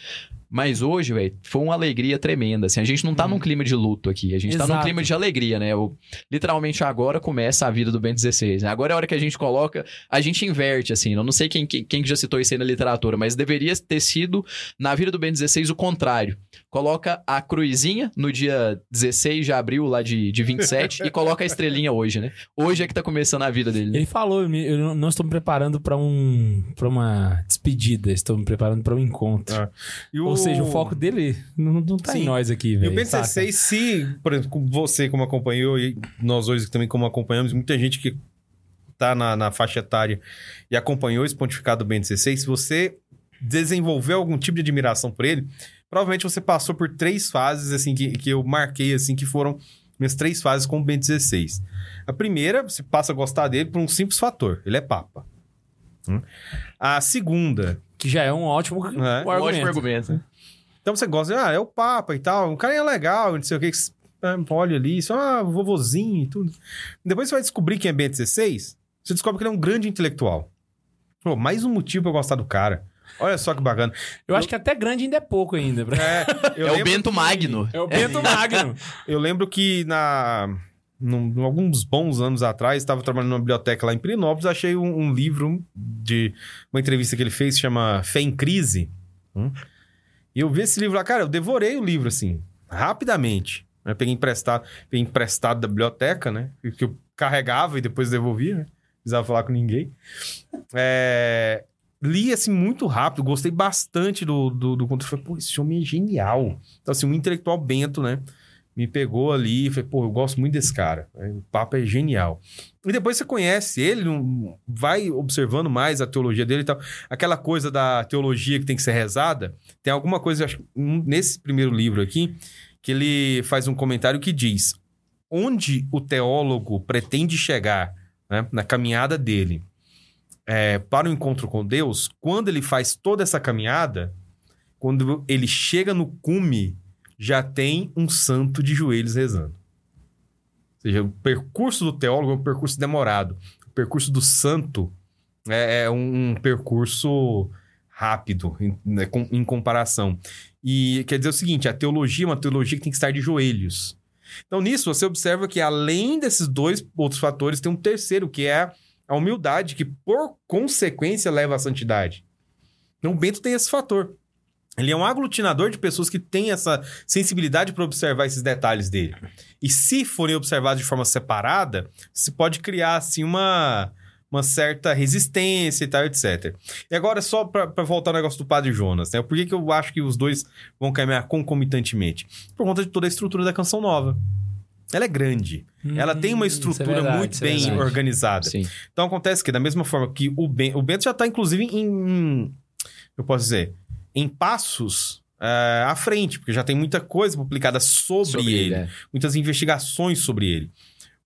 mas hoje, velho, foi uma alegria tremenda. Assim, a gente não tá num clima de luto aqui, a gente tá num Exato. clima de alegria, né? O- literalmente agora começa a vida do Bento XVI. Né? Agora é a hora que a gente coloca, a gente inverte, assim. Eu não sei quem, quem, quem que já citou isso aí na literatura, mas deveria ter sido na vida do Bento XVI o contrário. Coloca a cruzinha no dia 16 de abril lá de, de 27 e coloca a estrelinha hoje, né? Hoje é que tá começando a vida dele. né? Ele falou, eu eu não- estou me preparando pra um para uma despedida, estou me preparando pra um encontro. Ah. E Ou seja, o foco dele não, não tá Sim. em nós aqui, E velho. o Bento saca? XVI, se, por exemplo, você como acompanhou, e nós dois também como acompanhamos, muita gente que tá na, na faixa etária e acompanhou esse pontificado do Bento XVI, se você desenvolveu algum tipo de admiração por ele, provavelmente você passou por três fases, assim, que, que eu marquei, assim, que foram minhas três fases com o Bento XVI. A primeira, você passa a gostar dele por um simples fator, ele é papa. Hum. A segunda, Que já é um ótimo É. um Um ótimo argumento. Então você gosta, ah, é o Papa e tal, um cara é legal, não sei o que, ah, olha ali, só ah, vovozinho e tudo. Depois você vai descobrir quem é Bento XVI, você descobre que ele é um grande intelectual. Pô, mais um motivo pra eu gostar do cara. Olha só que bacana. Eu acho que até grande ainda é pouco ainda. pra- É, eu É o Bento que- Magno. É o Bento Magno. Eu lembro que na... Num, num- alguns bons anos atrás, estava trabalhando numa biblioteca lá em Pirinópolis, achei um, um livro de uma entrevista que ele fez, chama Fé em Crise. Hum? E eu vi esse livro lá, cara, eu devorei o livro, assim, rapidamente. Eu peguei emprestado, peguei emprestado da biblioteca, né? Que eu carregava e depois devolvia, né? Não precisava falar com ninguém. É, Li, assim, muito rápido, gostei bastante do, do, do conteúdo. Falei, pô, esse homem é genial. Então, assim, um intelectual bento, né? Me pegou ali e falei, pô, eu gosto muito desse cara. O papo é genial. E depois você conhece ele, vai observando mais a teologia dele e tal. Aquela coisa da teologia que tem que ser rezada, tem alguma coisa, acho, nesse primeiro livro aqui, que ele faz um comentário que diz: onde o teólogo pretende chegar né, na caminhada dele é, para o encontro com Deus, quando ele faz toda essa caminhada, quando ele chega no cume já tem um santo de joelhos rezando. Ou seja, o percurso do teólogo é um percurso demorado. O percurso do santo é, é um, percurso rápido em, né, com- em comparação. E quer dizer o seguinte: a teologia é uma teologia que tem que estar de joelhos. Então, nisso, você observa que além desses dois outros fatores, tem um terceiro, que é a humildade, que por consequência leva à santidade. Então, o Bento tem esse fator. Ele é um aglutinador de pessoas que têm essa sensibilidade para observar esses detalhes dele. E se forem observados de forma separada, se pode criar assim uma, uma certa resistência e tal, etc. E agora, só para voltar ao negócio do Padre Jonas, né? Por que, que eu acho que os dois vão caminhar concomitantemente? Por conta de toda a estrutura da canção nova. Ela é grande. Ela tem uma Hum, é estrutura verdade, muito é bem verdade. organizada. Sim. Então acontece que, da mesma forma que o, ben, o Bento já está, inclusive, em- Eu posso dizer. Em passos é, à frente, porque já tem muita coisa publicada sobre, Sobre ele, ele, é. muitas investigações sobre ele.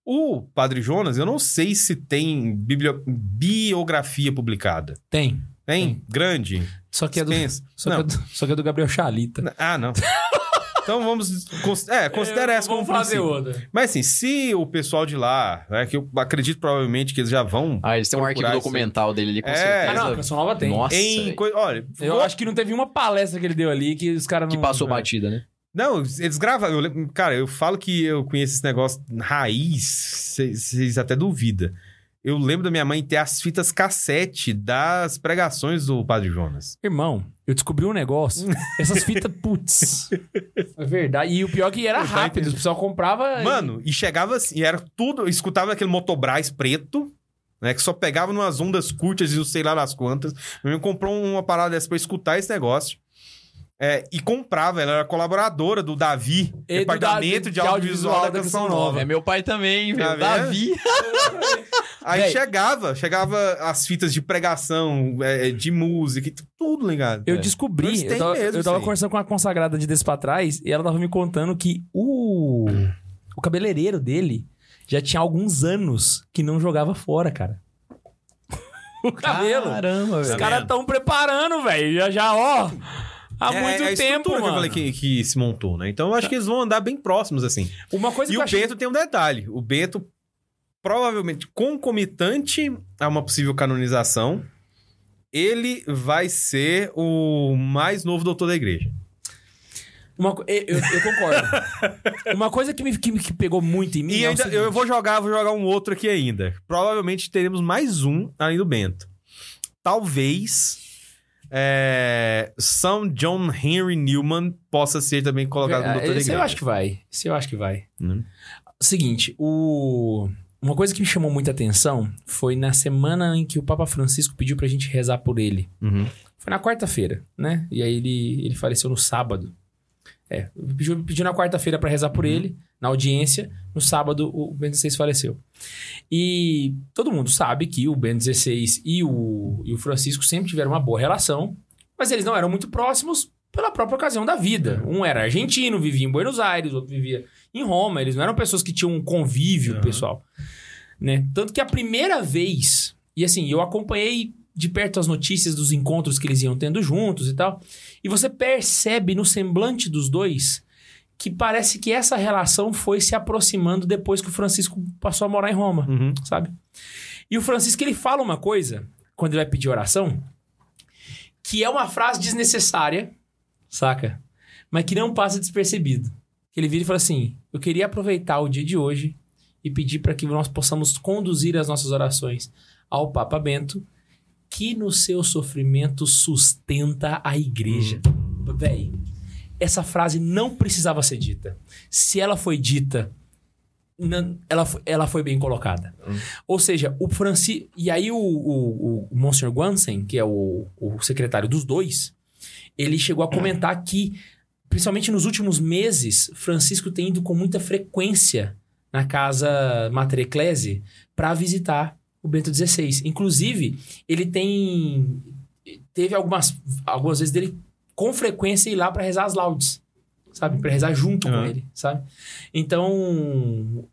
O Padre Jonas, eu não sei se tem biblio- biografia publicada. Tem. Tem? Grande? Só que é do, só que é do, só que é do Gabriel Chalita. Ah, não. então vamos... cons- É, considera essa como Vamos fazer princípio. outra. Mas assim, se o pessoal de lá, né, que eu acredito provavelmente que eles já vão Ah, eles têm um arquivo documental dele ali, com É. certeza. Ah, não, a Canção Nova tem. Nossa, em... Olha, Eu vou- acho que não teve uma palestra que ele deu ali que os caras não... que passou batida, né? Não, eles gravam. eu cara, eu falo que eu conheço esse negócio raiz, vocês até duvidam. Eu lembro da minha mãe ter as fitas cassete das pregações do Padre Jonas. Irmão, eu descobri um negócio. Essas fitas, putz. É verdade. E o pior é que era rápido. O pessoal comprava... Mano, e chegava assim, e era tudo. Eu escutava aquele motobras preto, né? Que só pegava numas ondas curtas e não sei lá das quantas. Minha mãe comprou uma parada dessa pra escutar esse negócio. É, e comprava, ela era colaboradora do Davi, E do Departamento Davi- de Audiovisual da Canção Nova. É meu pai também, Tá velho. Davi. Aí Véi. chegava, chegava as fitas de pregação, é, de música, e tudo ligado. Eu É. descobri, eu tava, mesmo eu tava conversando com uma consagrada de desse pra trás e ela tava me contando que o, o cabeleireiro dele já tinha alguns anos que não jogava fora, cara. o cabelo. Caramba, Os velho. caras tão preparando, velho. Já, já, ó. Há É- muito é tempo, mano. que eu falei que, que se montou, né? Então eu acho que eles vão andar bem próximos, assim. Uma coisa E o achei... Bento tem um detalhe. O Bento, provavelmente concomitante a uma possível canonização, ele vai ser o mais novo doutor da igreja. Uma, eu, eu- concordo. Uma coisa que me, que, me- que pegou muito em mim E é ainda, eu vou jogar, vou jogar um outro aqui ainda. Provavelmente teremos mais um além do Bento. Talvez é, São John Henry Newman possa ser também colocado como É, doutor esse eu acho que vai. Esse eu acho que vai. Hum. Seguinte, o... uma coisa que me chamou muita atenção foi na semana em que o Papa Francisco pediu pra gente rezar por ele. Uhum. Foi na quarta-feira, né? E aí ele, ele faleceu no sábado. É, pediu, pediu na quarta-feira pra rezar por ele, na audiência. No sábado, o Bento XVI faleceu. E todo mundo sabe que o Bento XVI e o, e o Francisco sempre tiveram uma boa relação, mas eles não eram muito próximos pela própria ocasião da vida. Um era argentino, vivia em Buenos Aires, outro vivia em Roma. Eles não eram pessoas que tinham um convívio Aham. pessoal. Né? Tanto que a primeira vez, e assim, eu acompanhei de perto as notícias dos encontros que eles iam tendo juntos e tal, e você percebe no semblante dos dois que parece que essa relação foi se aproximando depois que o Francisco passou a morar em Roma Uhum. sabe? E o Francisco, ele fala uma coisa, quando ele vai pedir oração, que é uma frase desnecessária, saca? Mas que não passa despercebido. Ele vira e fala assim: Eu queria aproveitar o dia de hoje e pedir para que nós possamos conduzir as nossas orações ao Papa Bento, que no seu sofrimento sustenta a igreja. Véi, essa frase não precisava ser dita. Se ela foi dita, não- ela, ela foi bem colocada. Ou seja, o Francisco. E aí o, o, o Monsignor Guansen, que é o, o secretário dos dois, ele chegou a comentar que, principalmente nos últimos meses, Francisco tem ido com muita frequência na casa Mater Ecclesi para visitar o Bento XVI. Inclusive, ele tem. Teve algumas, algumas vezes dele com frequência ir lá para rezar as laudes. Sabe? Para rezar junto com Aham. ele, sabe? Então.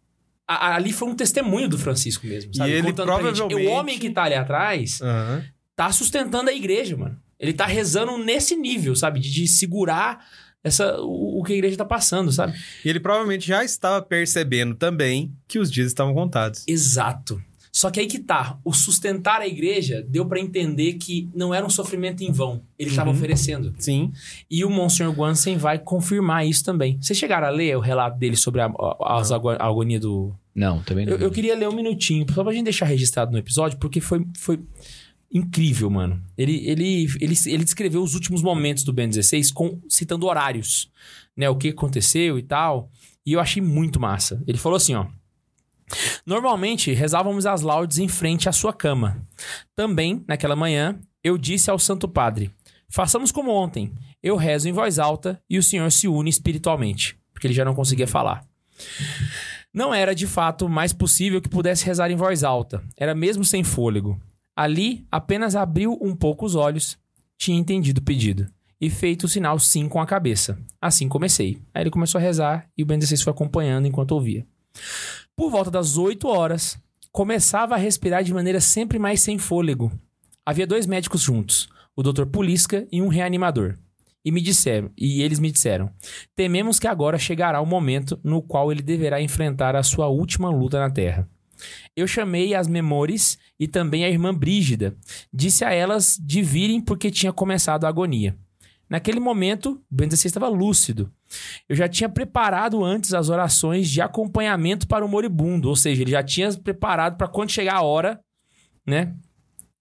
a- ali foi um testemunho do Francisco mesmo, sabe? E ele Contando provavelmente- O homem que tá ali atrás Aham. tá sustentando a igreja, mano. Ele tá rezando nesse nível, sabe? De, de segurar essa, o, o que a igreja tá passando, sabe? E ele provavelmente já estava percebendo também que os dias estavam contados. Exato. Só que aí que tá. O sustentar a igreja deu pra entender que não era um sofrimento em vão. Ele estava Uhum. oferecendo. Sim. E o Monsenhor Guansen vai confirmar isso também. Vocês chegaram a ler o relato dele sobre a, a, a agonia do, Não, também não. Eu, eu queria ler um minutinho, só pra gente deixar registrado no episódio, porque foi, foi incrível, mano. Ele, ele, ele, ele descreveu os últimos momentos do Ben 16 com, citando horários, né? O que aconteceu e tal. E eu achei muito massa. Ele falou assim, ó. Normalmente, rezávamos as laudes em frente à sua cama. Também, naquela manhã, eu disse ao Santo Padre: façamos como ontem. Eu rezo em voz alta e o senhor se une espiritualmente. Porque ele já não conseguia falar. Não era de fato mais possível que pudesse rezar em voz alta. Era mesmo sem fôlego. Ali, apenas abriu um pouco os olhos, tinha entendido o pedido. e feito o sinal sim com a cabeça. Assim comecei. Aí ele começou a rezar e o Ben 16 foi acompanhando enquanto ouvia. Por volta das 8 horas, começava a respirar de maneira sempre mais sem fôlego. Havia dois médicos juntos, o Dr. Pulisca e um reanimador. E me disseram, e eles me disseram: "Tememos que agora chegará o momento no qual ele deverá enfrentar a sua última luta na Terra." Eu chamei as memores e também a irmã Brígida. Disse a elas de virem porque tinha começado a agonia. Naquele momento, o Ben 16 estava lúcido. Eu já tinha preparado antes as orações de acompanhamento para o moribundo, ou seja, ele já tinha preparado para quando chegar a hora, né?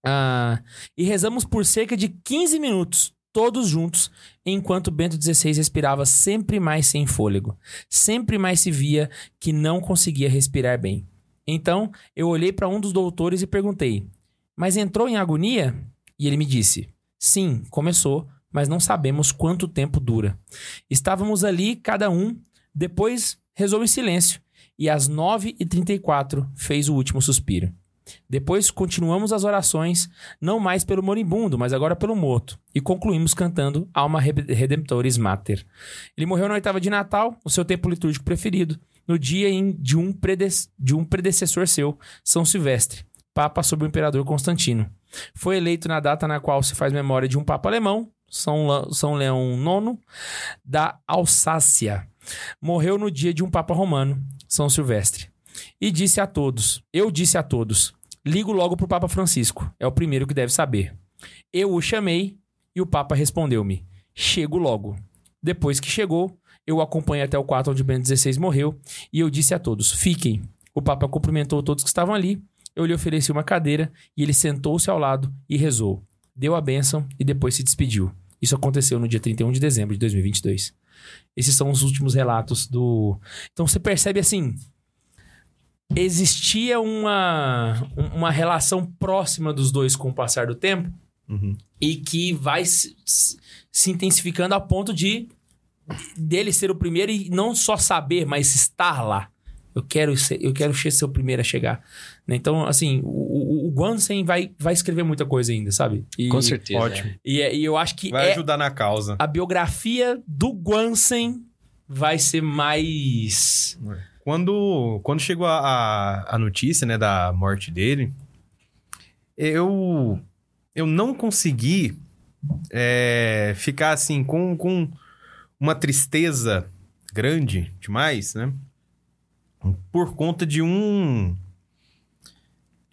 Ah, e rezamos por cerca de 15 minutos, todos juntos, enquanto Bento XVI respirava sempre mais sem fôlego. Sempre mais se via que não conseguia respirar bem. Então, eu olhei para um dos doutores e perguntei: Mas entrou em agonia? E ele me disse: Sim, começou, mas não sabemos quanto tempo dura. Estávamos ali, cada um, depois rezou em silêncio, e às 9h34 fez o último suspiro. Depois continuamos as orações, não mais pelo moribundo, mas agora pelo morto, e concluímos cantando Alma Redemptoris Mater. Ele morreu na oitava de Natal, o seu tempo litúrgico preferido, no dia de, um de um predecessor seu, São Silvestre, Papa sob o Imperador Constantino. Foi eleito na data na qual se faz memória de um Papa alemão, São, São Leão IX, da Alsácia. Morreu no dia de um Papa romano, São Silvestre. E disse a todos, eu disse a todos, ligo logo pro Papa Francisco, é o primeiro que deve saber. Eu o chamei e o Papa respondeu-me, chego logo. Depois que chegou, eu o acompanhei até o quarto onde Bento XVI morreu e eu disse a todos, fiquem. O Papa cumprimentou todos que estavam ali, eu lhe ofereci uma cadeira e ele sentou-se ao lado e rezou. Deu a bênção e depois se despediu. Isso aconteceu no dia 31 de dezembro de 2022. Esses são os últimos relatos do. Então você percebe assim. Existia uma, uma relação próxima dos dois com o passar do tempo Uhum. e que vai se, se- intensificando a ponto de dele ser o primeiro e não só saber, mas estar lá. Eu quero ser, eu quero ser o primeiro a chegar. Né? Então, assim, o, o, o Guansen vai, vai escrever muita coisa ainda, sabe? E, Com certeza. Ótimo. E, é- e eu acho que Vai é ajudar na causa. a biografia do Guansen vai ser mais. Quando, quando chegou a, a, a notícia, né, da morte dele, eu, eu não consegui é, ficar assim com, com uma tristeza grande demais, né? Por conta de um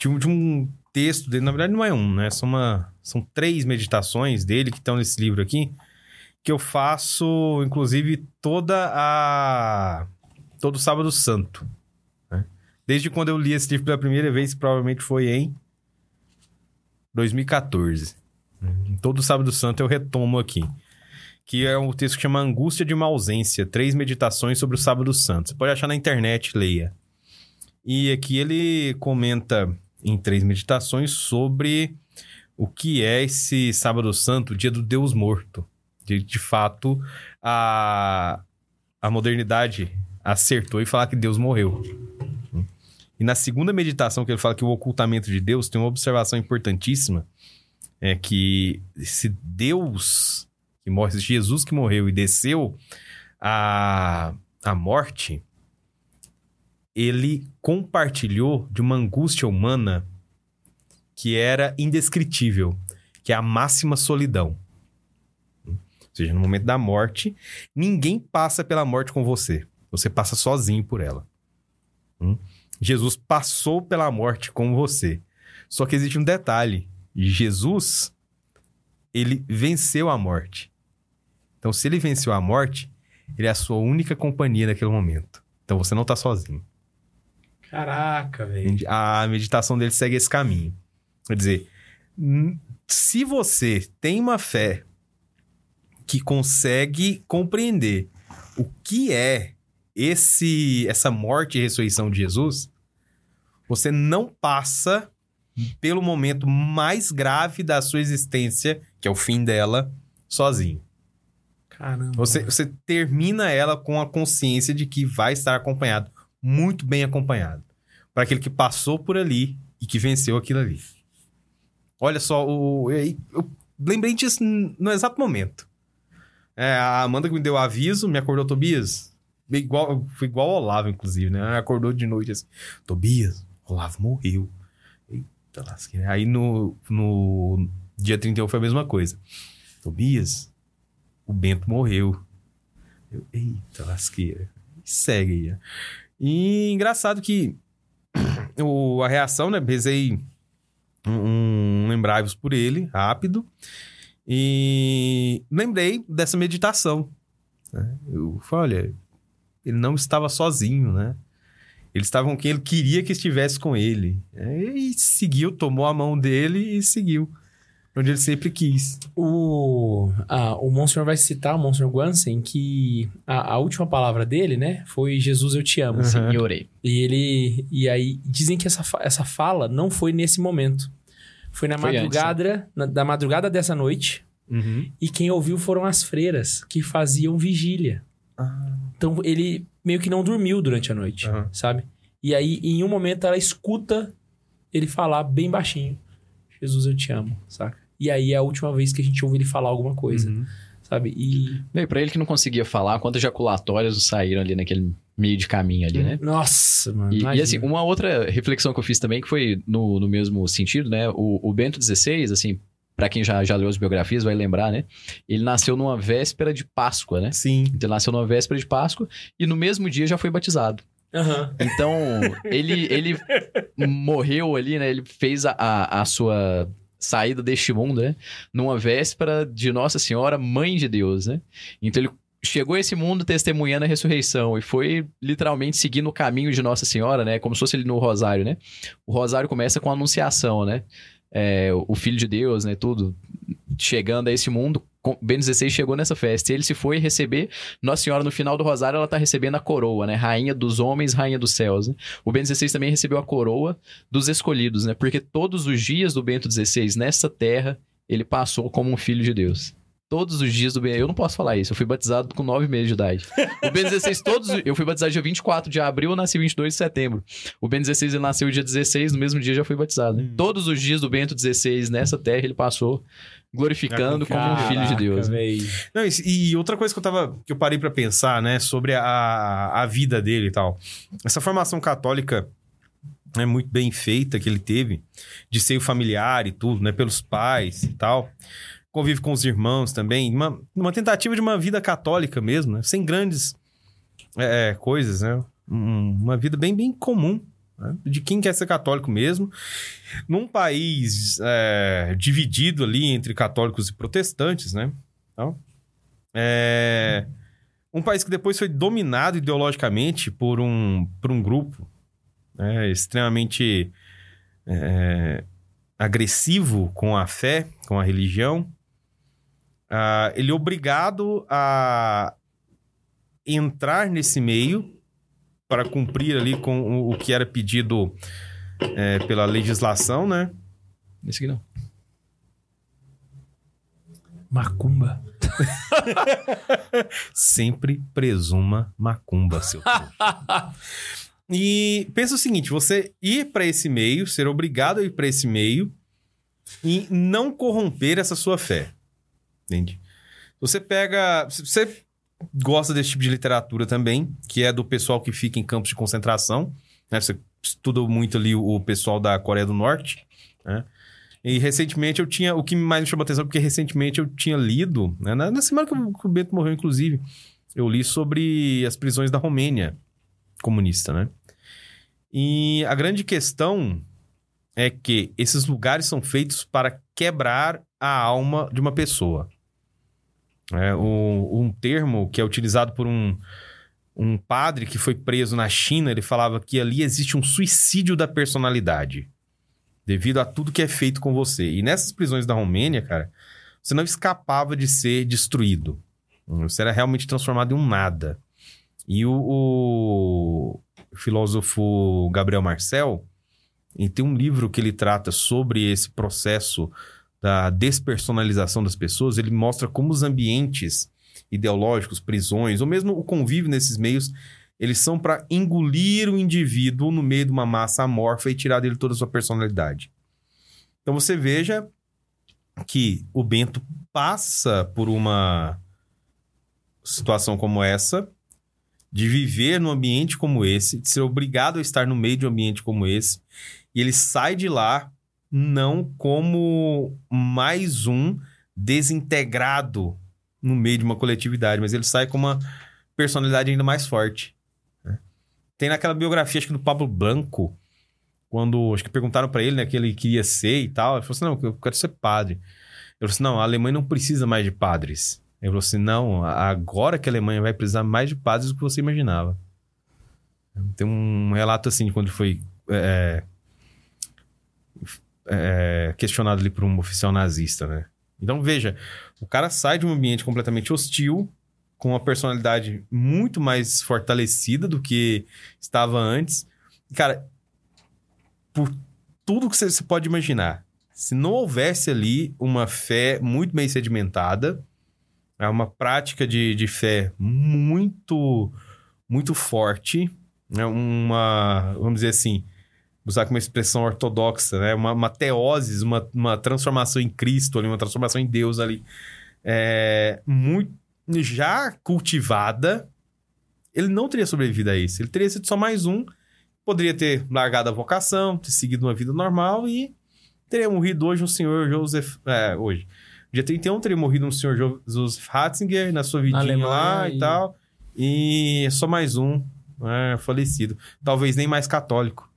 de um, de um texto dele, na verdade não é um, né? São, uma, são três meditações dele que estão nesse livro aqui, que eu faço, inclusive, toda a todo sábado santo. né? Desde quando eu li esse livro pela primeira vez, que provavelmente foi em 2014. né? Todo sábado santo eu retomo aqui. Que é um texto que chama Angústia de uma Ausência. Três meditações sobre o sábado santo. Você pode achar na internet, leia. E aqui ele comenta em três meditações sobre o que é esse sábado santo, dia do Deus morto. De, de fato, a, a modernidade acertou e falar que Deus morreu. E na segunda meditação que ele fala que o ocultamento de Deus tem uma observação importantíssima, é que se Deus que morre, se Jesus que morreu e desceu a, a morte, ele compartilhou de uma angústia humana que era indescritível, que é a máxima solidão. Ou seja, no momento da morte, ninguém passa pela morte com você. Você passa sozinho por ela. Hum? Jesus passou pela morte com você. Só que existe um detalhe. Jesus, ele venceu a morte. Então, se ele venceu a morte, ele é a sua única companhia naquele momento. Então, você não tá sozinho. Caraca, velho. A meditação dele segue esse caminho. Quer dizer, se você tem uma fé que consegue compreender o que é esse essa morte e ressurreição de Jesus, você não passa pelo momento mais grave da sua existência, que é o fim dela, sozinho. Caramba. Você, você termina ela com a consciência de que vai estar acompanhado, muito bem acompanhado. Para aquele que passou por ali e que venceu aquilo ali. Olha só, o, eu, lembrei disso no exato momento. É, a Amanda que me deu aviso, me acordou, Tobias. Igual, foi igual o Olavo, inclusive, né? Acordou de noite assim, Tobias, Olavo morreu. Eita lasqueira. Aí no, no dia 31 foi a mesma coisa. Tobias, o Bento morreu. Eu, eita lasqueira. Segue aí. E engraçado que o, a reação, né? Rezei um, um lembrai-vos por ele, rápido. E lembrei dessa meditação. né? Eu falei, olha, ele não estava sozinho, né? Ele estava com quem ele queria que estivesse com ele. É, E seguiu, tomou a mão dele e seguiu. Onde ele sempre quis. O, ah, o Monsenhor vai citar, o Monsenhor Guansen, que a, a última palavra dele, né, foi Jesus eu te amo. Uhum. Sim, e orei. E ele. E aí dizem que essa, essa fala não foi nesse momento. Foi na Foi madrugada, na, da madrugada dessa noite. E quem ouviu foram as freiras que faziam vigília. Ah. Então ele meio que não dormiu durante a noite, Aham. sabe? E aí, em um momento, ela escuta ele falar bem baixinho: Jesus, eu te amo, saca? E aí é a última vez que a gente ouve ele falar alguma coisa, Uhum. sabe? E. Bem, pra ele que não conseguia falar, quantas ejaculatórias saíram ali naquele meio de caminho ali, né? Nossa, mano. E, e, assim, uma outra reflexão que eu fiz também, que foi no, no mesmo sentido, né? O, o Bento XVI, assim, pra quem já, já leu as biografias vai lembrar, né? Ele nasceu numa véspera de Páscoa, né? Sim. Então, ele nasceu numa véspera de Páscoa e no mesmo dia já foi batizado. Aham. Então, ele, ele morreu ali, né? Ele fez a, a, a sua saída deste mundo, né? Numa véspera de Nossa Senhora, Mãe de Deus, né? Então, ele chegou a esse mundo testemunhando a ressurreição e foi literalmente seguindo o caminho de Nossa Senhora, né? Como se fosse ele no Rosário, né? O Rosário começa com a Anunciação, né? É, o Filho de Deus, né? Tudo chegando a esse mundo. Ben XVI chegou nessa festa e ele se foi receber Nossa Senhora no final do Rosário, ela tá recebendo a coroa, né? Rainha dos homens, rainha dos céus, né? O Bento XVI também recebeu a coroa dos escolhidos, né? Porque todos os dias do Bento XVI nessa terra, ele passou como um filho de Deus. Todos os dias do Bento... Eu não posso falar isso, eu fui batizado com nove meses de idade. O Bento XVI, todos... Eu fui batizado dia 24 de abril, eu nasci 22 de setembro. O Bento XVI, ele nasceu dia 16, no mesmo dia já foi batizado, né? Hum. Todos os dias do Bento XVI nessa terra, ele passou glorificando como um filho de Deus. né? Não, e, e outra coisa que eu tava. que eu parei pra pensar, né, sobre a, a vida dele e tal. Essa formação católica é muito bem feita que ele teve, de seio familiar e tudo, né? Pelos pais e tal. Convive com os irmãos também. Uma, uma tentativa de uma vida católica mesmo, né? Sem grandes é, coisas, né? Um- uma vida bem, bem comum. Né? De quem quer ser católico mesmo. Num país é, dividido ali entre católicos e protestantes, né? Então, é um país que depois foi dominado ideologicamente por um, por um grupo né, extremamente é, agressivo com a fé, com a religião. Ah, ele é obrigado a entrar nesse meio para cumprir ali com o, o que era pedido é, pela legislação, né? Esse aqui não. Macumba. Sempre presuma macumba, seu. E pensa o seguinte: você ir para esse meio, ser obrigado a ir para esse meio e não corromper essa sua fé. Entende? Você pega. Você gosta desse tipo de literatura também, que é do pessoal que fica em campos de concentração. Né? Você estuda muito ali o, pessoal da Coreia do Norte. Né? E recentemente eu tinha. O que mais me chamou atenção, porque recentemente eu tinha lido, né? na, na semana que o, que o Bento morreu, inclusive, eu li sobre as prisões da Romênia comunista, né? E a grande questão é que esses lugares são feitos para quebrar a alma de uma pessoa. É, o- um termo que é utilizado por um, um padre que foi preso na China, ele falava que ali existe um suicídio da personalidade devido a tudo que é feito com você. E nessas prisões da Romênia, cara, você não escapava de ser destruído. Você era realmente transformado em um nada. E o, o filósofo Gabriel Marcel, ele tem um livro que ele trata sobre esse processo da despersonalização das pessoas. Ele mostra como os ambientes ideológicos, prisões, ou mesmo o convívio nesses meios, eles são para engolir o indivíduo no meio de uma massa amorfa e tirar dele toda a sua personalidade. Então você veja que o Bento passa por uma situação como essa, de viver num ambiente como esse, de ser obrigado a estar no meio de um ambiente como esse, e ele sai de lá não como mais um desintegrado no meio de uma coletividade, mas ele sai com uma personalidade ainda mais forte. né? Tem naquela biografia, acho que do Pablo Blanco, quando acho que perguntaram pra ele, né, que ele queria ser e tal, ele falou assim: "Não, eu quero ser padre". Ele falou assim: "Não, a Alemanha não precisa mais de padres". Ele falou assim: "Não, agora que a Alemanha vai precisar mais de padres do que você imaginava". Tem um relato assim de quando ele foi é, é, questionado ali por um oficial nazista, né? Então veja, o cara sai de um ambiente completamente hostil, com uma personalidade muito mais fortalecida do que estava antes. Cara, por tudo que você você pode imaginar, se não houvesse ali uma fé muito bem sedimentada, é uma prática de, de fé muito, muito forte, né? uma, vamos dizer assim, usar como expressão ortodoxa, né? Uma, uma teoses, uma, uma transformação em Cristo ali, uma transformação em Deus ali, é, muito, já cultivada, ele não teria sobrevivido a isso. Ele teria sido só mais um, poderia ter largado a vocação, ter seguido uma vida normal e teria morrido hoje um senhor Joseph... É, hoje. Dia 31 teria morrido um senhor Jo- Joseph Ratzinger na sua vidinha Alemanha lá e... e- tal. E só mais um né, falecido. Talvez nem mais católico.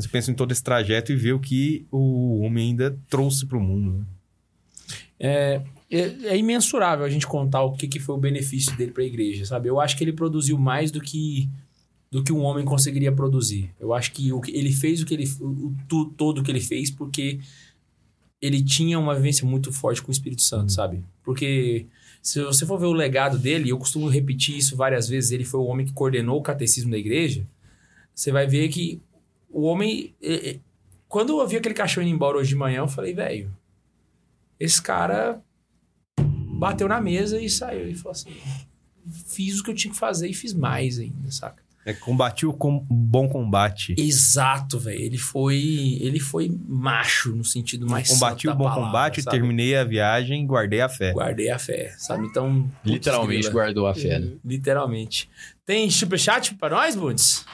Você pensa em todo esse trajeto e vê o que o homem ainda trouxe para o mundo. né? É, é, é imensurável a gente contar o que, que foi o benefício dele para a igreja, sabe? Eu acho que ele produziu mais do que do que um homem conseguiria produzir. Eu acho que o que ele fez o que ele o, o todo o que ele fez porque ele tinha uma vivência muito forte com o Espírito Santo, sabe? Porque se você for ver o legado dele, e eu costumo repetir isso várias vezes, ele foi o homem que coordenou o catecismo da igreja. Você vai ver que o homem eh, eh, quando eu vi aquele cachorro indo embora hoje de manhã, eu falei, velho, esse cara bateu na mesa e saiu e falou assim: fiz o que eu tinha que fazer e fiz mais ainda, saca? É, combatiu com bom combate. Exato, velho. Ele foi, ele foi macho no sentido mais Combati santo o bom palavra, combate, sabe? terminei a viagem, guardei a fé. Guardei a fé, sabe? Então, Literalmente grila. guardou a fé, né? Literalmente. Tem superchat pra nós, Bundes?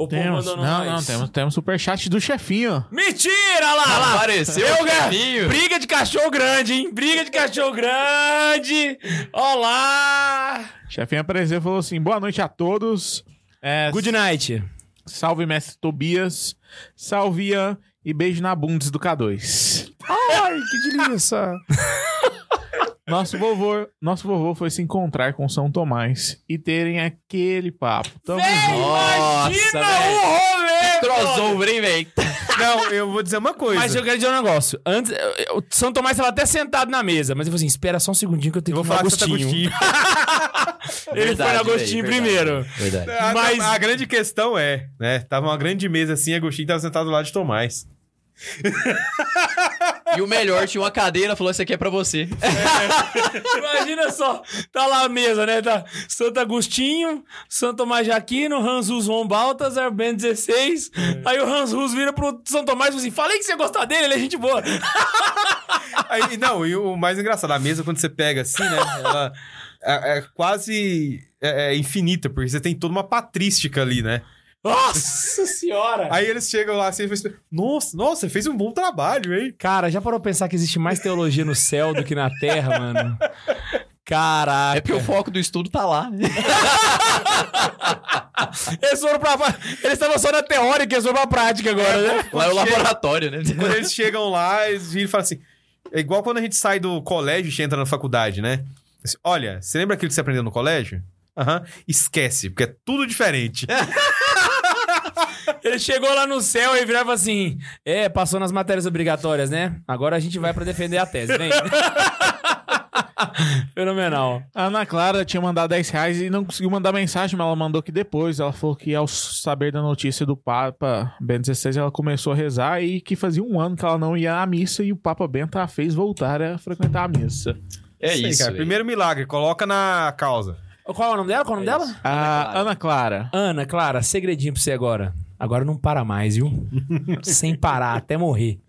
Ou Temos. mandou Não, nós? não, temos, temos superchat do chefinho. Mentira lá, lá. Apareceu Eu o ganho. chefinho. Briga de cachorro grande, hein? Briga de cachorro grande. Olá. Chefinho apareceu e falou assim: boa noite a todos. É, Good night. Salve, mestre Tobias. Salve, Ian. E beijo na bundes do K2. Ai, que delícia. Nosso vovô, nosso vovô foi se encontrar com São Tomás e terem aquele papo. Tamo junto. Imagina velho. o rolê. Crossover, hein, velho? Não, eu vou dizer uma coisa. Mas eu quero dizer um negócio. Antes, eu- o São Tomás estava até sentado na mesa, mas eu falei assim: espera só um segundinho que eu tenho eu que ir no falar que Agostinho. Ele foi no Agostinho primeiro. Verdade. A, Mas- a grande questão é, né? Tava uma grande mesa assim, Agostinho tava sentado do lado de Tomás. E o melhor, tinha uma cadeira, falou: Isso aqui é pra você. Imagina só, tá lá a mesa, né? Tá Santo Agostinho, Santo Tomás de Aquino, Hans Hus von Balthasar, Ben 16. Aí o Hans Hus vira pro Santo Tomás e fala assim: falei que você ia gostar dele, ele é gente boa. Aí, não, e o mais engraçado, a mesa quando você pega assim, né? Ela é, é quase é, é infinita, porque você tem toda uma patrística ali, né? Nossa senhora! Aí eles chegam lá assim e falam assim, nossa, nossa, você fez um bom trabalho, hein? Cara, já parou pra pensar que existe mais teologia no céu do que na terra, mano? Caraca. É porque o foco do estudo tá lá, né? Eles foram pra. Eles estavam só na teórica, eles foram pra prática agora, né? Lá é o laboratório, né? Quando eles chegam lá, eles viram e falam assim, é igual quando a gente sai do colégio e entra na faculdade, né? Assim, Olha, você lembra aquilo que você aprendeu no colégio? Aham, esquece, porque é tudo diferente. Ele chegou lá no céu e virava assim: É, passou nas matérias obrigatórias, né? Agora a gente vai pra defender a tese, vem. Fenomenal. A Ana Clara tinha mandado 10 reais e não conseguiu mandar mensagem, mas ela mandou que depois. Ela falou que ao saber da notícia do Papa Bento XVI, ela começou a rezar e que fazia um ano que ela não ia à missa e o Papa Bento a fez voltar a frequentar a missa. É isso. cara. Primeiro milagre, coloca na causa. Qual é o nome dela? Qual é o nome É dela? isso. A Clara. Ana Clara. Ana, Clara, segredinho pra você agora. Agora não para mais, viu? Sem parar, até morrer.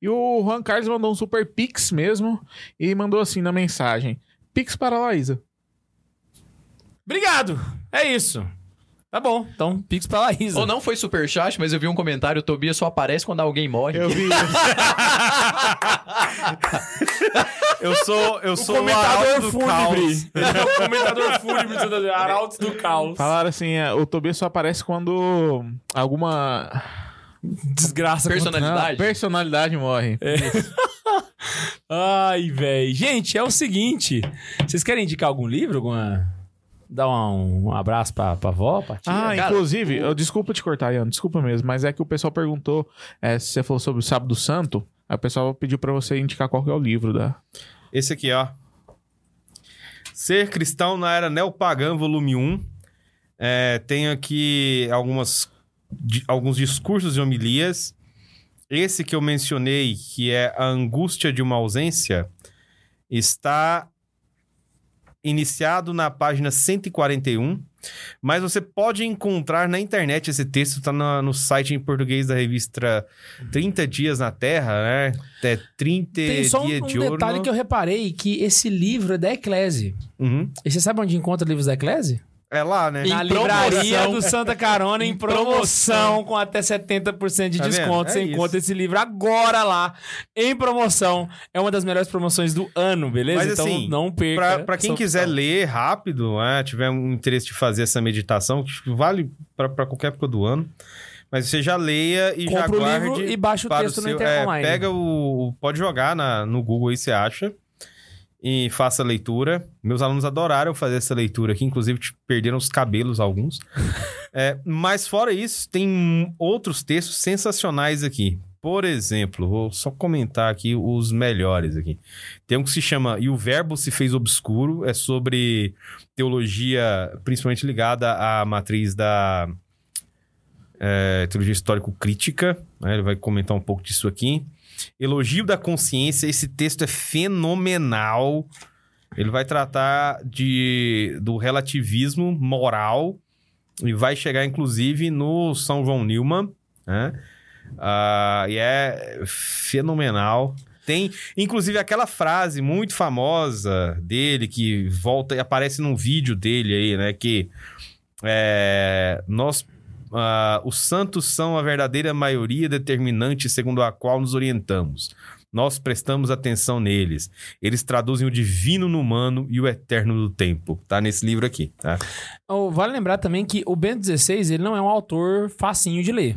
E o Juan Carlos mandou um super pix mesmo e mandou assim na mensagem: Pix para a Laísa. Obrigado! É isso. Tá bom. Então, pix pra Laísa. Ou não foi superchat, mas eu vi um comentário, o Tobias só aparece quando alguém morre. Eu vi isso. Eu sou, eu O sou o comentador arauto do fúnebre. caos. É o comentador fúnebre. Arautos do caos. Falaram assim, é, o Tobias só aparece quando alguma Desgraça. Personalidade. Não, personalidade morre. Ai, velho. Gente, é o seguinte. Vocês querem indicar algum livro? Alguma... Dar um, um abraço pra, pra avó, pra tia? Ah, Cara, inclusive, eu, desculpa te cortar, Ian, desculpa mesmo, mas é que o pessoal perguntou é, se você falou sobre o Sábado Santo, aí o pessoal pediu pra você indicar qual que é o livro da... Esse aqui, ó. Ser Cristão na Era Neopagã, volume 1. É, tem aqui algumas, di- alguns discursos e homilias. Esse que eu mencionei, que é A Angústia de uma Ausência, está iniciado na página 141, mas você pode encontrar na internet esse texto, tá na- no site em português da revista 30 Dias na Terra, né? É 30 Tem só um, um de detalhe que eu reparei, que esse livro é da Eclese. Uhum. E você sabe onde encontra livros da Eclese? É lá, né? Em Na promoção. livraria do Santa Carona em promoção, com até 70% de Tá desconto. É Você isso. encontra esse livro agora lá, em promoção. É uma das melhores promoções do ano, beleza? Mas, então assim, não perca. Pra, pra quem quiser opção. ler rápido, né, tiver um interesse de fazer essa meditação, que vale pra pra qualquer época do ano. Mas você já leia e já compra o guarde. livro e baixa o para texto no seu- é, Online. Pega o. Pode jogar na, no Google aí, você acha. E faça a leitura. Meus alunos adoraram fazer essa leitura aqui, inclusive te- perderam os cabelos alguns. É, mas fora isso, tem outros textos sensacionais aqui. Por exemplo, vou só comentar aqui os melhores aqui. Tem um que se chama E o Verbo se fez obscuro, é sobre teologia, principalmente ligada à matriz da é, teologia histórico-crítica. né? Ele vai comentar um pouco disso aqui. Elogio da consciência, esse texto é fenomenal. Ele vai tratar de, do relativismo moral e vai chegar, inclusive, no São João Newman. Né? Ah, e é fenomenal. Tem, inclusive, aquela frase muito famosa dele que volta e aparece num vídeo dele aí, né? Que é, nós, ah, os santos são a verdadeira maioria determinante segundo a qual nos orientamos. Nós prestamos atenção neles. Eles traduzem o divino no humano e o eterno no tempo. Tá nesse livro aqui, tá? Oh, vale lembrar também que o Bento XVI ele não é um autor facinho de ler.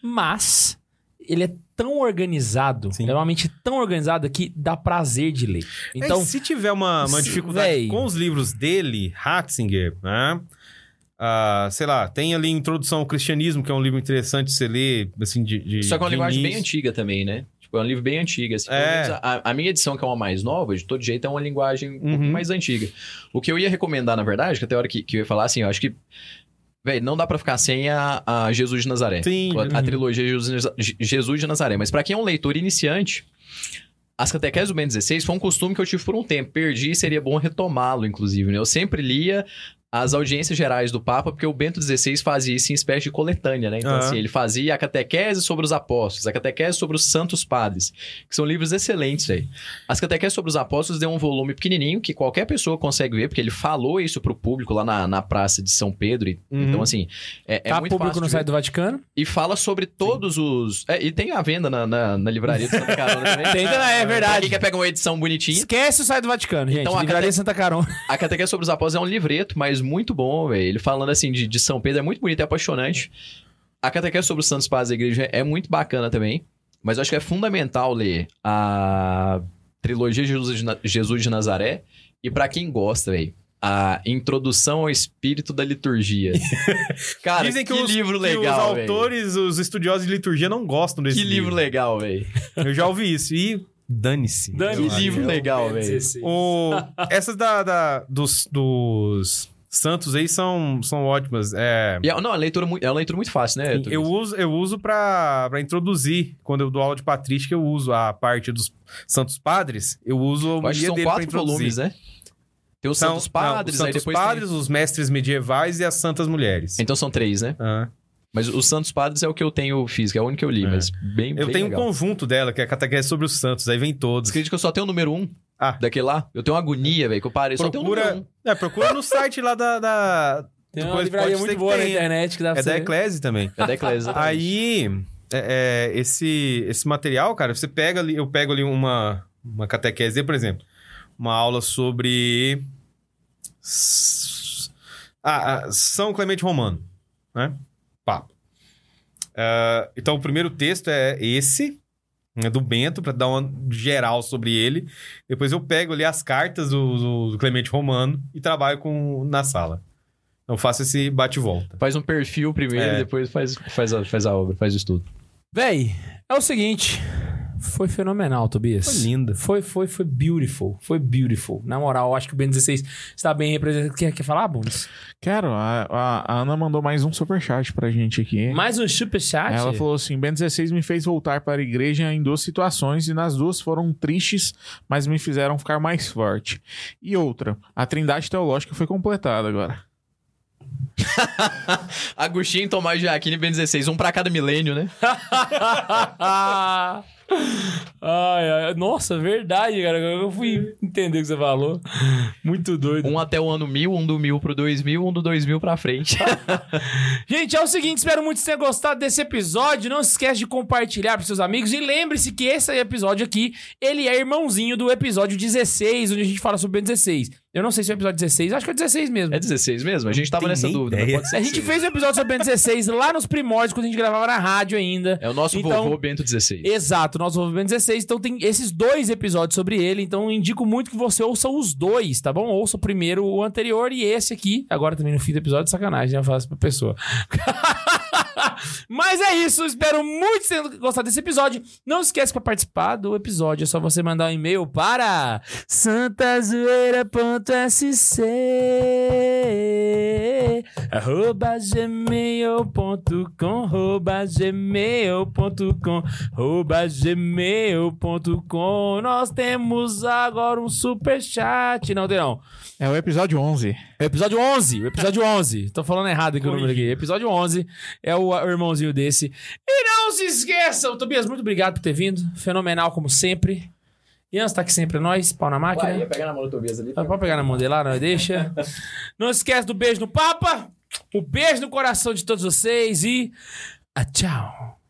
Mas ele é tão organizado, Sim. ele é uma mente tão organizada que dá prazer de ler. Então, Então, se tiver uma, uma dificuldade com os livros dele, Ratzinger, né? Ah, sei lá, tem ali Introdução ao Cristianismo, que é um livro interessante de você ler, assim, de, de Só que é uma linguagem bem início. antiga também, né? Tipo, é um livro bem antigo. Assim, É. a, a minha edição, que é uma mais nova, de todo jeito, é uma linguagem um pouco Uhum. mais antiga. O que eu ia recomendar, na verdade, que até a hora que, que eu ia falar, assim, eu acho que. Véi, não dá pra ficar sem a, a Jesus de Nazaré. Sim. A, a trilogia Jesus, Jesus de Nazaré. Mas pra quem é um leitor iniciante, as catequeses do Ben 16 foi um costume que eu tive por um tempo. Perdi e seria bom retomá-lo, inclusive. né? Eu sempre lia as audiências gerais do Papa, porque o Bento XVI fazia isso em espécie de coletânea, né? Então, Aham. assim, ele fazia a catequese sobre os apóstolos, a catequese sobre os santos padres, que são livros excelentes aí. As catequeses sobre os apóstolos deu um volume pequenininho, que qualquer pessoa consegue ver, porque ele falou isso pro público lá na, na praça de São Pedro. e- Uhum. Então, assim, é, é tá muito público fácil no site do Vaticano. E fala sobre todos os... é, e tem a venda na, na, na livraria de Santa Carona também. Tem, é Pra verdade. quem quer pegar uma edição bonitinha. Esquece o site do Vaticano, gente. Então, a Livraria cate- Santa Carona. A Catequese sobre os Apóstolos é um livreto, mas muito bom, velho. Ele falando assim de, de São Pedro é muito bonito, é apaixonante. A Catequese sobre os Santos Padres da Igreja é muito bacana também. Mas eu acho que é fundamental ler a trilogia Jesus de, Na- Jesus de Nazaré. E pra quem gosta, velho, a Introdução ao Espírito da Liturgia. Cara, Dizem que, que os, livro que legal, os velho. autores, os estudiosos de liturgia não gostam desse Que livro legal, velho. Eu já ouvi isso. E dane-se. Que Eu acho. livro legal, velho. O, essas da, da- dos, dos santos aí são, são ótimas. É, E é- não, é uma leitura, muito- é uma leitura muito fácil, né? Turis? eu uso, eu uso pra, pra introduzir. Quando eu dou aula de patrística, eu uso a parte dos santos padres. Eu uso a Eu acho que são quatro volumes, né? Tem os São- Santos Padres, não, os santos padres, os mestres medievais e as santas mulheres. tem... Então são três, né? Ah. Mas os Santos Padres é o que eu tenho físico, é o único que eu li, É. mas bem Eu bem tenho legal. um conjunto dela, que é a catequese sobre os santos. Aí vem todos. Você acredita que eu só tenho o número 1 Ah. daquele lá? Eu tenho uma agonia, velho, que eu parei, só tenho o número Procura, 1. é, procura no site lá da... da... Tem uma Depois livraria muito boa na internet que dá pra É da. Eclese também. É da Eclésia. Aí, é, é, esse, esse material, cara, você pega ali, eu pego ali uma, uma catequese, por exemplo, uma aula sobre ah, São Clemente Romano, né? Ah, então, o primeiro texto é esse, né, do Bento, para dar uma geral sobre ele. Depois eu pego ali as cartas do, do- do Clemente Romano e trabalho com, na sala. Então, faço esse bate-volta. Faz um perfil primeiro É. e depois faz, faz, a, faz a obra, faz o estudo. Véi, é o seguinte. Foi fenomenal, Tobias. Foi linda. Foi, foi, foi beautiful. Foi beautiful. Na moral, acho que o Ben 16 está bem representado. Quer, quer falar, Bundes? Quero, a, a- a Ana mandou mais um superchat pra gente aqui. Mais um superchat? Ela falou assim: Ben 16 me fez voltar para a igreja em duas situações e nas duas foram tristes, mas me fizeram ficar mais forte. E outra, a trindade teológica foi completada agora. Agostinho, Tomás de Aquino e Ben 16, um pra cada milênio, né? ai, ai, nossa, verdade, cara. Eu fui entender o que você falou. Muito doido. Um até o ano 1000, um do 1000 pro 2000, um do 2000 pra frente. Gente, é o seguinte, espero muito que você tenha gostado desse episódio. Não se esquece de compartilhar para seus amigos. E lembre-se que esse episódio aqui, ele é irmãozinho do episódio 16, onde a gente fala sobre o Ben 16. Eu não sei se é o episódio 16, acho que é 16 mesmo. É 16 mesmo? A gente tava Tem nessa dúvida. ideia. pode ser A gente 16. fez um episódio sobre o Ben 16 lá nos primórdios, quando a gente gravava na rádio ainda. É o nosso Então- vovô Bento 16. Exato, nosso ouve Ben 16. Então tem esses dois episódios sobre ele. Então indico muito que você ouça os dois, tá bom? Ouça o primeiro, o anterior e esse aqui. Agora também no fim do episódio, sacanagem, né? Eu faço pra pessoa. Mas é isso, espero muito que você tenha gostado desse episódio. Não esquece para participar do episódio, é só você mandar um e-mail para santazoeira.sc arroba gmail.com arroba gmail.com arroba gmail.com Nós temos agora um super chat. Não, tem não. É o episódio 11. É o episódio 11, o episódio 11. Tô falando errado aqui o número aqui. Episódio 11 é o, o irmãozinho desse. E não se esqueçam, Tobias, muito obrigado por ter vindo. Fenomenal como sempre. Ian, você tá aqui sempre, é nóis, pau na máquina. pegar na mão do Tobias ali. Pode pegar na mão dele lá, não deixa. Não esquece do beijo no Papa. Um beijo no coração de todos vocês e. Ah, tchau.